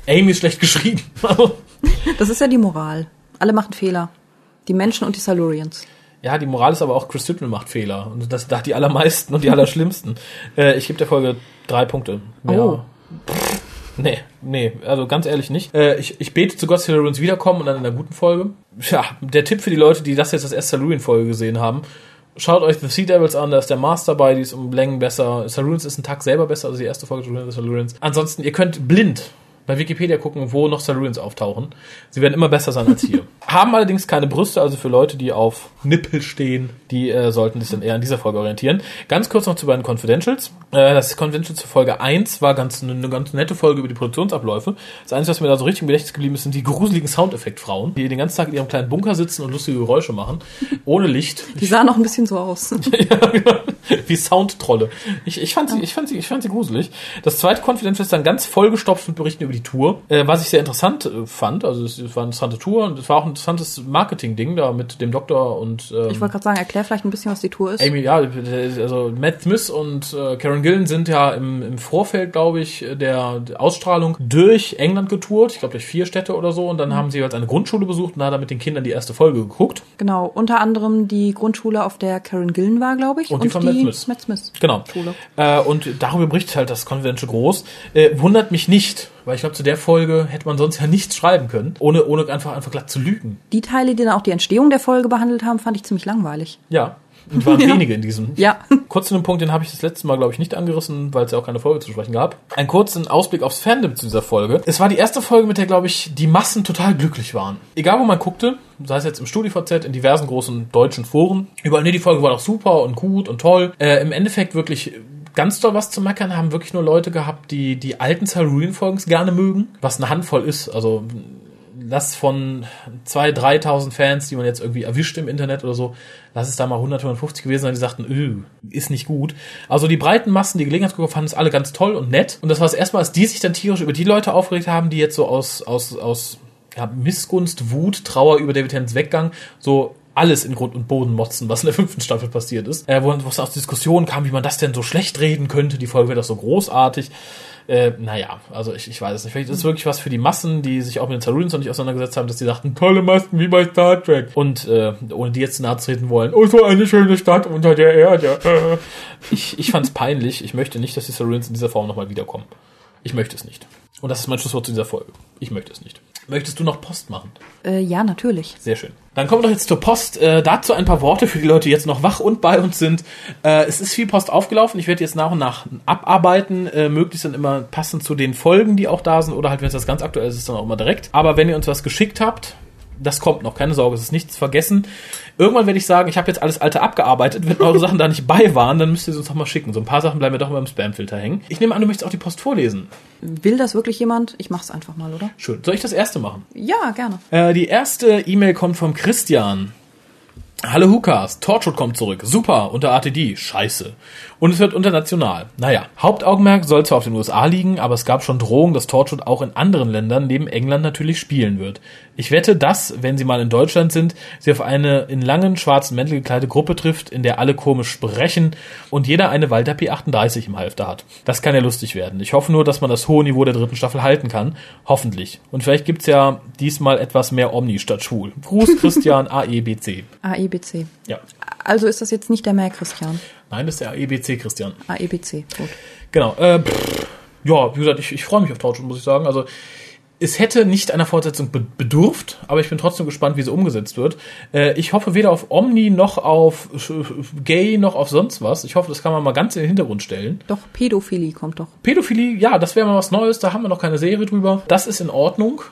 Amy ist schlecht geschrieben. Das ist ja die Moral. Alle machen Fehler. Die Menschen und die Silurians. Ja, die Moral ist aber auch, Chris Chibnall macht Fehler. Und das da die allermeisten und die allerschlimmsten. äh, ich gebe der Folge drei Punkte. Mehr. Oh. Nee, nee, also ganz ehrlich nicht. Äh, ich, ich bete zu Gott, Silurians wiederkommen und dann in einer guten Folge. Ja, der Tipp für die Leute, die das jetzt als erste Silurian-Folge gesehen haben, schaut euch The Sea Devils an, da ist der Master bei, die ist um Längen besser. Silurians ist ein Tag selber besser, also die erste Folge Silurians. Ansonsten, ihr könnt blind bei Wikipedia gucken, wo noch Silurians auftauchen. Sie werden immer besser sein als hier. Haben allerdings keine Brüste, also für Leute, die auf Nippel stehen, die äh, sollten sich dann eher an dieser Folge orientieren. Ganz kurz noch zu beiden Confidentials. Äh, das Confidential zu Folge 1 war ganz eine, eine ganz nette Folge über die Produktionsabläufe. Das Einzige, was mir da so richtig im Gedächtnis geblieben ist, sind die gruseligen Soundeffektfrauen, die den ganzen Tag in ihrem kleinen Bunker sitzen und lustige Geräusche machen. Ohne Licht. Die sahen auch ein bisschen so aus. Wie Soundtrolle. Ich, ich, fand sie, ich, fand sie, ich fand sie gruselig. Das zweite Confidential ist dann ganz vollgestopft mit Berichten über die Tour, äh, was ich sehr interessant äh, fand. Also es, es war eine interessante Tour und es war auch ein interessantes Marketing-Ding da mit dem Doktor und ähm, Ich wollte gerade sagen, erklär vielleicht ein bisschen, was die Tour ist. Amy, ja, also Matt Smith und äh, Karen Gillen sind ja im, im Vorfeld, glaube ich, der, der Ausstrahlung durch England getourt. Ich glaube, durch vier Städte oder so. Und dann haben sie halt eine Grundschule besucht und er mit den Kindern die erste Folge geguckt. Genau, unter anderem die Grundschule, auf der Karen Gillen war, glaube ich. Und die von Matt Smith. Matt Smith. Genau. Schule. Äh, und darüber bricht halt das Confidential groß. Äh, wundert mich nicht, weil ich glaube, zu der Folge hätte man sonst ja nichts schreiben können, ohne, ohne einfach, einfach glatt zu lügen. Die Teile, die dann auch die Entstehung der Folge behandelt haben, fand ich ziemlich langweilig. Ja. Und waren wenige in diesem. Ja. Kurz zu einem Punkt, den habe ich das letzte Mal, glaube ich, nicht angerissen, weil es ja auch keine Folge zu sprechen gab. Einen kurzen Ausblick aufs Fandom zu dieser Folge. Es war die erste Folge, mit der, glaube ich, die Massen total glücklich waren. Egal, wo man guckte, sei es jetzt im StudiVZ, in diversen großen deutschen Foren, überall, nee, die Folge war doch super und gut und toll. Äh, Im Endeffekt wirklich ganz doll was zu meckern haben wirklich nur Leute gehabt, die die alten Silurian-Folgen gerne mögen, was eine Handvoll ist. Also lass von 2.000, 3.000 Fans, die man jetzt irgendwie erwischt im Internet oder so, lass es da mal 100, 150 gewesen sein, die sagten, öh, ist nicht gut. Also die breiten Massen, die Gelegenheitsgucker fanden es alle ganz toll und nett. Und das war das erste Mal, als die sich dann tierisch über die Leute aufgeregt haben, die jetzt so aus, aus, aus ja, Missgunst, Wut, Trauer über David Tennants Weggang so alles in Grund und Boden motzen, was in der fünften Staffel passiert ist. Äh, wo, es aus Diskussionen kam, wie man das denn so schlecht reden könnte. Die Folge wäre doch so großartig. Äh, naja, also ich, ich weiß es nicht. Vielleicht ist es wirklich was für die Massen, die sich auch mit den Silurians noch nicht auseinandergesetzt haben, dass die sagten, tolle Masken wie bei Star Trek. Und äh, ohne die jetzt nahe treten wollen, oh, so eine schöne Stadt unter der Erde. Ich, ich fand es peinlich. Ich möchte nicht, dass die Silurians in dieser Form nochmal wiederkommen. Ich möchte es nicht. Und das ist mein Schlusswort zu dieser Folge. Ich möchte es nicht. Möchtest du noch Post machen? Äh, ja, natürlich. Sehr schön. Dann kommen wir doch jetzt zur Post. Äh, dazu ein paar Worte für die Leute, die jetzt noch wach und bei uns sind. Äh, es ist viel Post aufgelaufen. Ich werde jetzt nach und nach abarbeiten, äh, möglichst dann immer passend zu den Folgen, die auch da sind, oder halt, wenn es das ganz aktuell ist, ist dann auch immer direkt. Aber wenn ihr uns was geschickt habt, das kommt noch, keine Sorge, es ist nichts vergessen. Irgendwann werde ich sagen, ich habe jetzt alles Alte abgearbeitet. Wenn eure Sachen da nicht bei waren, dann müsst ihr sie uns noch mal schicken. So ein paar Sachen bleiben mir doch immer im Spamfilter hängen. Ich nehme an, du möchtest auch die Post vorlesen. Will das wirklich jemand? Ich mach's einfach mal, oder? Schön. Soll ich das erste machen? Ja, gerne. Äh, die erste E-Mail kommt vom Christian. Hallo Hukas, Torchwood kommt zurück. Super, unter ATD. Scheiße. Und es wird international. Naja, Hauptaugenmerk soll zwar auf den USA liegen, aber es gab schon Drohungen, dass Torchwood auch in anderen Ländern neben England natürlich spielen wird. Ich wette, dass, wenn sie mal in Deutschland sind, sie auf eine in langen schwarzen Mäntel gekleidete Gruppe trifft, in der alle komisch sprechen und jeder eine Walter P38 im Halfter hat. Das kann ja lustig werden. Ich hoffe nur, dass man das hohe Niveau der dritten Staffel halten kann. Hoffentlich. Und vielleicht gibt's ja diesmal etwas mehr Omni statt schwul. Gruß Christian AEBC. AEBC. Ja. Also ist das jetzt nicht der Mehr Christian. Nein, das ist der AEBC Christian. AEBC, gut. Genau. Äh, pff, ja, wie gesagt, ich, ich freue mich auf Torchwood, muss ich sagen. Also es hätte nicht einer Fortsetzung be bedurft, aber ich bin trotzdem gespannt, wie sie umgesetzt wird. Äh, ich hoffe weder auf Omni noch auf Gay noch auf sonst was. Ich hoffe, das kann man mal ganz in den Hintergrund stellen. Doch, Pädophilie kommt doch. Pädophilie, ja, das wäre mal was Neues. Da haben wir noch keine Serie drüber. Das ist in Ordnung.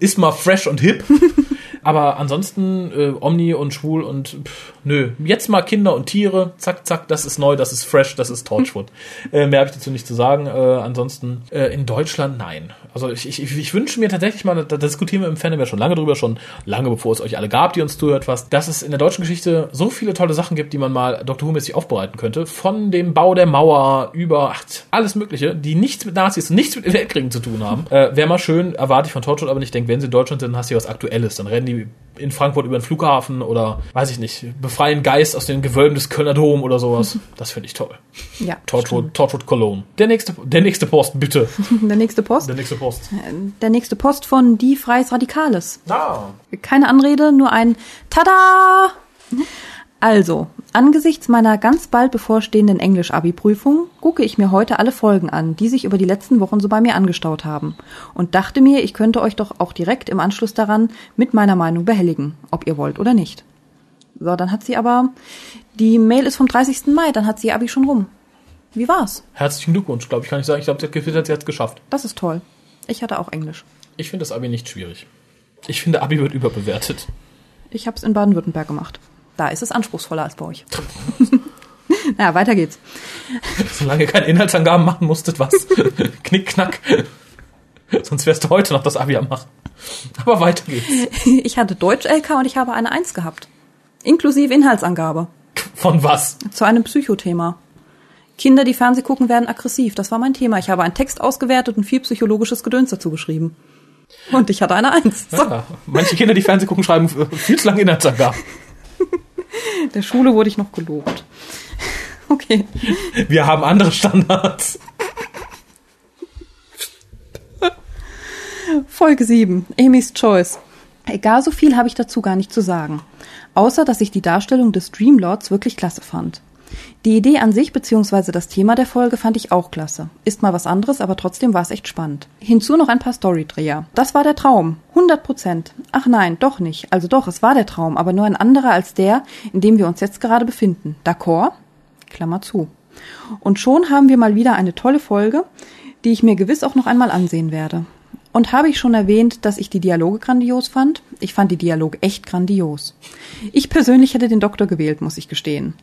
Ist mal fresh und hip. Aber ansonsten äh, Omni und schwul und pff, nö. Jetzt mal Kinder und Tiere. Zack, zack, das ist neu, das ist fresh, das ist Torchwood. äh, mehr habe ich dazu nicht zu sagen. Äh, ansonsten äh, in Deutschland nein. Also ich, ich, ich wünsche mir tatsächlich mal, da diskutieren wir im Fandom ja schon lange drüber, schon lange bevor es euch alle gab, die uns zuhört, was, dass es in der deutschen Geschichte so viele tolle Sachen gibt, die man mal Dr. Who-mäßig aufbereiten könnte. Von dem Bau der Mauer über ach, alles Mögliche, die nichts mit Nazis und nichts mit Weltkriegen zu tun haben. Äh, Wäre mal schön, erwarte ich von Torchwood, aber ich denke, wenn sie in Deutschland sind, dann hast du was Aktuelles. Dann rennen die in Frankfurt über den Flughafen oder weiß ich nicht, befreien Geist aus den Gewölben des Kölner Dom oder sowas. Das finde ich toll. Ja. Torchwood, Torchwood Cologne. Der nächste, der nächste Post, bitte. Der nächste Post. Der nächste Post. Der nächste Post von Die Freies Radikales. Ah. Keine Anrede, nur ein Tada! Also, angesichts meiner ganz bald bevorstehenden Englisch-Abi-Prüfung gucke ich mir heute alle Folgen an, die sich über die letzten Wochen so bei mir angestaut haben und dachte mir, ich könnte euch doch auch direkt im Anschluss daran mit meiner Meinung behelligen, ob ihr wollt oder nicht. So, dann hat sie aber, die Mail ist vom 30. Mai, dann hat sie ihr Abi schon rum. Wie war's? Herzlichen Glückwunsch, glaube ich, kann ich sagen. Ich glaube, sie hat sie hat's geschafft. Das ist toll. Ich hatte auch Englisch. Ich finde das Abi nicht schwierig. Ich finde, Abi wird überbewertet. Ich habe es in Baden-Württemberg gemacht. Da ist es anspruchsvoller als bei euch. naja, weiter geht's. Solange ihr keine Inhaltsangaben machen musstet, was? Knick, knack. Sonst wärst du heute noch das Abi am machen. Aber weiter geht's. Ich hatte Deutsch-LK und ich habe eine Eins gehabt. Inklusive Inhaltsangabe. Von was? Zu einem Psychothema. Kinder, die Fernseh gucken, werden aggressiv. Das war mein Thema. Ich habe einen Text ausgewertet und viel psychologisches Gedöns dazu geschrieben. Und ich hatte eine Eins. So. Ja, manche Kinder, die Fernseh gucken, schreiben viel zu lange Inhaltsangaben. Der Schule wurde ich noch gelobt. Okay. Wir haben andere Standards. Folge 7. Amy's Choice. Egal so viel habe ich dazu gar nicht zu sagen. Außer, dass ich die Darstellung des Dreamlords wirklich klasse fand. Die Idee an sich bzw. das Thema der Folge fand ich auch klasse. Ist mal was anderes, aber trotzdem war es echt spannend. Hinzu noch ein paar Storydreher. Das war der Traum. 100 Prozent. Ach nein, doch nicht. Also doch, es war der Traum, aber nur ein anderer als der, in dem wir uns jetzt gerade befinden. D'accord? Klammer zu. Und schon haben wir mal wieder eine tolle Folge, die ich mir gewiss auch noch einmal ansehen werde. Und habe ich schon erwähnt, dass ich die Dialoge grandios fand? Ich fand die Dialoge echt grandios. Ich persönlich hätte den Doktor gewählt, muss ich gestehen.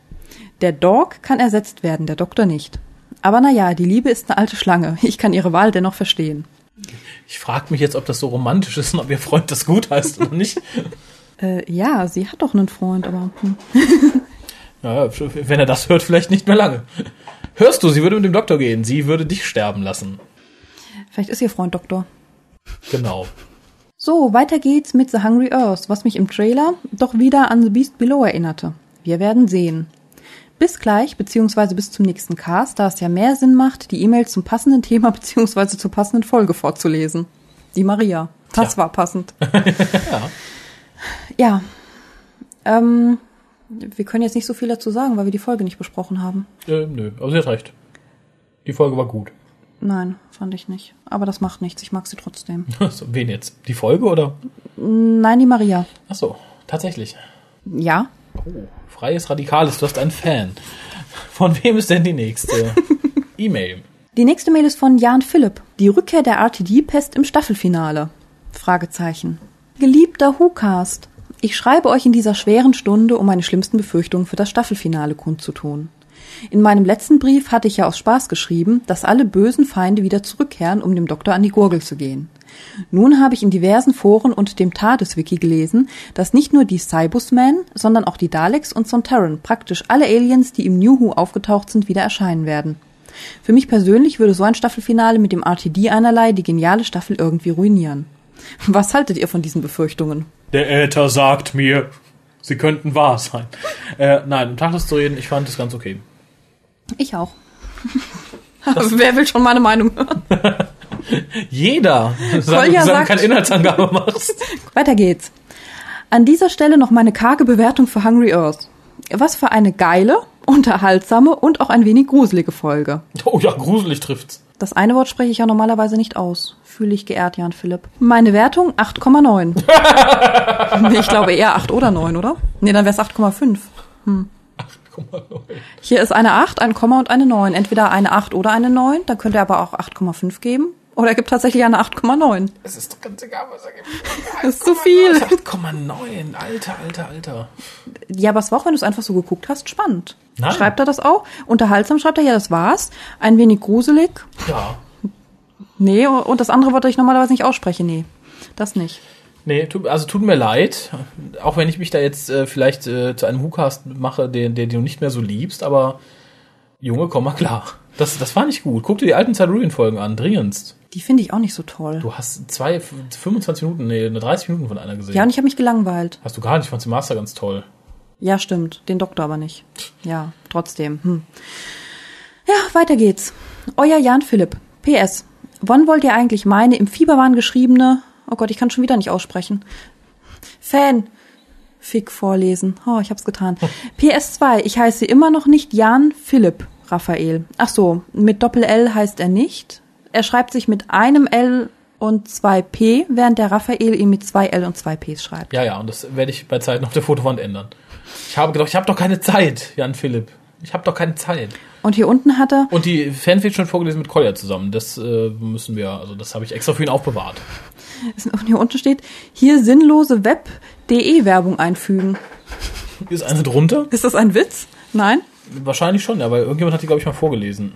Der Dog kann ersetzt werden, der Doktor nicht. Aber naja, die Liebe ist eine alte Schlange. Ich kann ihre Wahl dennoch verstehen. Ich frage mich jetzt, ob das so romantisch ist und ob ihr Freund das gut heißt oder nicht. Äh, ja, sie hat doch einen Freund, aber. Hm. Ja, wenn er das hört, vielleicht nicht mehr lange. Hörst du, sie würde mit dem Doktor gehen. Sie würde dich sterben lassen. Vielleicht ist ihr Freund Doktor. Genau. So, weiter geht's mit The Hungry Earth, was mich im Trailer doch wieder an The Beast Below erinnerte. Wir werden sehen. Bis gleich, beziehungsweise bis zum nächsten Cast, da es ja mehr Sinn macht, die E-Mail zum passenden Thema beziehungsweise zur passenden Folge vorzulesen. Die Maria. Das Tja. war passend. ja. Ja. Ähm, wir können jetzt nicht so viel dazu sagen, weil wir die Folge nicht besprochen haben. Äh, nö, aber sie hat recht. Die Folge war gut. Nein, fand ich nicht. Aber das macht nichts. Ich mag sie trotzdem. So, wen jetzt? Die Folge oder? Nein, die Maria. Ach so, tatsächlich. Ja. Oh, freies Radikales, du hast einen Fan. Von wem ist denn die nächste? E-Mail. Die nächste Mail ist von Jan Philipp. Die Rückkehr der RTD-Pest im Staffelfinale. Fragezeichen. Geliebter WhoCast. Ich schreibe euch in dieser schweren Stunde, um meine schlimmsten Befürchtungen für das Staffelfinale kundzutun. In meinem letzten Brief hatte ich ja aus Spaß geschrieben, dass alle bösen Feinde wieder zurückkehren, um dem Doktor an die Gurgel zu gehen. Nun habe ich in diversen Foren und dem TARDIS-Wiki gelesen, dass nicht nur die Cybusmen, sondern auch die Daleks und Sontaran, praktisch alle Aliens, die im New Who aufgetaucht sind, wieder erscheinen werden. Für mich persönlich würde so ein Staffelfinale mit dem RTD einerlei die geniale Staffel irgendwie ruinieren. Was haltet ihr von diesen Befürchtungen? Der Äther sagt mir, sie könnten wahr sein. äh, nein, um Tacheles zu reden, ich fand es ganz okay. Ich auch. Wer will schon meine Meinung hören? Jeder, Kolja solange du sagt- keine Inhaltsangabe machst. Weiter geht's. An dieser Stelle noch meine karge Bewertung für Hungry Earth. Was für eine geile, unterhaltsame und auch ein wenig gruselige Folge. Oh ja, gruselig trifft's. Das eine Wort spreche ich ja normalerweise nicht aus. Fühle ich geehrt, Jan Philipp. Meine Wertung 8,9. nee, ich glaube eher 8 oder 9, oder? Nee, dann wär's 8,5. Guck mal, Leute. Hier ist eine 8, ein Komma und eine 9. Entweder eine 8 oder eine 9. Dann könnte er aber auch 8,5 geben. Oder er gibt tatsächlich eine 8,9. Es ist doch ganz egal, was er gibt. Das ist zu viel. 8,9, alter, alter, alter. Ja, aber es war auch, wenn du es einfach so geguckt hast, spannend. Nein. Schreibt er das auch? Unterhaltsam schreibt er, ja, das war's. Ein wenig gruselig. Ja. Nee, und das andere Wort, das ich normalerweise nicht ausspreche, nee. Das nicht. Nee, tut, also tut mir leid, auch wenn ich mich da jetzt äh, vielleicht äh, zu einem WhoCast mache, den, den du nicht mehr so liebst, aber Junge, komm mal klar. Das, das war nicht gut. Guck dir die alten Silurian-Folgen an, dringendst. Die finde ich auch nicht so toll. Du hast zwei, 25 Minuten, nee, eine 30 Minuten von einer gesehen. Ja, und ich habe mich gelangweilt. Hast du gar nicht, ich fand den Master ganz toll. Ja, stimmt. Den Doktor aber nicht. Ja, trotzdem. Hm. Ja, weiter geht's. Euer Jan Philipp. PS. Wann wollt ihr eigentlich meine im Fieberwahn geschriebene, oh Gott, ich kann schon wieder nicht aussprechen, Fan, Fick vorlesen. Oh, ich hab's getan. PS2. Ich heiße immer noch nicht Jan Philipp Raphael. Ach so, mit Doppel-L heißt er nicht. Er schreibt sich mit einem L und zwei P, während der Raphael ihn mit zwei L und zwei Ps schreibt. Ja, ja, und das werde ich bei Zeiten auf der Fotowand ändern. Ich habe gedacht, ich habe doch keine Zeit, Jan Philipp. Ich habe doch keine Zeit. Und hier unten hat er Und die Fanfiction vorgelesen mit Kolja zusammen. Das äh, müssen wir, also das habe ich extra für ihn aufbewahrt. Und hier unten steht, hier sinnlose Web.de-Werbung einfügen. Ist eine drunter? Ist das ein Witz? Nein? Wahrscheinlich schon, ja, weil irgendjemand hat die, glaube ich, mal vorgelesen.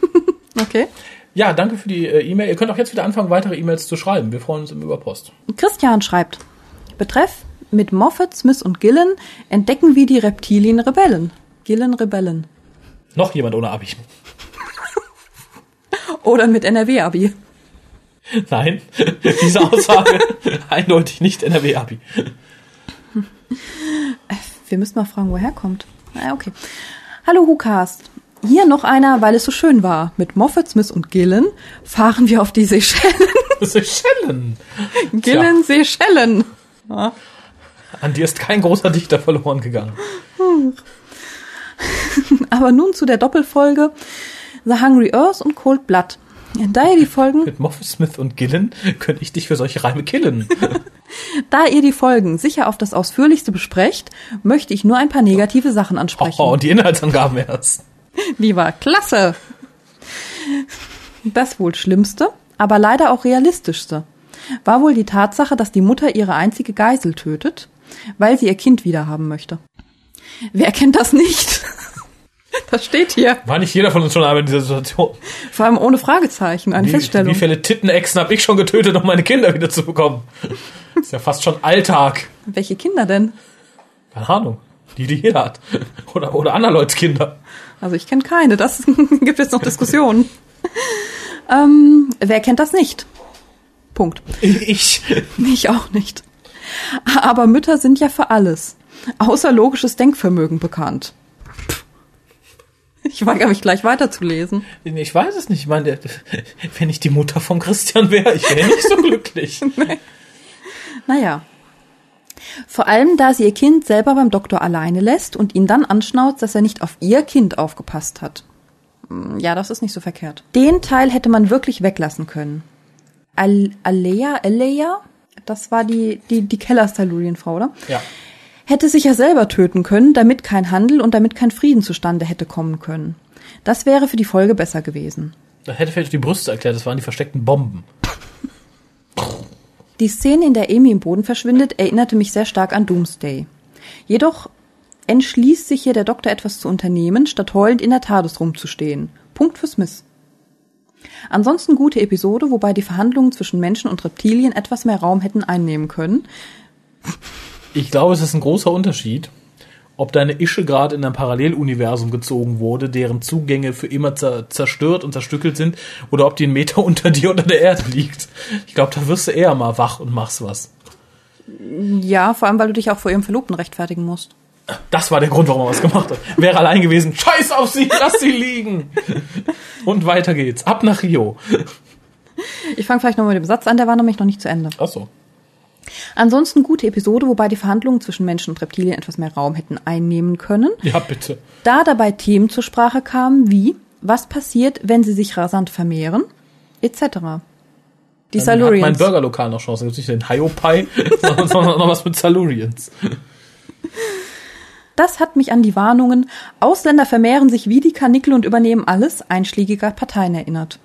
Okay. Ja, danke für die äh, E-Mail. Ihr könnt auch jetzt wieder anfangen, weitere E-Mails zu schreiben. Wir freuen uns immer über Post. Christian schreibt, betreff, mit Moffat, Smith und Gillen entdecken wir die Reptilien-Rebellen. Gillen-Rebellen. Noch jemand ohne Abi. Oder mit NRW-Abi. Nein, diese Aussage eindeutig nicht NRW-Abi. Wir müssen mal fragen, woher kommt. Na, okay. Hallo Hukast. Hier noch einer, weil es so schön war. Mit Moffat, Smith und Gillen fahren wir auf die Seychellen. Seychellen. Gillen, Seychellen. Ja. An dir ist kein großer Dichter verloren gegangen. Aber nun zu der Doppelfolge The Hungry Earth und Cold Blood. Da ihr die Folgen, Mit Moffat, Smith und Gillen könnte ich dich für solche Reime killen. da ihr die Folgen sicher auf das ausführlichste besprecht, möchte ich nur ein paar negative Sachen ansprechen. Oh, und die Inhaltsangaben erst. Die war klasse. Das wohl schlimmste, aber leider auch realistischste, war wohl die Tatsache, dass die Mutter ihre einzige Geisel tötet, weil sie ihr Kind wiederhaben möchte. Wer kennt das nicht? Das steht hier. War nicht jeder von uns schon einmal in dieser Situation? Vor allem ohne Fragezeichen, eine Wie, Feststellung. wie viele Tittenechsen habe ich schon getötet, um meine Kinder wieder zu bekommen? Ist ja fast schon Alltag. Welche Kinder denn? Keine Ahnung. Die, die jeder hat. Oder, oder anderer Leuts Kinder. Also ich kenne keine, das gibt jetzt noch Diskussionen. ähm, wer kennt das nicht? Punkt. Ich. Ich auch nicht. Aber Mütter sind ja für alles, außer logisches Denkvermögen bekannt. Ich weigere mich gleich weiterzulesen. Ich weiß es nicht. Ich meine, wenn ich die Mutter von Christian wäre, ich wäre nicht so glücklich. Naja. Vor allem, da sie ihr Kind selber beim Doktor alleine lässt und ihn dann anschnauzt, dass er nicht auf ihr Kind aufgepasst hat. Hm, Ja, das ist nicht so verkehrt. Den Teil hätte man wirklich weglassen können. Al Alea, Alea, das war die, die, die Keller-Silurian-Frau, oder? Ja. hätte sich ja selber töten können, damit kein Handel und damit kein Frieden zustande hätte kommen können. Das wäre für die Folge besser gewesen. Das hätte vielleicht die Brüste erklärt, das waren die versteckten Bomben. Die Szene, in der Amy im Boden verschwindet, erinnerte mich sehr stark an Doomsday. Jedoch entschließt sich hier der Doktor etwas zu unternehmen, statt heulend in der TARDIS rumzustehen. Punkt für Smith. Ansonsten gute Episode, wobei die Verhandlungen zwischen Menschen und Reptilien etwas mehr Raum hätten einnehmen können. Ich glaube, es ist ein großer Unterschied, ob deine Ische gerade in ein Paralleluniversum gezogen wurde, deren Zugänge für immer zer zerstört und zerstückelt sind, oder ob die einen Meter unter dir unter der Erde liegt. Ich glaube, da wirst du eher mal wach und machst was. Ja, vor allem, weil du dich auch vor ihrem Verlobten rechtfertigen musst. Das war der Grund, warum er was gemacht hat. Wäre allein gewesen, scheiß auf sie, lass sie liegen. Und weiter geht's. Ab nach Rio. Ich fange vielleicht noch mit dem Satz an, der war nämlich noch nicht zu Ende. Ach so. Ansonsten gute Episode, wobei die Verhandlungen zwischen Menschen und Reptilien etwas mehr Raum hätten einnehmen können. Ja, bitte. Da dabei Themen zur Sprache kamen wie, was passiert, wenn sie sich rasant vermehren, etc. Die Dann hat mein. Burgerlokal noch Chancen. Nicht den Hyopai, sondern sondern noch was mit Silurians. Das hat mich an die Warnungen, Ausländer vermehren sich wie die Karnickel und übernehmen alles einschlägiger Parteien erinnert.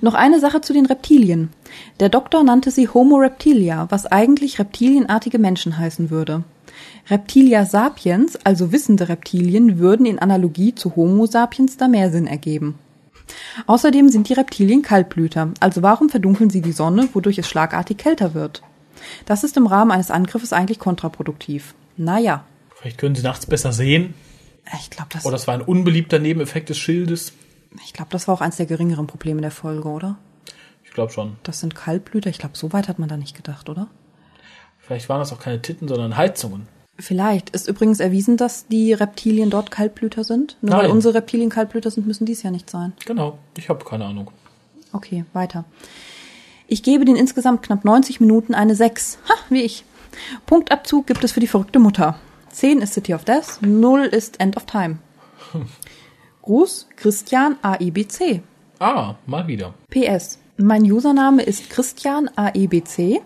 Noch eine Sache zu den Reptilien. Der Doktor nannte sie Homo reptilia, was eigentlich reptilienartige Menschen heißen würde. Reptilia sapiens, also wissende Reptilien, würden in Analogie zu Homo sapiens da mehr Sinn ergeben. Außerdem sind die Reptilien Kaltblüter, also warum verdunkeln sie die Sonne, wodurch es schlagartig kälter wird? Das ist im Rahmen eines Angriffes eigentlich kontraproduktiv. Naja, Vielleicht können sie nachts besser sehen. ich glaube, das, Oder das war ein unbeliebter Nebeneffekt des Schildes. Ich glaub, das war auch eins der geringeren Probleme der Folge, oder? Ich glaube schon. Das sind Kaltblüter. Ich glaube, so weit hat man da nicht gedacht, oder? Vielleicht waren das auch keine Titten, sondern Heizungen. Vielleicht. Ist übrigens erwiesen, dass die Reptilien dort Kaltblüter sind. Nur weil Nein. unsere Reptilien Kaltblüter sind, müssen dies ja nicht sein. Genau. Ich habe keine Ahnung. Okay, weiter. Ich gebe den insgesamt knapp 90 Minuten eine 6. Ha, wie ich. Punktabzug gibt es für die verrückte Mutter. 10 ist City of Death, 0 ist End of Time. Gruß, Christian AIBC. Ah, mal wieder. PS. Mein Username ist Christian AEBC,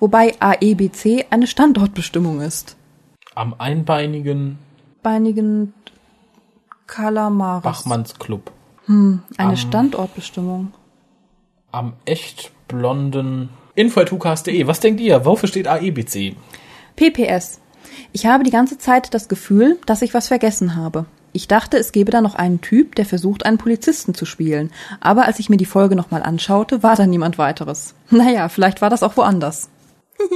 wobei AEBC eine Standortbestimmung ist. Am einbeinigen Beinigen Kalamaris. Bachmannsclub. Eine am- Standortbestimmung. Am echt blonden info.hucast.de. Was denkt ihr? Wofür steht AEBC? PPS. Ich habe die ganze Zeit das Gefühl, dass ich was vergessen habe. Ich dachte, es gäbe da noch einen Typ, der versucht, einen Polizisten zu spielen. Aber als ich mir die Folge nochmal anschaute, war da niemand weiteres. Naja, vielleicht war das auch woanders.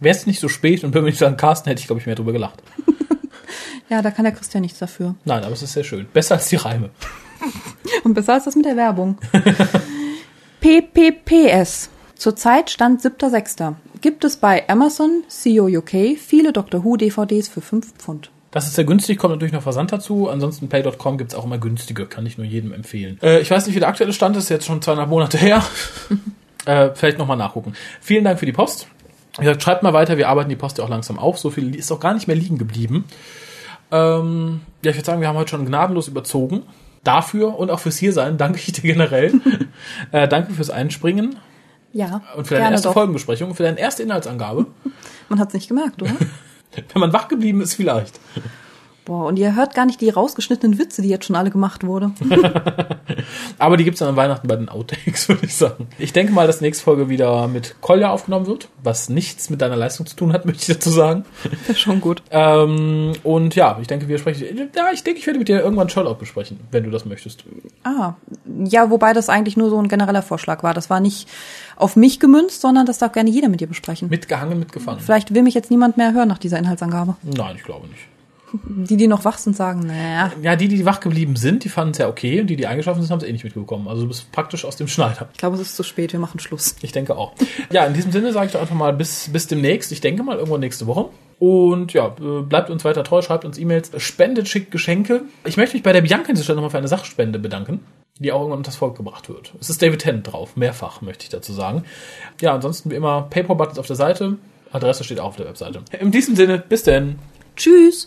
Wäre es nicht so spät und wenn wir nicht sagen Carsten, hätte ich, glaube ich, mehr drüber gelacht. Ja, da kann der Christian nichts dafür. Nein, aber es ist sehr schön. Besser als die Reime. Und besser als das mit der Werbung. PPPS. Zurzeit stand 7.6. Gibt es bei Amazon, CEO UK, viele Doctor Who DVDs für 5 Pfund. Das ist sehr günstig, kommt natürlich noch Versand dazu. Ansonsten Play.com gibt's auch immer günstige, kann ich nur jedem empfehlen. Äh, ich weiß nicht, wie der aktuelle Stand ist, jetzt schon zweieinhalb Monate her. äh, vielleicht nochmal nachgucken. Vielen Dank für die Post. Wie gesagt, schreibt mal weiter, wir arbeiten die Post ja auch langsam auf. So viel ist auch gar nicht mehr liegen geblieben. Ähm, ja, ich würde sagen, wir haben heute schon gnadenlos überzogen. Dafür und auch fürs Hiersein danke ich dir generell. äh, danke fürs Einspringen Ja, und für deine erste doch. Folgenbesprechung, für deine erste Inhaltsangabe. Man hat's nicht gemerkt, oder? Wenn man wach geblieben ist, vielleicht. Boah, und ihr hört gar nicht die rausgeschnittenen Witze, die jetzt schon alle gemacht wurde. Aber die gibt's dann an Weihnachten bei den Outtakes, würde ich sagen. Ich denke mal, dass die nächste Folge wieder mit Kolja aufgenommen wird, was nichts mit deiner Leistung zu tun hat, möchte ich dazu sagen. Das ist schon gut. Ähm, und ja, ich denke, wir sprechen. Ja, ich denke, ich werde mit dir irgendwann Sherlock besprechen, wenn du das möchtest. Ah, ja, wobei das eigentlich nur so ein genereller Vorschlag war. Das war nicht auf mich gemünzt, sondern das darf gerne jeder mit dir besprechen. Mitgehangen, mitgefangen. Vielleicht will mich jetzt niemand mehr hören nach dieser Inhaltsangabe. Nein, ich glaube nicht. Die, die noch wach sind, sagen, naja. Ja, die, die wach geblieben sind, die fanden es ja okay und die, die eingeschlafen sind, haben es eh nicht mitbekommen. Also du bist praktisch aus dem Schneider. Ich glaube, es ist zu spät, wir machen Schluss. Ich denke auch. Ja, in diesem Sinne sage ich doch einfach mal bis, bis demnächst. Ich denke mal irgendwann nächste Woche. Und ja, äh, bleibt uns weiter treu, schreibt uns E-Mails, spendet, schickt Geschenke. Ich möchte mich bei der Bianca an dieser Stelle nochmal für eine Sachspende bedanken, die auch irgendwann unters Volk gebracht wird. Es ist David Tennant drauf, mehrfach möchte ich dazu sagen. Ja, ansonsten wie immer PayPal-Buttons auf der Seite. Adresse steht auch auf der Webseite. In diesem Sinne, bis denn. Tschüss!